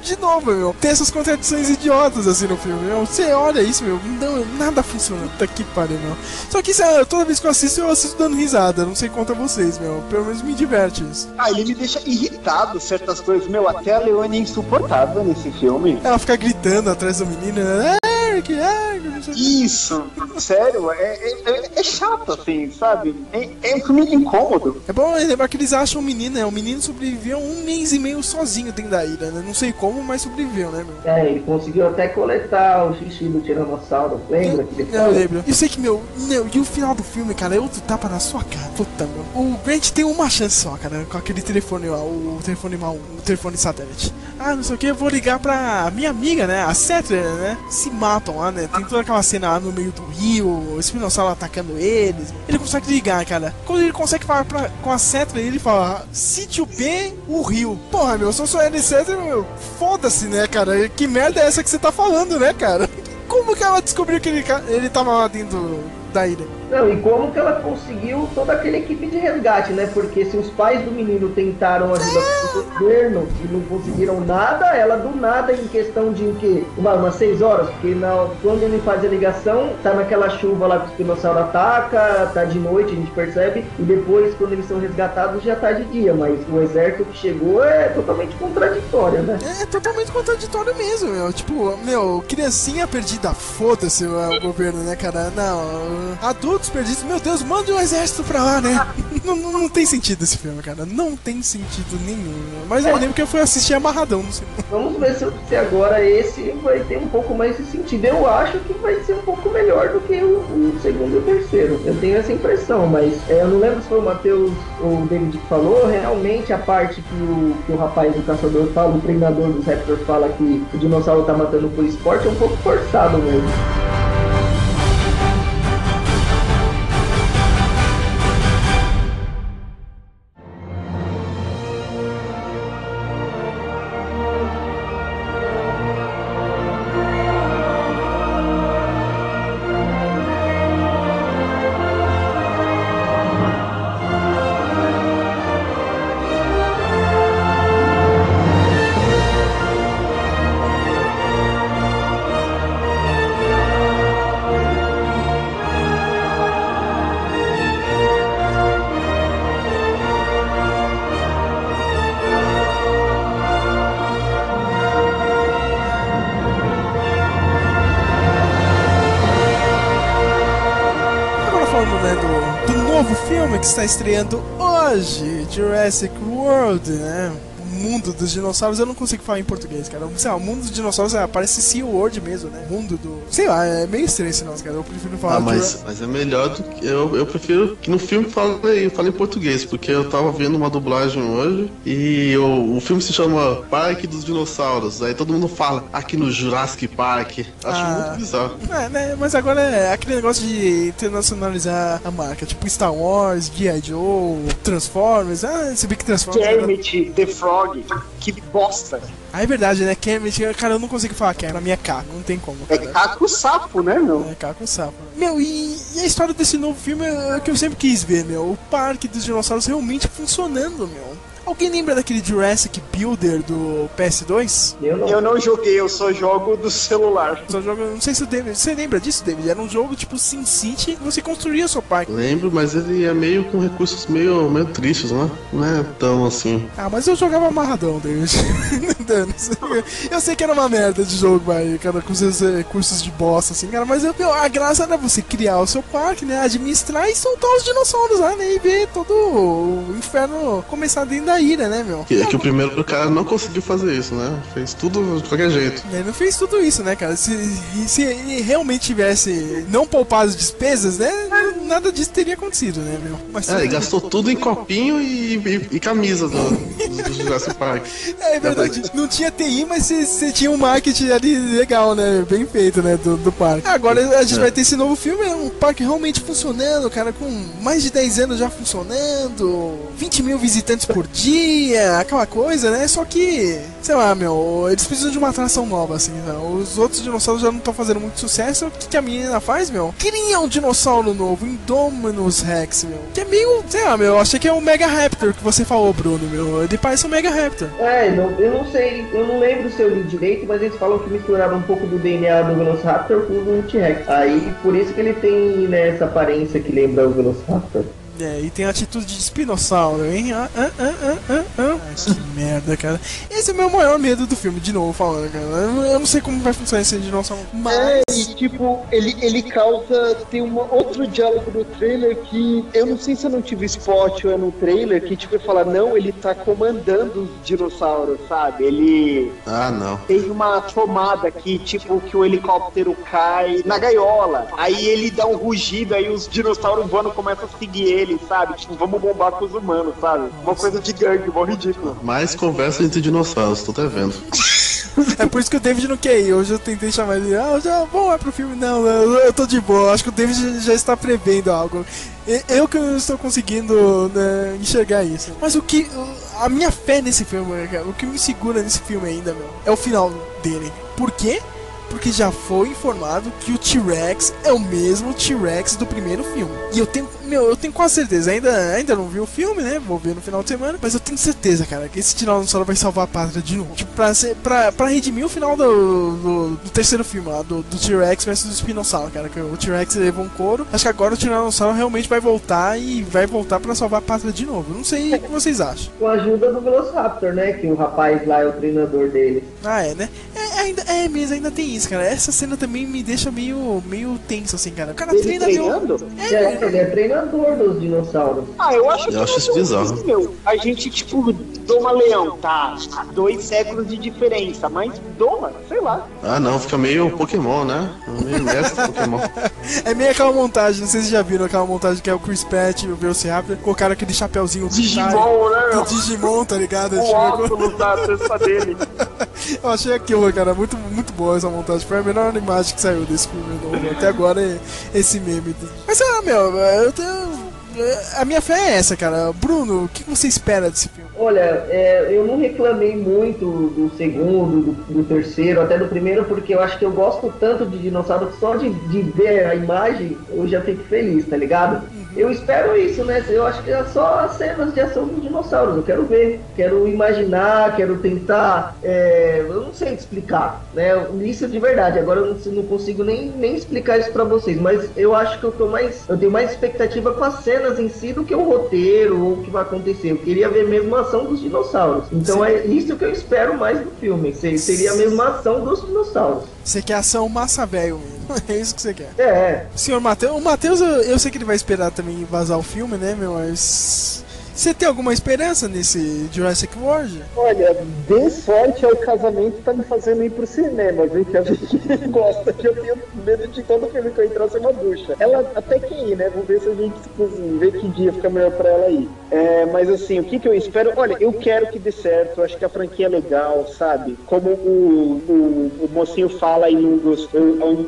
de novo, meu, tem essas contradições idiotas assim no filme, meu. Você olha isso, meu, não, nada funciona. Puta que pariu, meu. Só que isso, toda vez que eu assisto, eu assisto dando risada. Não sei quanto a vocês, meu. Pelo menos me diverte isso. Ah, ele me deixa irritado certas coisas. Meu, até a Leone é insuportável nesse filme. Ela fica gritando atrás do menino, né? Eric, Eric, não sei que. Isso, sério, é, é, é- é chato assim, sabe? É, é um filme incômodo. É bom lembrar que eles acham o menino, né? O menino sobreviveu um mês e meio sozinho dentro da ilha, né? Não sei como, mas sobreviveu, né, meu? É, ele conseguiu até coletar o xixi do Tiranossauro, lembra? Que ele Eu lembro. Eu sei que, meu, meu, e o final do filme, cara, é outro tapa na sua cara. Puta, meu. O Grant tem uma chance só, cara, com aquele telefone lá, o telefone mal, o telefone satélite. Ah, não sei o que, eu vou ligar pra minha amiga, né? A Settler, né? Se matam lá, né? Tem toda aquela cena lá no meio do rio, o espinossauro atacando eles. Ele consegue ligar, cara. Quando ele consegue falar pra, com a Settler, ele fala: Sítio B, o rio. Porra, meu, se eu sou Settler, meu, foda-se, né, cara? Que merda é essa que você tá falando, né, cara? Como que ela descobriu que ele, ele tava lá dentro da ilha? Não, e como que ela conseguiu toda aquela equipe de resgate, né? Porque se os pais do menino tentaram ajudar o governo e não conseguiram nada, ela do nada, em questão de o quê? Uma, umas seis horas, porque na, quando ele faz a ligação, tá naquela chuva lá que o espinossauro ataca, tá de noite, a gente percebe, e depois, quando eles são resgatados, já tá de dia, mas o exército que chegou é totalmente contraditório, né? É totalmente contraditório mesmo, meu. Tipo, meu, criancinha perdida, foda-se o, governo, né, cara? Não, adultos perdidos, meu Deus, mande um exército pra lá, né? não, não, não tem sentido esse filme, cara. Não tem sentido nenhum. Mas eu lembro que eu fui assistir amarradão no cinema. Vamos ver se, se agora esse vai ter um pouco mais de sentido. Eu acho que vai ser um pouco melhor do que o, o segundo e o terceiro. Eu tenho essa impressão, mas é, eu não lembro se foi o Matheus ou o David que falou. Realmente a parte que o, que o rapaz do caçador fala, o treinador dos Raptors fala que o dinossauro tá matando por esporte, é um pouco forçado mesmo. Está estreando hoje, Jurassic World, né? O mundo dos dinossauros, eu não consigo falar em português, cara. Sei lá, o mundo dos dinossauros é, parece Sea World mesmo, né? Mundo do. Sei lá, é meio estranho esse nosso, cara. Eu prefiro falar Ah, mas, mas é melhor do que. Eu, eu prefiro que no filme fale, fale em português, porque eu tava vendo uma dublagem hoje e o, o filme se chama Parque dos Dinossauros. Aí todo mundo fala aqui no Jurassic Park. Acho Ah. muito bizarro. É, né? Mas agora é aquele negócio de internacionalizar a marca, tipo Star Wars, G.I. Joe, Transformers. Ah, se bem que Transformers. Kermit the Frog, que bosta. Ah, é verdade, né? Kermit, cara, eu não consigo falar Kermit, na minha K, não tem como. É Cara. K com sapo, né, meu? É, cara, com sapo. Meu, e, e a história desse novo filme é o que eu sempre quis ver, meu. O parque dos dinossauros realmente funcionando, meu. Alguém lembra daquele Jurassic Builder do PS2? Eu não. Eu não joguei, eu só jogo do celular. Só jogo, não sei se o David. Você lembra disso, David? Era um jogo tipo Sin City que você construía seu parque. Lembro, mas ele é meio com recursos meio, meio tristes, né? Não é tão assim. Ah, mas eu jogava amarradão, David. Eu sei que era uma merda de jogo, vai, cara, com seus recursos de bosta, assim, cara, mas eu, a graça era você criar o seu parque, né? Administrar e soltar os dinossauros lá, né? E ver todo o inferno começar dentro da ira, né, meu? Que, é que o primeiro cara não conseguiu fazer isso, né? Fez tudo de qualquer jeito. Ele não fez tudo isso, né, cara? Se, se ele realmente tivesse não poupado as despesas, né? Nada disso teria acontecido, né, meu? Mas É, ele gastou tudo em copinho e, e, e camisa do, do, Jurassic Park. É verdade, não tinha TI, mas você- você tinha um marketing ali legal, né? Bem feito, né? Do, do parque. Agora a gente É. vai ter esse novo filme, é um parque realmente funcionando, cara, com mais de 10 anos já funcionando, 20 mil visitantes por dia, aquela coisa, né? Só que, sei lá, meu, eles precisam de uma atração nova, assim, né? Os outros dinossauros já não estão fazendo muito sucesso. O que, que a menina faz, meu? Cria um dinossauro novo, Indominus Rex, meu. Que é meio, sei lá, meu, eu achei que é o Mega Raptor que você falou, Bruno, meu. Ele parece um Mega Raptor. É, não, eu não sei, eu não lembro se eu li direito, mas eles falam que misturaram um pouco do DNA do Velociraptor com o T-Rex. Aí, por isso que ele tem né, essa aparência que lembra o Velociraptor. É, e tem atitude de espinossauro, hein? Ah, ah, ah, ah, ah, ah. Ai, que merda, cara. Esse é o meu maior medo do filme, de novo falando, cara. Eu, eu não sei como vai funcionar esse dinossauro, mas. É, e tipo, ele, ele causa. Tem um outro diálogo no trailer que. Eu não sei se eu não tive spot ou é no trailer, que tipo, ele fala, não, ele tá comandando os dinossauros, sabe? Ele. Ah, não. Tem uma tomada que, tipo, que o helicóptero cai na gaiola. Aí ele dá um rugido, aí os dinossauros voando começam a seguir ele, sabe? Tipo, vamos bombar com os humanos, sabe? Uma coisa de gangue, mó ridículo. Mais conversa entre dinossauros, tô até vendo. É por isso que o David não quer ir. Hoje eu tentei chamar ele. Ah, já vamos lá pro filme. Não, não, eu tô de boa. Acho que o David já está prevendo algo. Eu que não estou conseguindo né, enxergar isso. Mas o que. A minha fé nesse filme, cara, o que me segura nesse filme ainda, meu, é o final dele. Por quê? Porque já foi informado que o T-Rex é o mesmo T-Rex do primeiro filme. E eu tenho, meu, eu tenho quase certeza, ainda, ainda não vi o filme, né? Vou ver no final de semana, mas eu tenho certeza, cara, que esse Tiranossauro vai salvar a pátria de novo. Tipo, pra, ser, pra, pra redimir o final do, do, do terceiro filme lá, do, do T-Rex versus do Espinossauro, cara, que o T-Rex levou um couro. Acho que agora o Tiranossauro realmente vai voltar e vai voltar pra salvar a pátria de novo. Eu não sei o que vocês acham. Com a ajuda do Velociraptor, né? Que o rapaz lá é o treinador dele. Ah, é, né? É, ainda, é mesmo, ainda tem isso, cara. Essa cena também me deixa meio, meio tenso, assim, cara. O cara Ele treina treinando? meu. É, ele é treinador dos dinossauros. Ah, eu acho que Eu acho isso é bizarro. isso, meu. A gente, tipo, doma leão, tá? Dois séculos de diferença, mas doma, sei lá. Ah, não, fica meio Pokémon, né? Meio mestre Pokémon. É meio aquela montagem, não sei se vocês já viram aquela montagem que é o Chris Pratt e o Velociraptor colocaram aquele chapéuzinho Digimon, né, meu? Digimon, tá ligado? O óculos da testa dele. eu achei aquilo, cara, muito, muito boa essa montagem. Foi a melhor imagem que saiu desse filme novo. Até agora é esse meme. Mas, ah, meu, eu. A minha fé é essa, cara. Bruno, o que você espera desse filme? Olha, é, eu não reclamei muito do segundo, do, do terceiro, até do primeiro, porque eu acho que eu gosto tanto de dinossauro que só de, de ver a imagem eu já fico feliz, tá ligado? Eu espero isso, né? Eu acho que é só as cenas de ação dos dinossauros. Eu quero ver, quero imaginar, quero tentar. é, eu não sei explicar, né? Isso de verdade. Agora eu não, não consigo nem, nem explicar isso pra vocês, mas eu acho que eu tô mais. Eu tenho mais expectativa com as cenas em si do que o roteiro ou o que vai acontecer. Eu queria ver mesmo a ação dos dinossauros. Então Sim. é isso que eu espero mais do filme. Se- Seria a mesma ação dos dinossauros. Você quer ação massa velho mesmo. É isso que você quer. É. Senhor Matheus, o Matheus, eu, eu sei que ele vai esperar também vazar o filme, né, meu? Mas. Você tem alguma esperança nesse Jurassic World? Olha, dê sorte ao casamento tá me fazendo ir pro cinema, viu? Que a gente gosta, que eu tenho medo de todo filme que eu entrar ser uma bruxa. Ela até que ir, né? Vamos ver se a gente tipo, vê que dia fica melhor pra ela ir. É, mas assim, o que, que eu espero? Olha, eu quero que dê certo, acho que a franquia é legal, sabe? Como o, o, o mocinho fala aí num dos,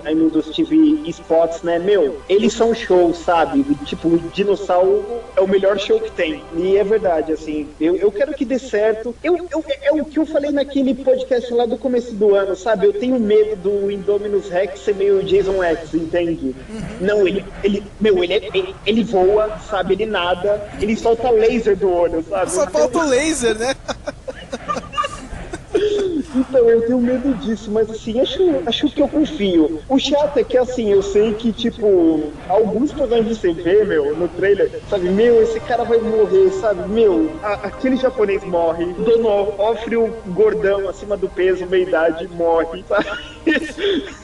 aí num dos TV spots, né? Meu, eles são shows, sabe? Tipo, o dinossauro é o melhor show que tem. E é verdade, assim, eu, eu quero que dê certo. Eu, eu, é o que eu falei naquele podcast lá do começo do ano, sabe? Eu tenho medo do Indominus Rex ser meio Jason X, entende? Não, ele, ele, meu, ele, é- ele, ele voa, sabe? Ele nada, ele solta laser do olho, sabe? Só falta o laser, né? Então, eu tenho medo disso, mas assim, acho, acho que eu confio. O chato é que assim, eu sei que, tipo, alguns personagens você vê, meu, no trailer, sabe, meu, esse cara vai morrer, sabe? Meu, a- aquele japonês morre, Donofrio gordão acima do peso, meia idade, morre, sabe?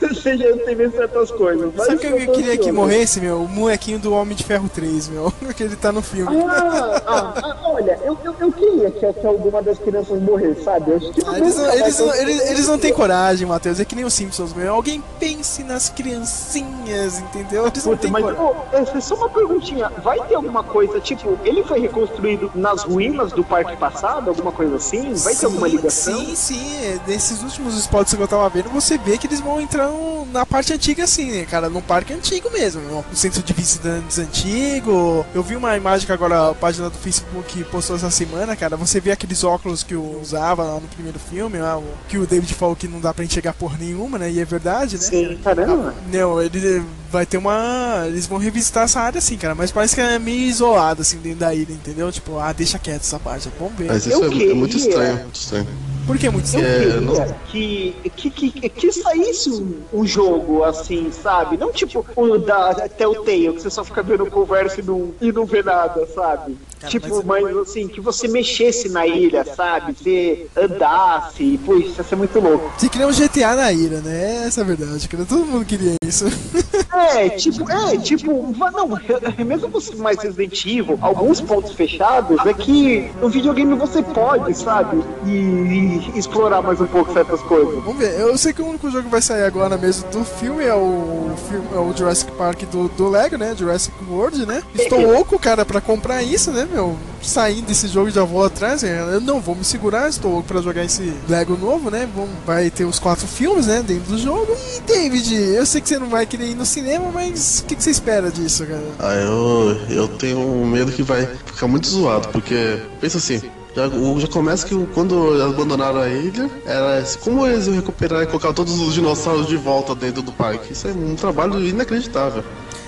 Você já tem visto certas coisas. mas Sabe o que eu tô queria que morresse, meu? O molequinho do Homem de Ferro 3, meu. Que ele tá no filme. Ah, ah, ah, olha, eu, eu, eu queria que, que alguma das crianças morresse, sabe? Eu acho que Ah, Eles, não- eles, não- eles, eles não têm coragem, Matheus. É que nem os Simpsons, meu. Alguém pense nas criancinhas, entendeu? Eles não Puta, têm mas coragem. ô, é só uma perguntinha, vai ter alguma coisa, tipo, ele foi reconstruído nas ruínas do parque passado, alguma coisa assim? Vai ter alguma ligação? Sim, sim. é, Nesses últimos spots que eu tava vendo, você vê que eles vão entrar na parte antiga, assim, né, cara? No parque antigo mesmo, meu. No centro de visitantes antigo. Eu vi uma imagem que agora a página do Facebook postou essa semana, cara. Você vê aqueles óculos que eu usava lá no primeiro filme, lá, o- que o David falou que não dá pra enxergar por nenhuma, né? E é verdade, né? Sim, caramba. Não, ele vai ter uma. Eles vão revisitar essa área assim, cara. Mas parece que é meio isolado, assim, dentro da ilha, entendeu? Tipo, ah, deixa quieto essa parte. Vamos ver. Mas isso é, é muito estranho, muito estranho. Por que muito Eu estranho? É, não- queria que, que, que, que saísse um, um jogo assim, sabe? Não tipo o da Telltale, que você só fica vendo conversa e não, e não vê nada, sabe? Tipo, mas, assim, que você mexesse na ilha, sabe? Você andasse, puxa, isso ia ser muito louco. Você queria um GTA na ilha, né? Essa é a verdade, cara. Todo mundo queria isso. É, tipo, é, tipo, não, mesmo você mais Resident Evil, alguns pontos fechados, é que no videogame você pode, sabe? E, e explorar mais um pouco certas coisas. Vamos ver. Eu sei que o único jogo que vai sair agora mesmo do filme é o, filme, é o Jurassic Park do, do Lego, né? Jurassic World, né? Estou louco, cara, pra comprar isso, né, meu? Saindo desse jogo já vou atrás, né? Eu não vou me segurar, estou pra jogar esse Lego novo, né? Vamos, vai ter os quatro filmes, né, dentro do jogo. E, David, eu sei que você não vai querer ir no cinema, mas o que, que você espera disso, cara? Ah, eu, eu tenho medo que vai ficar muito zoado, porque, pensa assim, já, já começa que quando abandonaram a ilha, era como eles iam recuperar e colocar todos os dinossauros de volta dentro do parque. Isso é um trabalho inacreditável.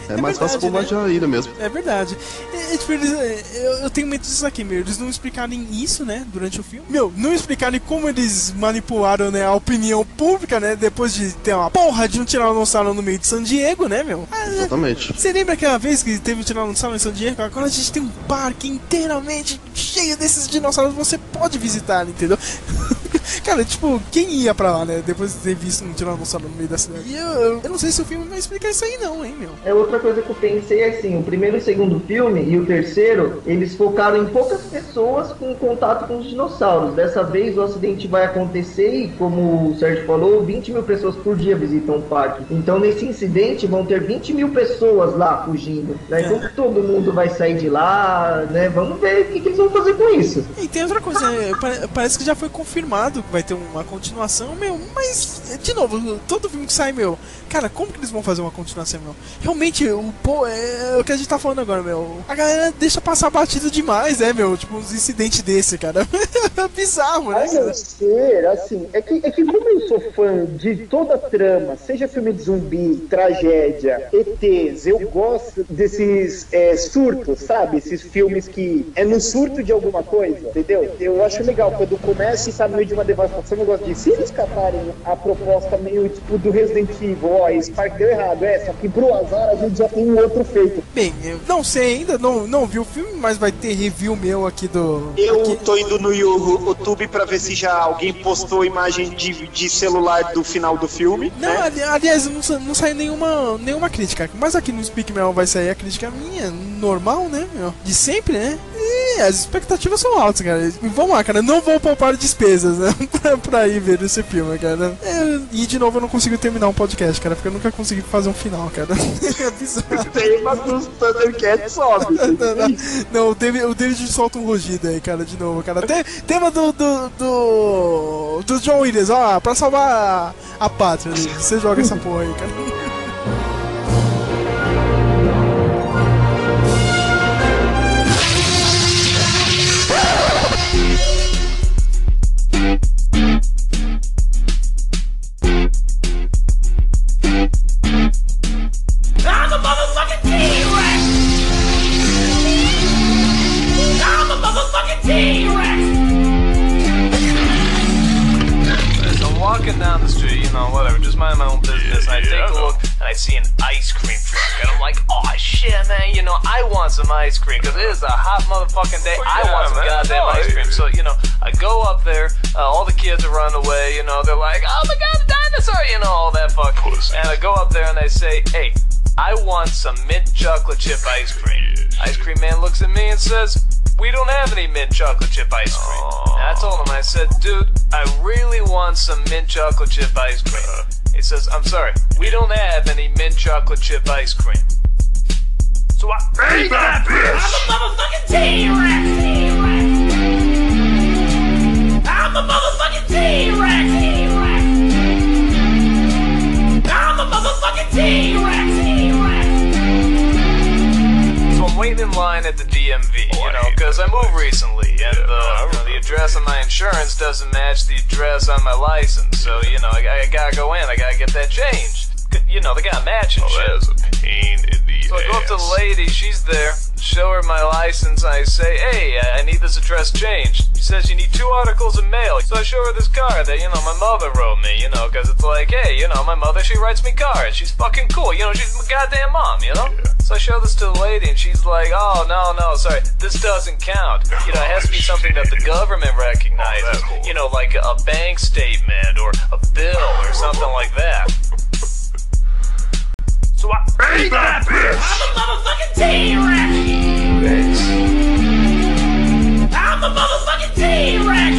É, mais fácil verdade, bombardear a mesmo. É verdade. É, é, tipo, eles, é, eu, eu tenho medo disso aqui, meu. Eles não explicarem isso, né, durante o filme. Meu, não explicarem como eles manipularam, né, a opinião pública, né, depois de ter uma porra de um tiranossauro no meio de San Diego, né, meu? Ah, Exatamente. Você lembra aquela vez que teve um tiranossauro em San Diego? Agora a gente tem um parque inteiramente cheio desses dinossauros que você pode visitar, entendeu? Cara, tipo, quem ia pra lá, né? Depois de ter visto um tiranossauro no meio da cidade. E eu, eu, eu não sei se o filme vai explicar isso aí, não, hein, meu. É outra coisa que eu pensei é assim, o primeiro e o segundo filme e o terceiro, eles focaram em poucas pessoas com contato com os dinossauros. Dessa vez o acidente vai acontecer e, como o Sérgio falou, 20 mil pessoas por dia visitam o parque. Então nesse incidente vão ter 20 mil pessoas lá fugindo. Né? Então todo mundo vai sair de lá, né? Vamos ver o que, que eles vão fazer com isso. E tem outra coisa, né? Pa- parece que já foi confirmado vai ter uma continuação, meu, mas, de novo, todo filme que sai, meu, cara, como que eles vão fazer uma continuação, meu? Realmente, o pô, é o que a gente tá falando agora, meu. A galera deixa passar batido demais, né, meu? Tipo, uns incidentes desse, cara. É bizarro, né? A não ser, assim, é que, é que como eu sou fã de toda a trama, seja filme de zumbi, tragédia, ETs, eu gosto desses é, surtos, sabe? Esses filmes que é no surto de alguma coisa, entendeu? Eu acho legal quando começa e no meio de uma devastation um negócio de se eles catarem a proposta meio tipo do Resident Evil, ó, esse parque deu errado, é, só que pro azar a gente já tem um outro feito. Bem, eu não sei ainda, não, não vi o filme, mas vai ter review meu aqui do. Eu aqui. tô indo no YouTube pra ver se já alguém postou imagem de, de celular do final do filme. Não, né? ali- aliás, não, sa- não saiu nenhuma, nenhuma crítica. Mas aqui no Speak Mel vai sair a crítica minha, normal, né? meu? De sempre, né? E as expectativas são altas, cara. E vamos lá, cara. Não vou poupar despesas, né? pra, pra ir ver esse filme, cara. É, e de novo eu não consigo terminar um podcast, cara. Porque eu nunca consegui fazer um final, cara. é bizarro. Tem uma dos Thundercats sobe. Não, o David, o David solta um rugido aí, cara, de novo, cara. Tem, tema do, do, do. do John Williams, ó, pra salvar a, a pátria. Você joga essa porra aí, cara. know, whatever, just mind my own business, and I take a look, and I see an ice cream truck, and I'm like, oh shit, man, you know, I want some ice cream, because it is a hot motherfucking day, I yeah, want some man, goddamn no, ice cream. So, you know, I go up there, uh, all the kids are running away, you know, they're like, oh my god, a dinosaur, you know, all that fuck. And I go up there and I say, hey, I want some mint chocolate chip ice cream. Ice cream man looks at me and says, we don't have any mint chocolate chip ice cream. And I told him, I said, dude, I really want some mint chocolate chip ice cream. Uh-huh. He says, I'm sorry, we don't have any mint chocolate chip ice cream. So I Ain't that bitch! I'm a motherfucking T-Rex! I'm a motherfucking T-Rex! I'm a motherfucking T-Rex! I'm waiting in line at the DMV, you know, because I moved recently, and uh, you know, the address on my insurance doesn't match the address on my license. So you know, I, I gotta go in, I gotta get that changed. You know, they gotta match and shit. That's a pain in the So I go up to the lady, she's there, show her my license, I say, hey, I need this address changed. She says you need two articles of mail. So I show her this card that, you know, my mother wrote me, you know, because it's like, hey, you know, my mother, she writes me cards. She's fucking cool, you know, she's my goddamn mom, you know? So I show this to the lady, and she's like, oh, no, no, sorry, this doesn't count. You know, it has to be something that the government recognizes. You know, like a bank statement or a bill or something like that. So I Ain't that bitch! I'm a motherfucking T-Rex! I'm a motherfucking T-Rex!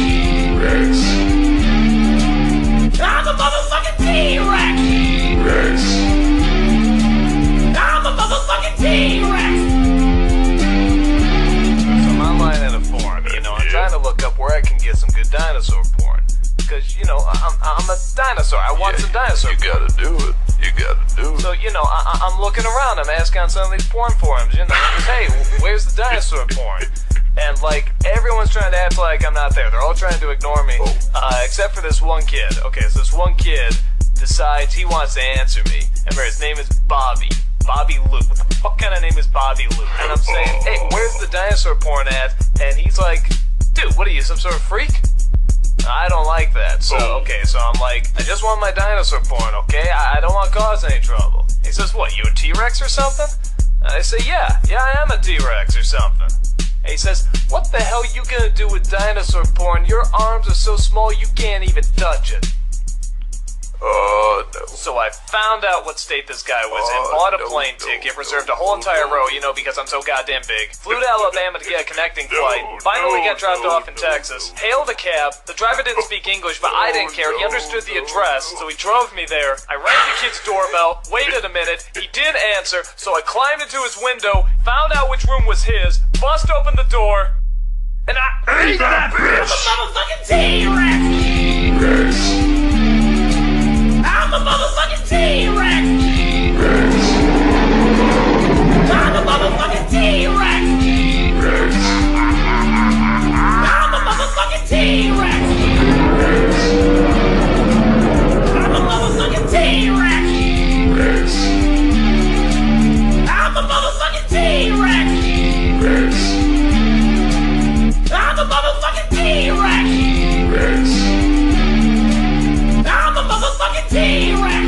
I'm a motherfucking T-Rex! I'm motherfucking T-Rex! So I'm online at a forum, you know, I'm trying to look up where I can get some good dinosaur porn. Because, you know, I'm, I'm a dinosaur. I want some dinosaur You gotta do it. You gotta do it. So, you know, I, I- I'm looking around. I'm asking on some of these porn forums, you know, hey, where's the dinosaur porn? And, like, everyone's trying to act like I'm not there. They're all trying to ignore me, uh, except for this one kid. Okay, so this one kid decides he wants to answer me. And remember, his name is Bobby. Bobby Luke. What the fuck kind of name is Bobby Luke? And I'm saying, hey, where's the dinosaur porn at? And he's like, dude, what are you, some sort of freak? I don't like that. So, oh. okay, so I'm like, I just want my dinosaur porn, okay? I, I don't want to cause any trouble. He says, what, you a T-Rex or something? And I say, yeah, yeah, I am a T-Rex or something. And he says, what the hell you gonna do with dinosaur porn? Your arms are so small you can't even touch it. Oh, no. So I found out what state this guy was in, Oh, bought a no, plane ticket, reserved a whole entire row, you know, because I'm so goddamn big. Flew to Alabama to get a connecting flight. Finally got dropped off in Texas. Hailed a cab. The driver didn't speak English, but I didn't care. He understood the address, so he drove me there. I rang the kid's doorbell, waited a minute. He did answer, so I climbed into his window, found out which room was his, bust open the door, and I. Ain't that bitch! I'm a motherfucking T-Rex! I'm a motherfucking T-Rex! I'm a motherfucking T-Rex! I'm a motherfucking T-Rex! I'm a motherfucking T-Rex! I'm a motherfucking T-Rex! I'm a motherfucking T-Rex! T-Rex!